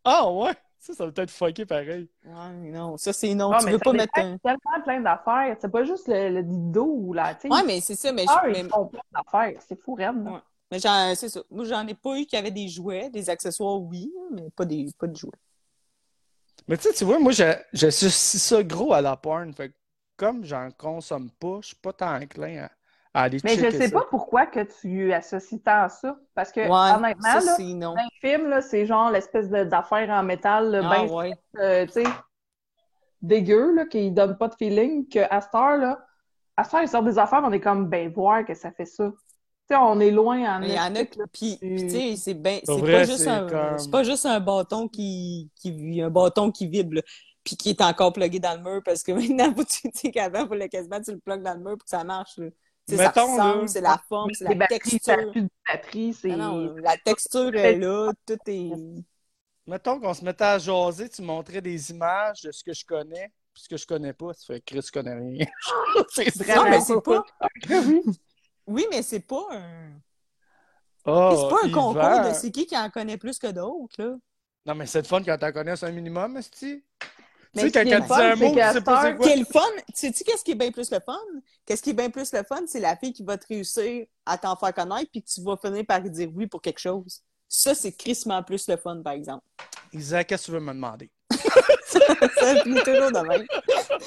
Ah ouais, ça, ça va peut-être fucké pareil. Ouais, non, ça, c'est non. Ah, tu veux ça pas mettre un. tellement plein d'affaires. C'est pas juste le, le dildo ou la. Ouais, mais c'est ça, mais, Ah, je- ils mais, font plein d'affaires. C'est fou, raide. Ouais. mais j'en- c'est ça. Moi, j'en ai pas eu qui avaient des jouets, des accessoires, oui, mais pas des, pas de jouets. Mais tu sais, tu vois, moi, j'ai- j'associe ça gros à la porn. Fait que comme j'en consomme pas, je suis pas tant enclin à, à aller Mais je sais ça. pas pourquoi que tu associes tant à ça. Parce que, Ouais, honnêtement, ça, là, dans films, là, c'est genre l'espèce d'affaire en métal, là, Ah, ben, ouais. euh, tu sais, dégueu, là, qui donne pas de feeling, que à cette heure, là, à cette heure, ils sortent des affaires, on est comme, ben, voir que ça fait ça. Tu sais, on est loin en Mais il y en a. Puis, tu- tu sais, c'est ben, Pour c'est pas juste c'est un, comme- c'est pas juste un bâton qui, qui, un bâton qui vibre, là, puis qui est encore plugué dans le mur, parce que maintenant, tu sais qu'avant, il fallait quasiment tu le plugues dans le mur pour que ça marche, sais, ça ressemble, c'est la forme, c'est la texture. plus de batterie, c'est... Non, la texture est là, tout est. Mettons qu'on se mettait à jaser, tu montrais des images de ce que je connais, puis ce que je connais pas, tu fais Chris, je connais rien. c'est. Vraiment Non, mais c'est pas. Oui. Mais c'est pas un. Ah, c'est pas un concours de c'est qui qui en connaît plus que d'autres, là. Non, mais c'est le fun quand t'en connais un minimum, esti. Mais Tu sais, quand qui est elle le dit fun, un c'est mot, tu sais pas c'est quoi. Quel fun! Sais-tu qu'est-ce qui est bien plus le fun? Qu'est-ce qui est bien plus le fun? C'est la fille qui va te réussir à t'en faire connaître puis que tu vas finir par dire oui pour quelque chose. Ça, c'est crissement plus le fun, par exemple. Isaac, qu'est-ce que tu veux me demander? ça finit toujours de même.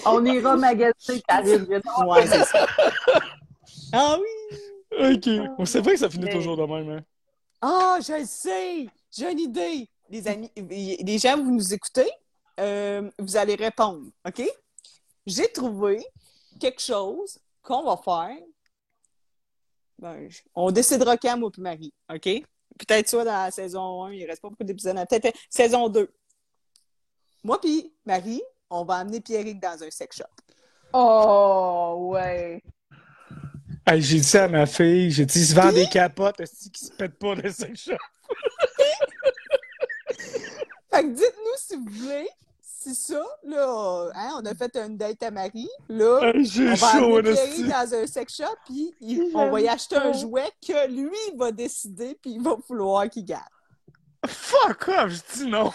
On ira magasiner Karine. Ouais, c'est ça. Ah oui! Ok. C'est vrai que ça finit Mais- toujours de même, hein. Ah, je le sais! J'ai une idée! Les amis, les gens, vous nous écoutez, euh, vous allez répondre, OK? J'ai trouvé quelque chose qu'on va faire. Ben, on décidera quand, moi puis Marie, OK? Peut-être soit dans la saison 1, il reste pas beaucoup d'épisodes. Peut-être saison 2. Moi puis Marie, on va amener Pierrick dans un sex shop. Oh, ouais. Hey, j'ai dit ça à ma fille, j'ai dit, il se vend des capotes, est-ce qui se pète pas de sex shop? Fait que dites-nous si vous voulez, si ça, là, hein, on a fait une date à Marie, là, Hey, j'ai on va chaud, amener dans un sex shop, puis il- on va y acheter un jouet que lui va décider, puis il va vouloir qu'il garde. Fuck off, je dis non.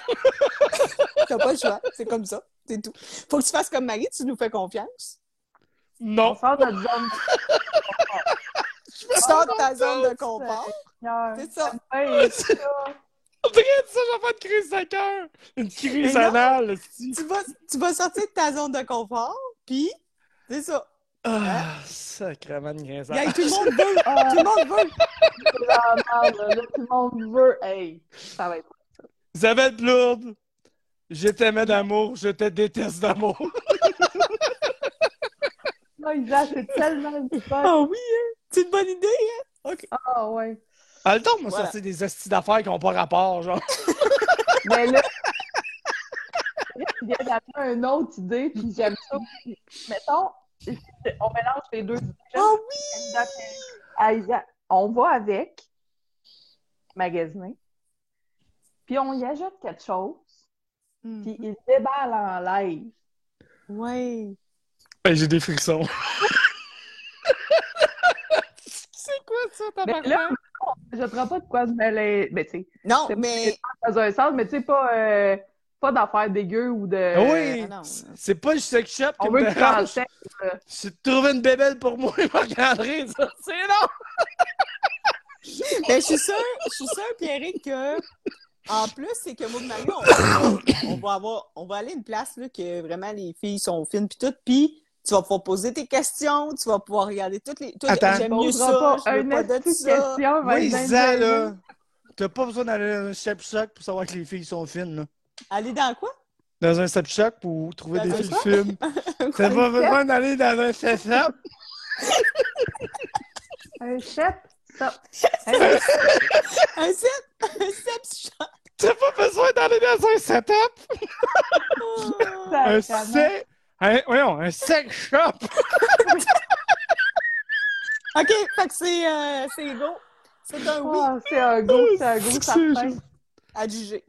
T'as pas le choix, c'est comme ça, c'est tout. Faut que tu fasses comme Marie, tu nous fais confiance. On Non. sort de notre zone Tu sors de ta zone de confort, c'est ça. Hey, ça. Après ça, j'ai pas de crise de cœur. Une crise anale. Tu vas, tu vas sortir de ta zone de confort, puis c'est ça. Ah, sacrément de. Gang, tout le monde veut, tout le monde veut. c'est là. Tout le monde veut. Hey, ça va être. Isabelle Plourde, je t'aimais d'amour, je te déteste d'amour. Isa, c'est tellement du fun. Ah oui, hein? C'est une bonne idée, hein? OK. Ah, ouais. Ah, le temps, m'a Voilà. sorti des astis d'affaires qui n'ont pas rapport, genre. Mais là, il vient d'amener une autre idée, puis j'aime ça. Puis, Mettons, on mélange les deux idées. Ah oui! À Isaac. On va avec magasiner, puis on y ajoute quelque chose, puis il déballe en live. Ouais. Hey, j'ai des frissons. C'est quoi ça, ta Mais là, on ne jettera pas de quoi se mêler. Mais tu sais, Non, C'est mais dans un sens, mais tu sais, pas, euh, pas d'affaires dégueu ou de. Oui! Euh, non. C'est pas le sex shop qui On me veut que tu t'en dérange. tu trouves une bébelle pour moi, il me regarderait, ça. C'est non! Ben, je suis sûre, je suis sûre, Pierrick, que en plus, c'est que moi et Marie, on, va- on va avoir, on va aller à une place là, que vraiment les filles sont fines puis tout, puis tu vas pouvoir poser tes questions, tu vas pouvoir regarder toutes les. Toi, Attends. j'aime mieux ça, pas je veux pas de ça. question. Oui, ça, là. T'as pas besoin d'aller dans un step shop pour savoir que les filles sont fines, là. Aller dans quoi? Dans un step shop pour trouver Dans des filles fines. T'as pas besoin d'aller dans un step shop. Un chef, ça. Un set, un set shop. T'as pas besoin d'aller dans un setup. Un set. Un, voyons, un sex shop. OK, fait que c'est euh, c'est go. C'est un oui Oh, c'est un go, c'est un go, C'est- certain. à juger.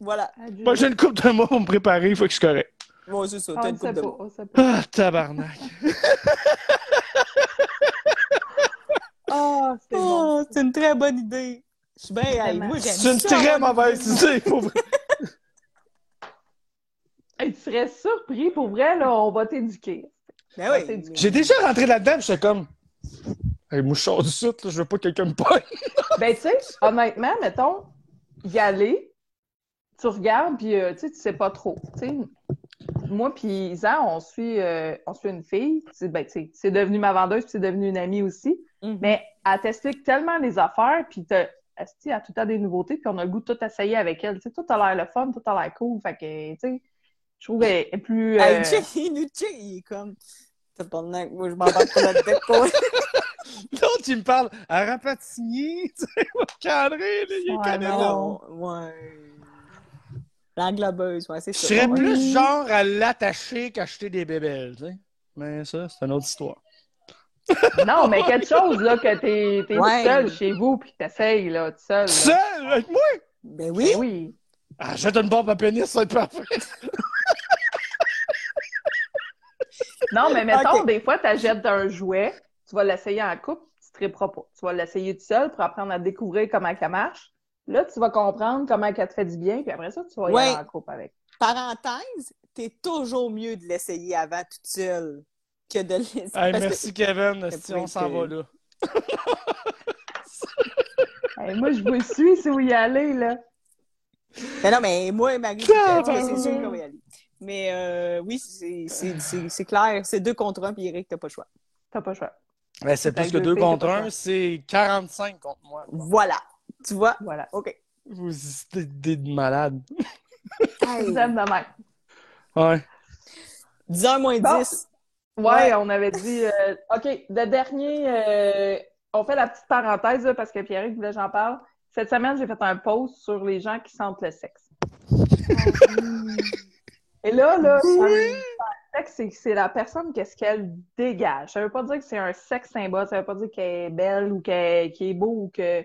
Voilà. Moi, j'ai une couple de mois pour me préparer, il faut que je suis correct. Bon, c'est ça, On t'as ne une coupe de pas. Ah, tabarnak. Oh, c'est bon. Oh, c'est une très bonne idée. Je suis bien. moi, j'aime C'est une ça, très mauvaise idée. Pour vrai. Tu serais surpris, pour vrai, là, on va t'éduquer. Ben oui. c'est du- J'ai déjà rentré là-dedans, j'étais comme. Hey, moi, je sors du site, là, je veux pas que quelqu'un me pogne. Ben, tu sais, honnêtement, mettons, y aller, tu regardes, puis euh, tu sais, tu sais pas trop. Tu sais, moi puis Isa, on suit, euh, on suit une fille, c'est ben, tu sais, c'est devenu ma vendeuse, puis c'est devenu une amie aussi, Mhm. mais elle t'explique tellement les affaires, puis t'as- esti, elle a tout le temps des nouveautés, puis on a le goût de tout essayer avec elle. Tu sais, tout a l'air le fun, tout a l'air cool, fait que, tu sais, je trouve qu'elle est plus... euh, Hey, il nous check, il est comme. T'as pas de moi, je m'en vais pas là-dedans. quoi. L'autre, il me parle à Rapatigny, tu sais, cadré, là, il est Ouais, non. Ouais. L'englobeuse, ouais, c'est Je ça. serais Ouais. plus genre à l'attacher qu'acheter des bébelles, tu sais. Mais ça, c'est une autre histoire. Non, mais quelque chose, là, que t'es t'es Ouais. tout seul chez vous, puis que t'essayes, là, tout seul. là. Seul, avec moi? Ben oui. Ben oui. Ah, jette une bombe à pénis, ça va être parfait. Non, mais mettons, des fois, tu achètes un jouet, tu vas l'essayer en couple, tu ne triperas pas. Tu vas l'essayer tout seul pour apprendre à découvrir comment elle marche. Là, tu vas comprendre comment elle te fait du bien, puis après ça, tu vas y Ouais. aller en couple avec. Parenthèse, t'es toujours mieux de l'essayer avant toute seule que de l'essayer. Hey, parce que- merci, Kevin. Si on s'en que- va là. Hey, moi, je vous suis, c'est où y aller, là. Mais non, mais moi et Marie, c'est sûr qu'on va y aller. Mais euh, oui, c'est- c'est c'est- c'est clair. C'est deux contre un, puis Eric, t'as pas le choix. T'as pas le choix. Ben, c'est plus que deux 2 filles, contre c'est pas 1, ça. c'est 45 contre moi. Voilà. Tu vois? Voilà. OK. Vous êtes des malades. Vous aime de même. Ouais. 10 heures moins Bon. 10. Ouais, Ouais. on avait dit. euh, OK, le dernier, euh, on fait la petite parenthèse là, parce que Pierre voulait que j'en parle. Cette semaine, j'ai fait un post sur les gens qui sentent le sexe. Et là, là, c'est la personne, qu'est-ce qu'elle dégage. Ça veut pas dire que c'est un sexe symbole, ça veut pas dire qu'elle est belle ou qu'elle est beau ou que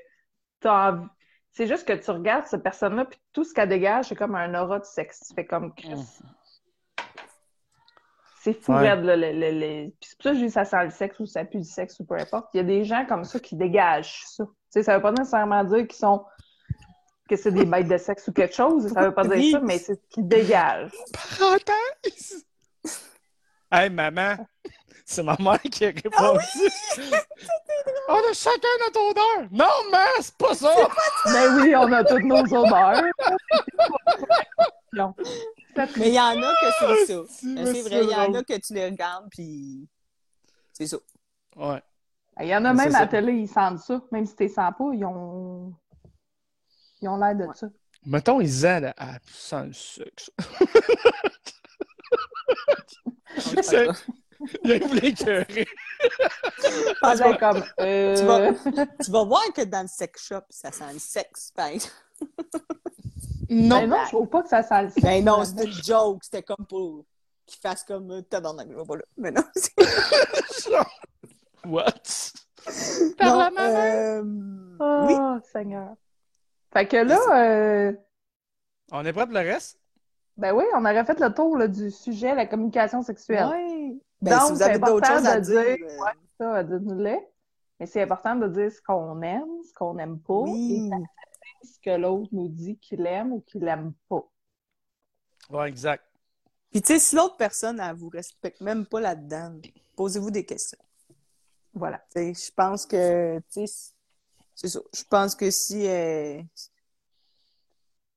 t'as envie. C'est juste que tu regardes cette personne-là, puis tout ce qu'elle dégage, c'est comme un aura de sexe. Tu fais comme Chris. C'est fou, Ouais. raide, là, le, le- le- Puis c'est pour ça que je dis ça sent le sexe ou ça pue du sexe ou peu importe. Il y a des gens comme ça qui dégagent ça. Tu sais, ça veut pas nécessairement dire qu'ils sont que c'est des bêtes de sexe ou quelque chose. Ça veut pas dire ça, mais c'est ce qu'ils dégagent. Parenthèse! Hey, maman! C'est ma mère qui a répondu. On a chacun notre odeur! Non, mais c'est pas ça! Mais oui, on a toutes nos odeurs. Non. Mais il y en a que c'est ça. Si, Mais mais C'est vrai, il y en a que tu les regardes, puis c'est ça. Ouais. Il y en a Mais même à ça. la télé, ils sentent ça. Même si tu les sens pas, ils ont. Ils ont l'air de ça. Mettons, ils aident à sans le sexe. C'est- Il voulait écœurer. Ah, comme. euh, Tu vas- Tu vas voir que dans le sex shop, ça sent le sexe, par exemple. Non. Ben non, je trouve pas que ça sent le sexe. Ben non, c'était une joke. C'était comme pour qu'il fasse comme euh, tabarnak, je vais pas là. Mais non, c'est... What? Non, la maman? euh, Oh, Oui. Seigneur. Fait que là, euh, On est prêt pour le reste? ben oui, on aurait fait le tour là, du sujet, la communication sexuelle. Ouais. Ben, Donc, si vous avez c'est d'autres important choses à de dire. dire, euh, ouais. Ça, dites-nous-le. Mais c'est important de dire ce qu'on aime, ce qu'on n'aime pas, Oui. et ce que l'autre nous dit qu'il aime ou qu'il aime pas. Ouais, exact. Puis, tu sais, si l'autre personne, elle vous respecte même pas là-dedans, posez-vous des questions. Voilà. Tu sais, je pense que, tu sais, c'est ça. Je pense que si, euh,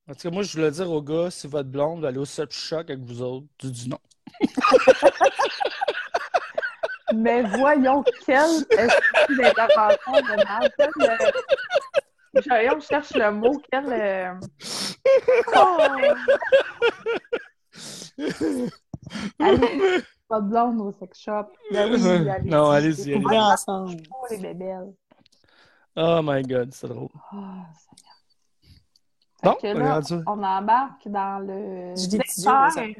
En tout cas, moi, je voulais dire aux gars, si votre blonde va aller au seul choc avec vous autres, tu dis non. Mais voyons quelle espèce d'intervention de mal. Euh, Voyons, je cherche le mot. Quelle. euh, Allez, pas de blonde au sex shop. Ben oui, allez non, allez-y, on allez-y. va ensemble. Oh, les bébelles. Oh my god, c'est drôle. Ah, Seigneur. Bon, Fait que là, on embarque dans le petits dessert. yeux,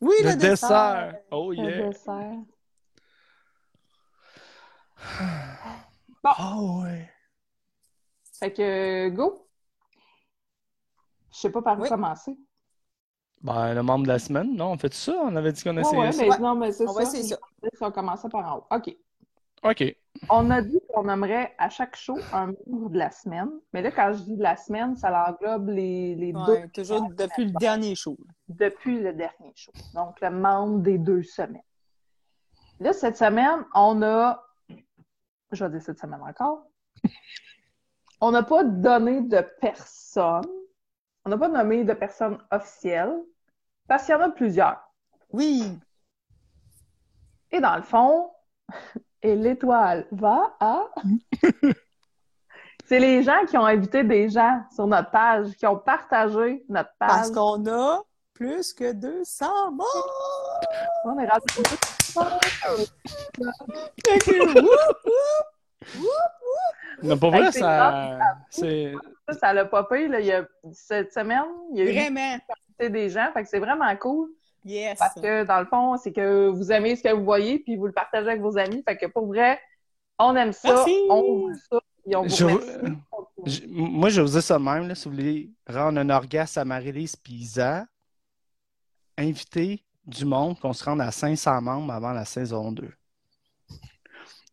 Oui, Le, le, dessert. Oh Le yeah. dessert. Oh ouais. Fait que, go! Je sais pas par où Oui. commencer. Ben, le membre de la semaine, non? On fait ça? On avait dit qu'on Ouais, essayait ouais, ça. mais Ouais. non, mais c'est On ça. va essayer ça. On commençait par en haut. OK. OK. On a dit qu'on aimerait à chaque show un membre de la semaine. Mais là, quand je dis de la semaine, ça englobe les, les Ouais, deux toujours depuis le dernier show. depuis le dernier show. Donc, le membre des deux semaines. Là, cette semaine, on a. Je vais dire cette semaine encore. On n'a pas donné de personne. On n'a pas nommé de personne officielle. Parce qu'il y en a plusieurs. Oui. Et dans le fond, et l'étoile va à. C'est les gens qui ont invité des gens sur notre page, qui ont partagé notre Parce page. qu'on a plus que 200 morts. On est pour Fait vrai, ça. C'est. Ça, ça l'a popé, là, il y a, cette semaine. Il y a eu Vraiment. invité des gens, fait que c'est vraiment cool. Yes. Parce que, dans le fond, c'est que vous aimez ce que vous voyez, puis vous le partagez avec vos amis. Fait que, pour vrai, on aime ça, Merci. on veut ça, et on vous Je-. Je- moi, je vais vous dire ça de même, là, si vous voulez rendre un orgasme à Marie-Lise et Isa, invitez du monde qu'on se rende à 500 membres avant la saison 2.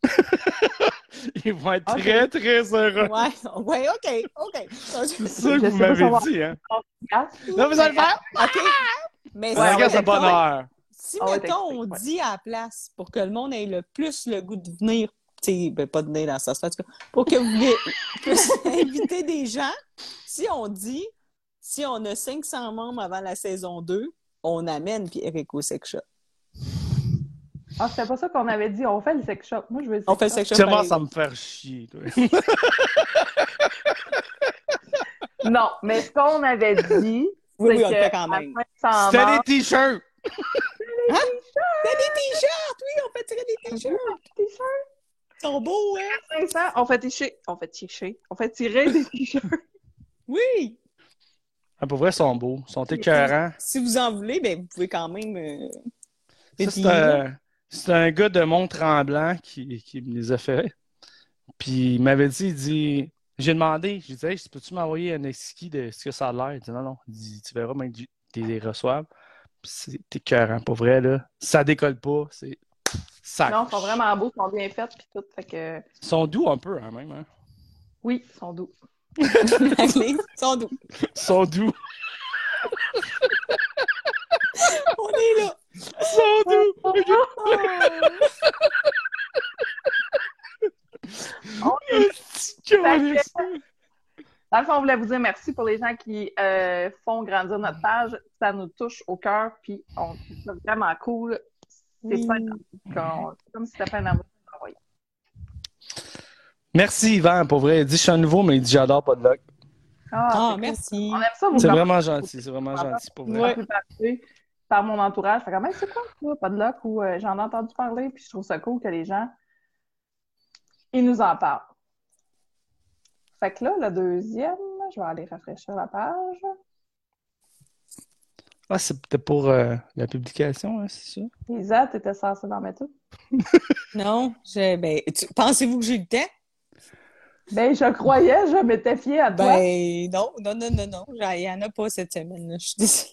Ils vont être très, très heureux. Ouais, ouais, OK, OK. C'est ça Je que vous m'avez dit, hein? Non, vous allez le faire? OK. Mais Ouais, à si, Ah ouais, mettons, t'expliques, on dit à la place pour que le monde ait le plus le goût de venir, tu sais, ben, pas de venir dans tout cas, pour que vous puissiez inviter des gens, si on dit, si on a 500 membres avant la saison 2, on amène Pierre au sex shop. Ah, c'était pas ça qu'on avait dit. On fait le sex shop. Moi, je veux le On fait le sex shop. Comment pareil. ça me faire chier, toi? Non, mais ce qu'on avait dit, Oui, oui, on le fait quand même. à 500 C'était des t-shirts! Fais des t-shirts, oui, on fait tirer des t-shirts. t-shirts. Ils sont beaux, hein? 500, on fait tirer, on fait tirer, on fait tirer des t-shirts. Oui! Ah, pour vrai, ils sont beaux. Ils sont écœurants. Si vous en voulez, ben, vous pouvez quand même. euh, c'est un gars de Mont-Tremblant qui, qui me les a fait. Puis il m'avait dit, il dit, j'ai demandé, j'ai dit, hey, peux-tu m'envoyer un exquis de ce que ça a l'air? Il dit, non, non. Il dit, tu verras, même tu les reçoives. Puis c'est écœurant, pour vrai, là. Ça décolle pas, c'est ça. Non, ils sont vraiment beaux, ils sont bien faits, puis tout. Fait que, Ils sont doux un peu, hein, même. Hein? oui, ils sont doux. Ils sont doux. Ils sont doux. On est là. Ils sont doux. On câlisse. Dans le fond, on voulait vous dire merci pour les gens qui euh, font grandir notre page. Ça nous touche au cœur, puis on trouve ça vraiment cool. C'est Oui. comme si c'était pas un amour envoyé. Merci, Yvan, pour vrai. Il dit, je suis un nouveau, mais il dit, j'adore pas de luck. Ah, c'est cool. merci. On aime ça, vous C'est en vraiment gentil, c'est vraiment gentil, pour vrai. Ouais. par mon entourage. Fait quand même, c'est quoi ça? Pas de luck ou euh, j'en ai entendu parler, puis je trouve ça cool que les gens ils nous en parlent. Fait que là, le deuxième, je vais aller rafraîchir la page. Ah, c'est peut-être pour euh, la publication, hein, c'est ça? Lisa, t'étais censée d'en mettre tout? Non, je, ben, tu- pensez-vous que j'ai le temps? Ben, je croyais, je m'étais fiée à toi. Ben, non, non, non, non, non. Il n'y en a pas cette semaine. Je suis désolée.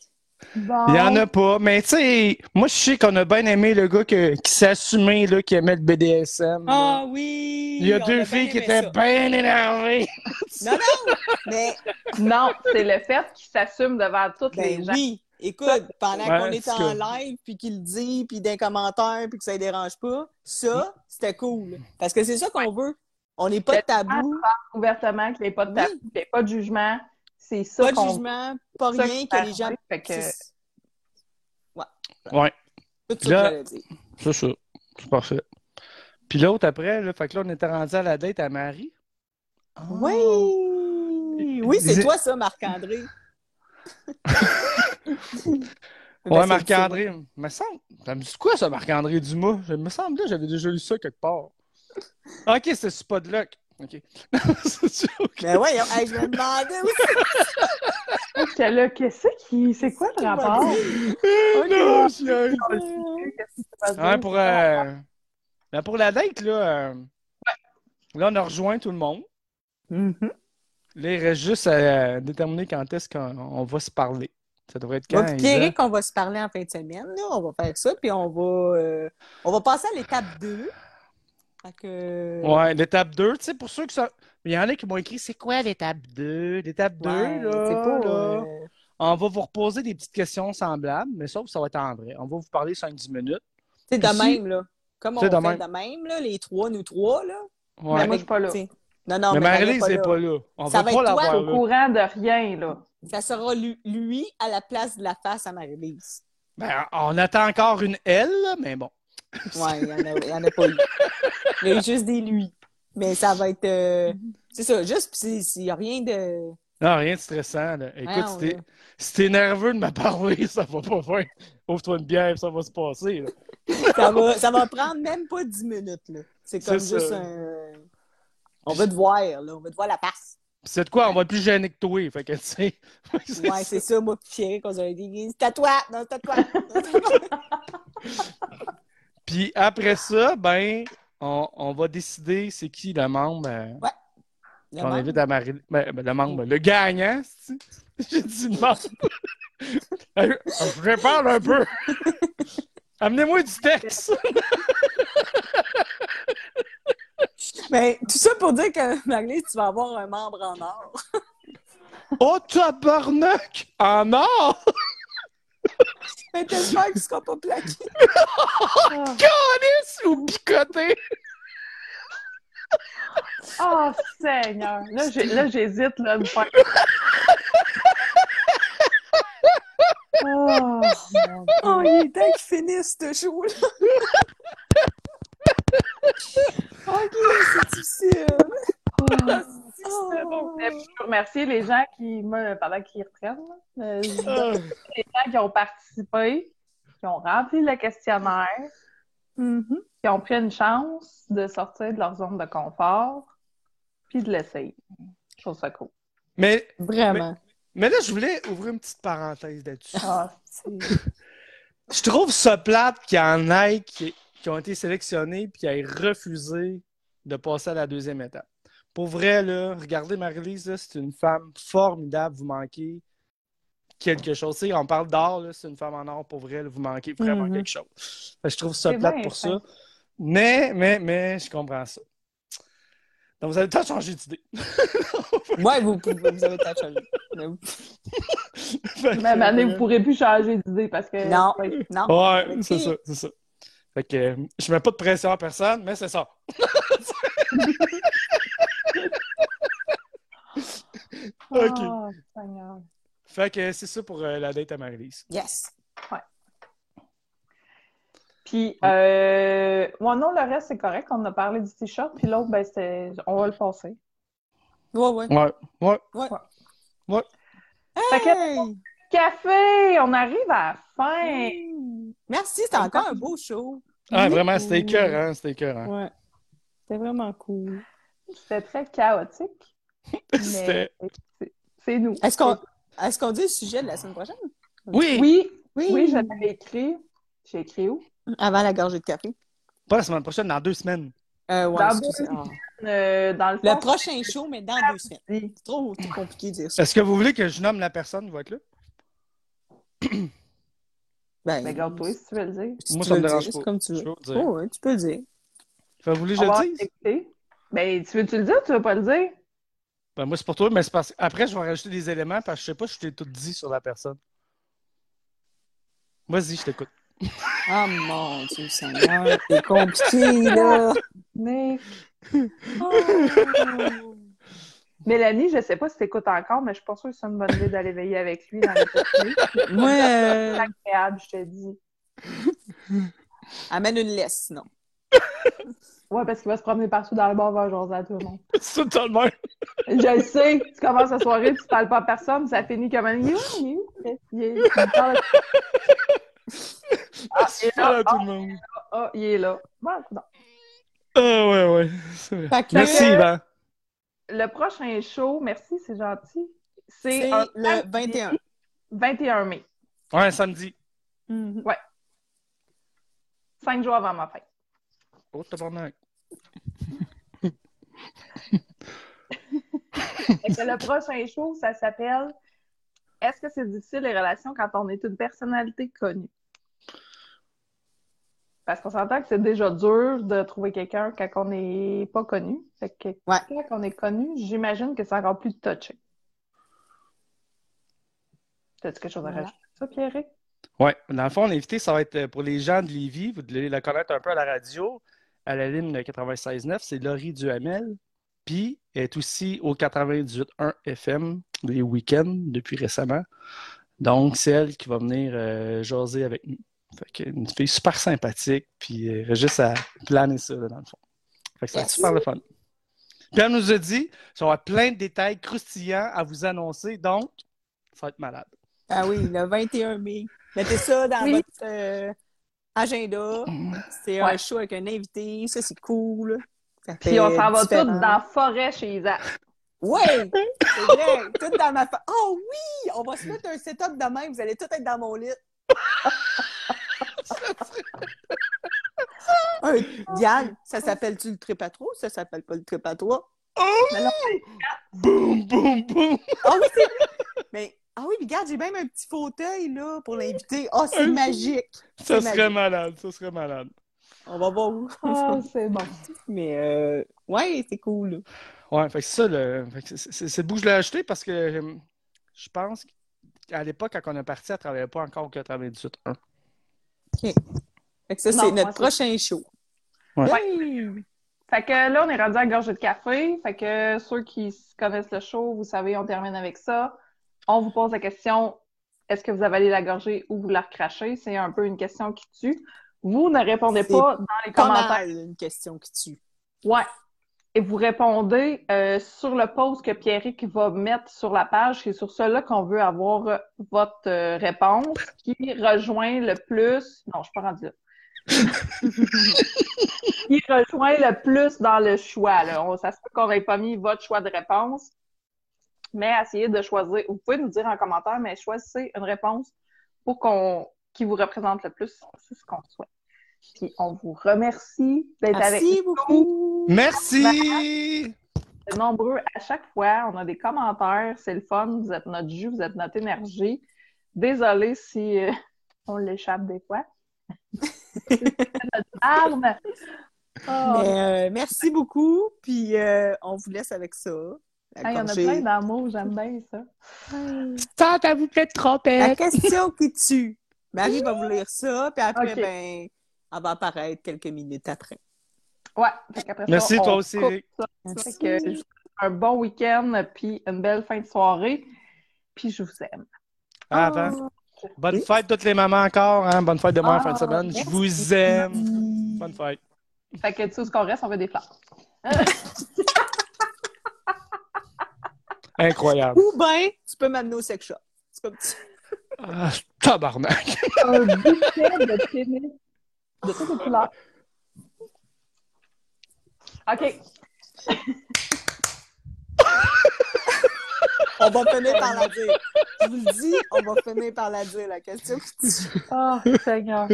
Bon. Il y en a pas, mais tu sais, moi je sais qu'on a bien aimé le gars que- qui s'est assumé, là, qui aimait le BDSM. là. Ah oui! Il y a on deux filles qui étaient bien énervées. Non, non! Mais, Non, c'est le fait qu'ils s'assument devant toutes les ben gens. oui! écoute, pendant Ouais, qu'on est c'est en live, puis qu'il le dit, puis d'un commentaire, puis que ça ne dérange pas, ça, c'était cool. Parce que c'est ça qu'on veut. On n'est pas de tabou, Ouvertement, qu'il n'y ait pas de Oui. tabou, qu'il n'y ait pas de jugement. C'est ça pas de jugement, pas ça rien, que les gens... fait que- C'est Ouais, tout ça que Là- c'est ça. C'est parfait. Puis l'autre après, là, fait que là, on était rendu à la date à Marie. Ah. Oui! Oui, c'est toi, ça, Marc-André. Ben, Ouais, c'est- Marc-André. Me semble. Ça me dit quoi, ça, Marc-André Dumas? Je me semble là, j'avais déjà lu ça quelque part. Ok, de luck. Ok. Mais ouais, hey, je me demandais aussi. J'étais là, qu'est-ce qui. C'est quoi le rapport? Euh, non, je suis un- Qu'est-ce qui se passe? Ouais, pour, euh, ben, pour la date, là, euh, là, on a rejoint tout le monde. Mhm. Là, il reste juste à euh, déterminer quand est-ce qu'on on va se parler. Ça devrait être quand? Pierrick, on va se parler en fin de semaine. Là. On va faire ça, puis on va, euh, on va passer à l'étape 2. Que... Ouais, l'étape 2, tu sais, pour ceux qui sont. Il y en a qui m'ont écrit c'est quoi l'étape 2? L'étape 2, Ouais, là, c'est pas... là, euh, on va vous reposer des petites questions semblables, mais sauf que ça va être en vrai. On va vous parler 5-10 minutes. C'est de si- même, là. Comme on C'est fait de de même. même, là, les trois, nous trois, là. Ouais. Mais moi, je suis pas là. t'sais. Non, non, mais mais Marie-Lise Marie n'est est pas là. On Ça va va pas être toi, l'avoir au courant de rien, là. Ça sera lu- lui à la place de la face à Marie-Lise. Ben, on attend encore une L, là, mais bon. Ouais, il n'y en, a- il y en a pas eu. Il y a eu juste des lui. Mais ça va être... euh, C'est ça, juste, il n'y a rien de... Non, rien de stressant. Là. Écoute, Voyons, si t'es- si nerveux de me parler, ça va pas faire. Ouvre-toi une bière, ça va se passer. là. Ça va, ça va prendre même pas 10 minutes, là. C'est comme C'est juste ça. un... On va te voir, là. On va te voir la face. Puis c'est de quoi? On va être plus gêné que toi. Fait que, tu sais. c'est Ouais, ça. c'est ça, moi, puis Pierre, qu'on s'avait dit, c'est à toi! Non, c'est à toi! Puis après ça, ben, on, on va décider c'est qui le membre euh, qu'on même- invite à Marie. Ben, ben, le membre, le gagnant? J'ai dit le membre. Je prépare un peu. Amenez-moi du texte. Mais tout ça pour dire que, Marie, tu vas avoir un membre en or. Oh, tabarnak! En or! Mais j'espère qu'il ne sera pas plaqué. Calice ou picoté! Oh, Seigneur! Là, j'ai- là, j'hésite, là, de faire. Oh. Oh, il est temps qu'il finisse ce show-là. ok, c'est difficile. C'est puis, Je remercie les gens qui, moi, pendant qu'ils reprennent, euh, Ah. les gens qui ont participé, qui ont rempli le questionnaire, Mhm. qui ont pris une chance de sortir de leur zone de confort, puis de l'essayer. Je trouve ça cool. Mais, Vraiment. mais là, je voulais ouvrir une petite parenthèse là-dessus. Ah, c'est- Je trouve ça plate qu'il y en ait qui, qui ont été sélectionnés puis qui aient refusé de passer à la deuxième étape. Pour vrai, là, regardez Marie-Lise, c'est une femme formidable, vous manquez quelque chose. On parle d'or, c'est une femme en or, pour vrai, là, vous manquez vraiment Mhm. quelque chose. Fait je trouve ça plate bien pour fin. ça. Mais, mais, mais, je comprends ça. Donc, vous avez le temps de changer d'idée. Ouais, vous, pouvez- vous avez peut-être changé. Que, Même année, euh, vous pourrez plus changer d'idée parce que. Non, non. Ouais, c'est ça, c'est ça. Fait que euh, je mets pas de pression à personne, mais c'est ça. OK. Oh, Seigneur. Fait que c'est ça pour euh, la date à Marie-Lise. Yes. Puis, euh, ouais, non, le reste, c'est correct. On a parlé du t-shirt, puis l'autre, ben, c'est, on va le passer. Ouais, ouais. Ouais, ouais. Fait que- Hey! Café! On arrive à la fin! Mm. Merci, c'était encore un beau show. Ah, vraiment, c'était écœurant, c'était écœurant. Ouais. C'était vraiment cool. C'était très chaotique. C'était- c'est- nous. Est-ce qu'on est qu'on dit le sujet de la semaine prochaine? Oui, Oui, Oui. oui, je l'avais écrit. J'ai écrit où? Avant la gorgée de café. pas la semaine prochaine, dans deux semaines. Euh, ouais, Dans deux- Ah. Euh, dans le Le fond, prochain show, mais dans deux semaines. c'est- trop trop compliqué de dire ça. Est-ce que vous voulez que je nomme la personne qui va être là? Ben, Ben, garde-toi si tu veux le dire. si Moi, ça me le dérange dire, pas. comme tu Je veux. Oh, ouais, tu peux le dire. Vous voulez que je le dise? Ben, tu veux-tu le dire ou tu veux pas le dire? Ben, moi, c'est pour toi, mais c'est parce qu'après, je vais rajouter des éléments parce que je sais pas si je t'ai tout dit sur la personne. Vas-y, je t'écoute. Ah mon Dieu Seigneur, c'est compliqué, là. Nick. Oh. Mélanie, je sais pas si t'écoutes encore, mais je suis pas sûre que c'est une bonne idée d'aller veiller avec lui dans les. Moi, euh, C'est agréable, je te dis. amène une laisse, sinon. Ouais, parce qu'il va se promener partout dans le bar, va jaser à tout le monde. C'est tout le même. Je le sais, tu commences la soirée, tu parles pas à personne, ça finit comme un Il? Il est parle à- Ah, là. à tout le monde. Ah, il est là. Bon, non. Ah, ouais, ouais. c'est vrai. Fait que- Merci, Yvan. Le prochain show, merci, c'est gentil. C'est un le 21. 21 mai, Ouais, samedi. Mhm. cinq jours avant ma fête. Oh, tabarnak. Que le prochain show, ça s'appelle Est-ce que c'est difficile les relations quand on est une personnalité connue? Parce qu'on s'entend que c'est déjà dur de trouver quelqu'un quand on n'est pas connu. Fait que Ouais. quand on est connu, j'imagine que c'est encore plus touché. T'as-tu quelque chose à Voilà. rajouter à ça, Pierre? Ouais, dans le fond, l'invité, ça va être euh, pour les gens de Lévis. Vous devez la connaître un peu à la radio, à la ligne 96.9. C'est Laurie Duhamel. Puis, elle est aussi au 98.1 FM les week-ends depuis récemment. Donc, c'est elle qui va venir euh, jaser avec nous. Fait que une fille super sympathique. Puis, elle reste juste à planer ça, là, dans le fond. Fait que ça va être super le fun. Puis, elle nous a dit, ça va avoir plein de détails croustillants à vous annoncer. Donc, ça va être malade. Ah oui, le 21 mai. Mettez ça dans Oui. votre euh, agenda. C'est Ouais. un show avec un invité. Ça, c'est cool. Ça Puis on s'en va tous dans la forêt chez Isaac. Ouais! C'est vrai! Tout dans ma. Oh oui! On va se mettre un setup de même. Vous allez tous être dans mon lit. un... Diane, ça s'appelle-tu le trip à trois? Ça s'appelle pas le trip à trois? Boum, boum, boum! Ah oui, c'est! Mais, ah oui, regarde, j'ai même un petit fauteuil, là, pour l'inviter. Ah, c'est Un- magique! Ça C'est serait malade, ça serait malade. On va voir où. Ah, c'est bon. Mais, euh... ouais, c'est cool. Ouais, fait que c'est ça, le... fait que c'est- c'est c'est le bout que je l'ai acheté parce que euh, je pense qu'à l'époque, quand on est parti, elle ne travaillait pas encore au 98.1. Fait que ça, Non, c'est moi, notre c'est- prochain show. Ouais. Yay! Fait que là, on est rendu à gorgée de café. Fait que ceux qui connaissent le show, vous savez, on termine avec ça. On vous pose la question est-ce que vous avalez la gorgée ou vous la recrachez? C'est un peu une question qui tue. Vous ne répondez C'est pas dans les Pas commentaires. mal, une question qui tue. Ouais. Et vous répondez euh, sur le post que Pierrick va mettre sur la page. C'est sur cela qu'on veut avoir votre euh, réponse qui rejoint le plus. Non, je suis pas rendue là. qui rejoint le plus dans le choix. Là? On, ça se peut qu'on n'ait pas mis votre choix de réponse, mais essayez de choisir. Vous pouvez nous dire en commentaire, mais choisissez une réponse pour qu'on qui vous représente le plus. C'est ce qu'on souhaite. Puis on vous remercie d'être avec nous. Merci beaucoup! Merci! Vous êtes nombreux à chaque fois. On a des commentaires. C'est le fun. Vous êtes notre jus, vous êtes notre énergie. Désolée si euh, on l'échappe des fois. C'est notre arme. Oh. Mais, euh, merci beaucoup, puis euh, on vous laisse avec ça. La Ah, Il y en a plein d'amour, j'aime bien ça. Tant à vous plaît de La trompette! question qui tue. Marie va vous lire ça, puis après, ben, elle va apparaître quelques minutes après. Ouais, fait qu'après ça, Merci, on toi aussi, ça. Merci. Que un bon week-end, puis une belle fin de soirée. Puis je vous aime. Ah, Avant. Bonne fête toutes les mamans encore, hein? Bonne fête de moi en Ah, fin de semaine. Je vous aime. Bonne fête. Fait que tu sais où qu'on reste, on veut des fleurs. Incroyable. Ou bien, tu peux m'amener au sex shop. C'est comme tu- Ah, tabarnak. un bouquet de tennis de toutes les couleurs. OK. On va finir par la dire. Je vous le dis, on va finir par la dire, la question. Oh, Seigneur.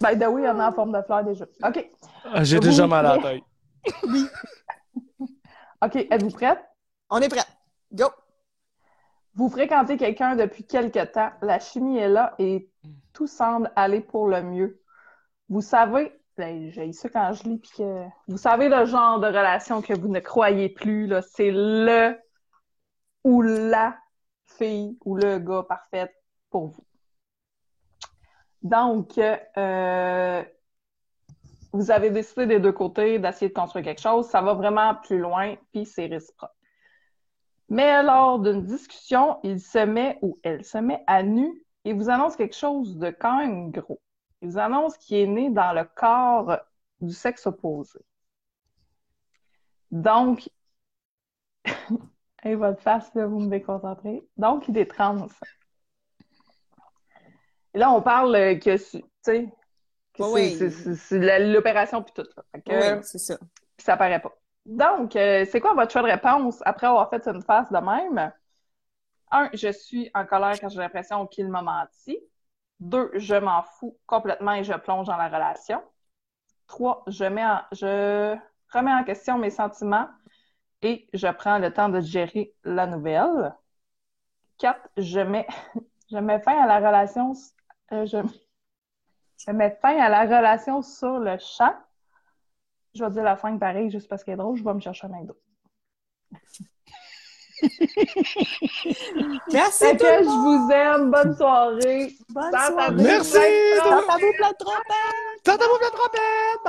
Ben, de oui, il y en a en forme de fleurs déjà. OK. Ah, J'ai déjà mal à la tête. OK, êtes-vous prête? On est prêt. Go! Vous fréquentez quelqu'un depuis quelque temps, la chimie est là et tout semble aller pour le mieux. Vous savez, ben, j'ai ça quand je lis, puis que vous savez le genre de relation que vous ne croyez plus, là, c'est le ou la fille ou le gars parfait pour vous. Donc, euh, vous avez décidé des deux côtés d'essayer de construire quelque chose. Ça va vraiment plus loin, puis c'est réciproque. Mais lors d'une discussion, il se met ou elle se met à nu et vous annonce quelque chose de quand même gros. Il vous annonce qu'il est né dans le corps du sexe opposé. Donc, et votre face, là, vous me déconcentrez. Donc, il est trans. Et là, on parle que, tu sais, que Oui, c'est- l'opération puis tout. Là. Fait que, Oui, c'est ça. puis ça paraît pas. Donc, euh, c'est quoi votre choix de réponse après avoir fait une face de même? Un, je suis en colère quand j'ai l'impression qu'il m'a menti. Deux, je m'en fous complètement et je plonge dans la relation. Trois, je, mets en- je remets en question mes sentiments et je prends le temps de gérer la nouvelle. Quatre, je mets, je mets fin à la relation, euh, je, je mets fin à la relation sur le champ. Je vais dire la fin pareil, juste parce qu'elle est drôle, je vais me chercher un McDo. Merci Fait tout que le je vous aime, bonne soirée. Bonne soirée! Merci! de bouche pleine de trompette! Tentez-vous la trompette!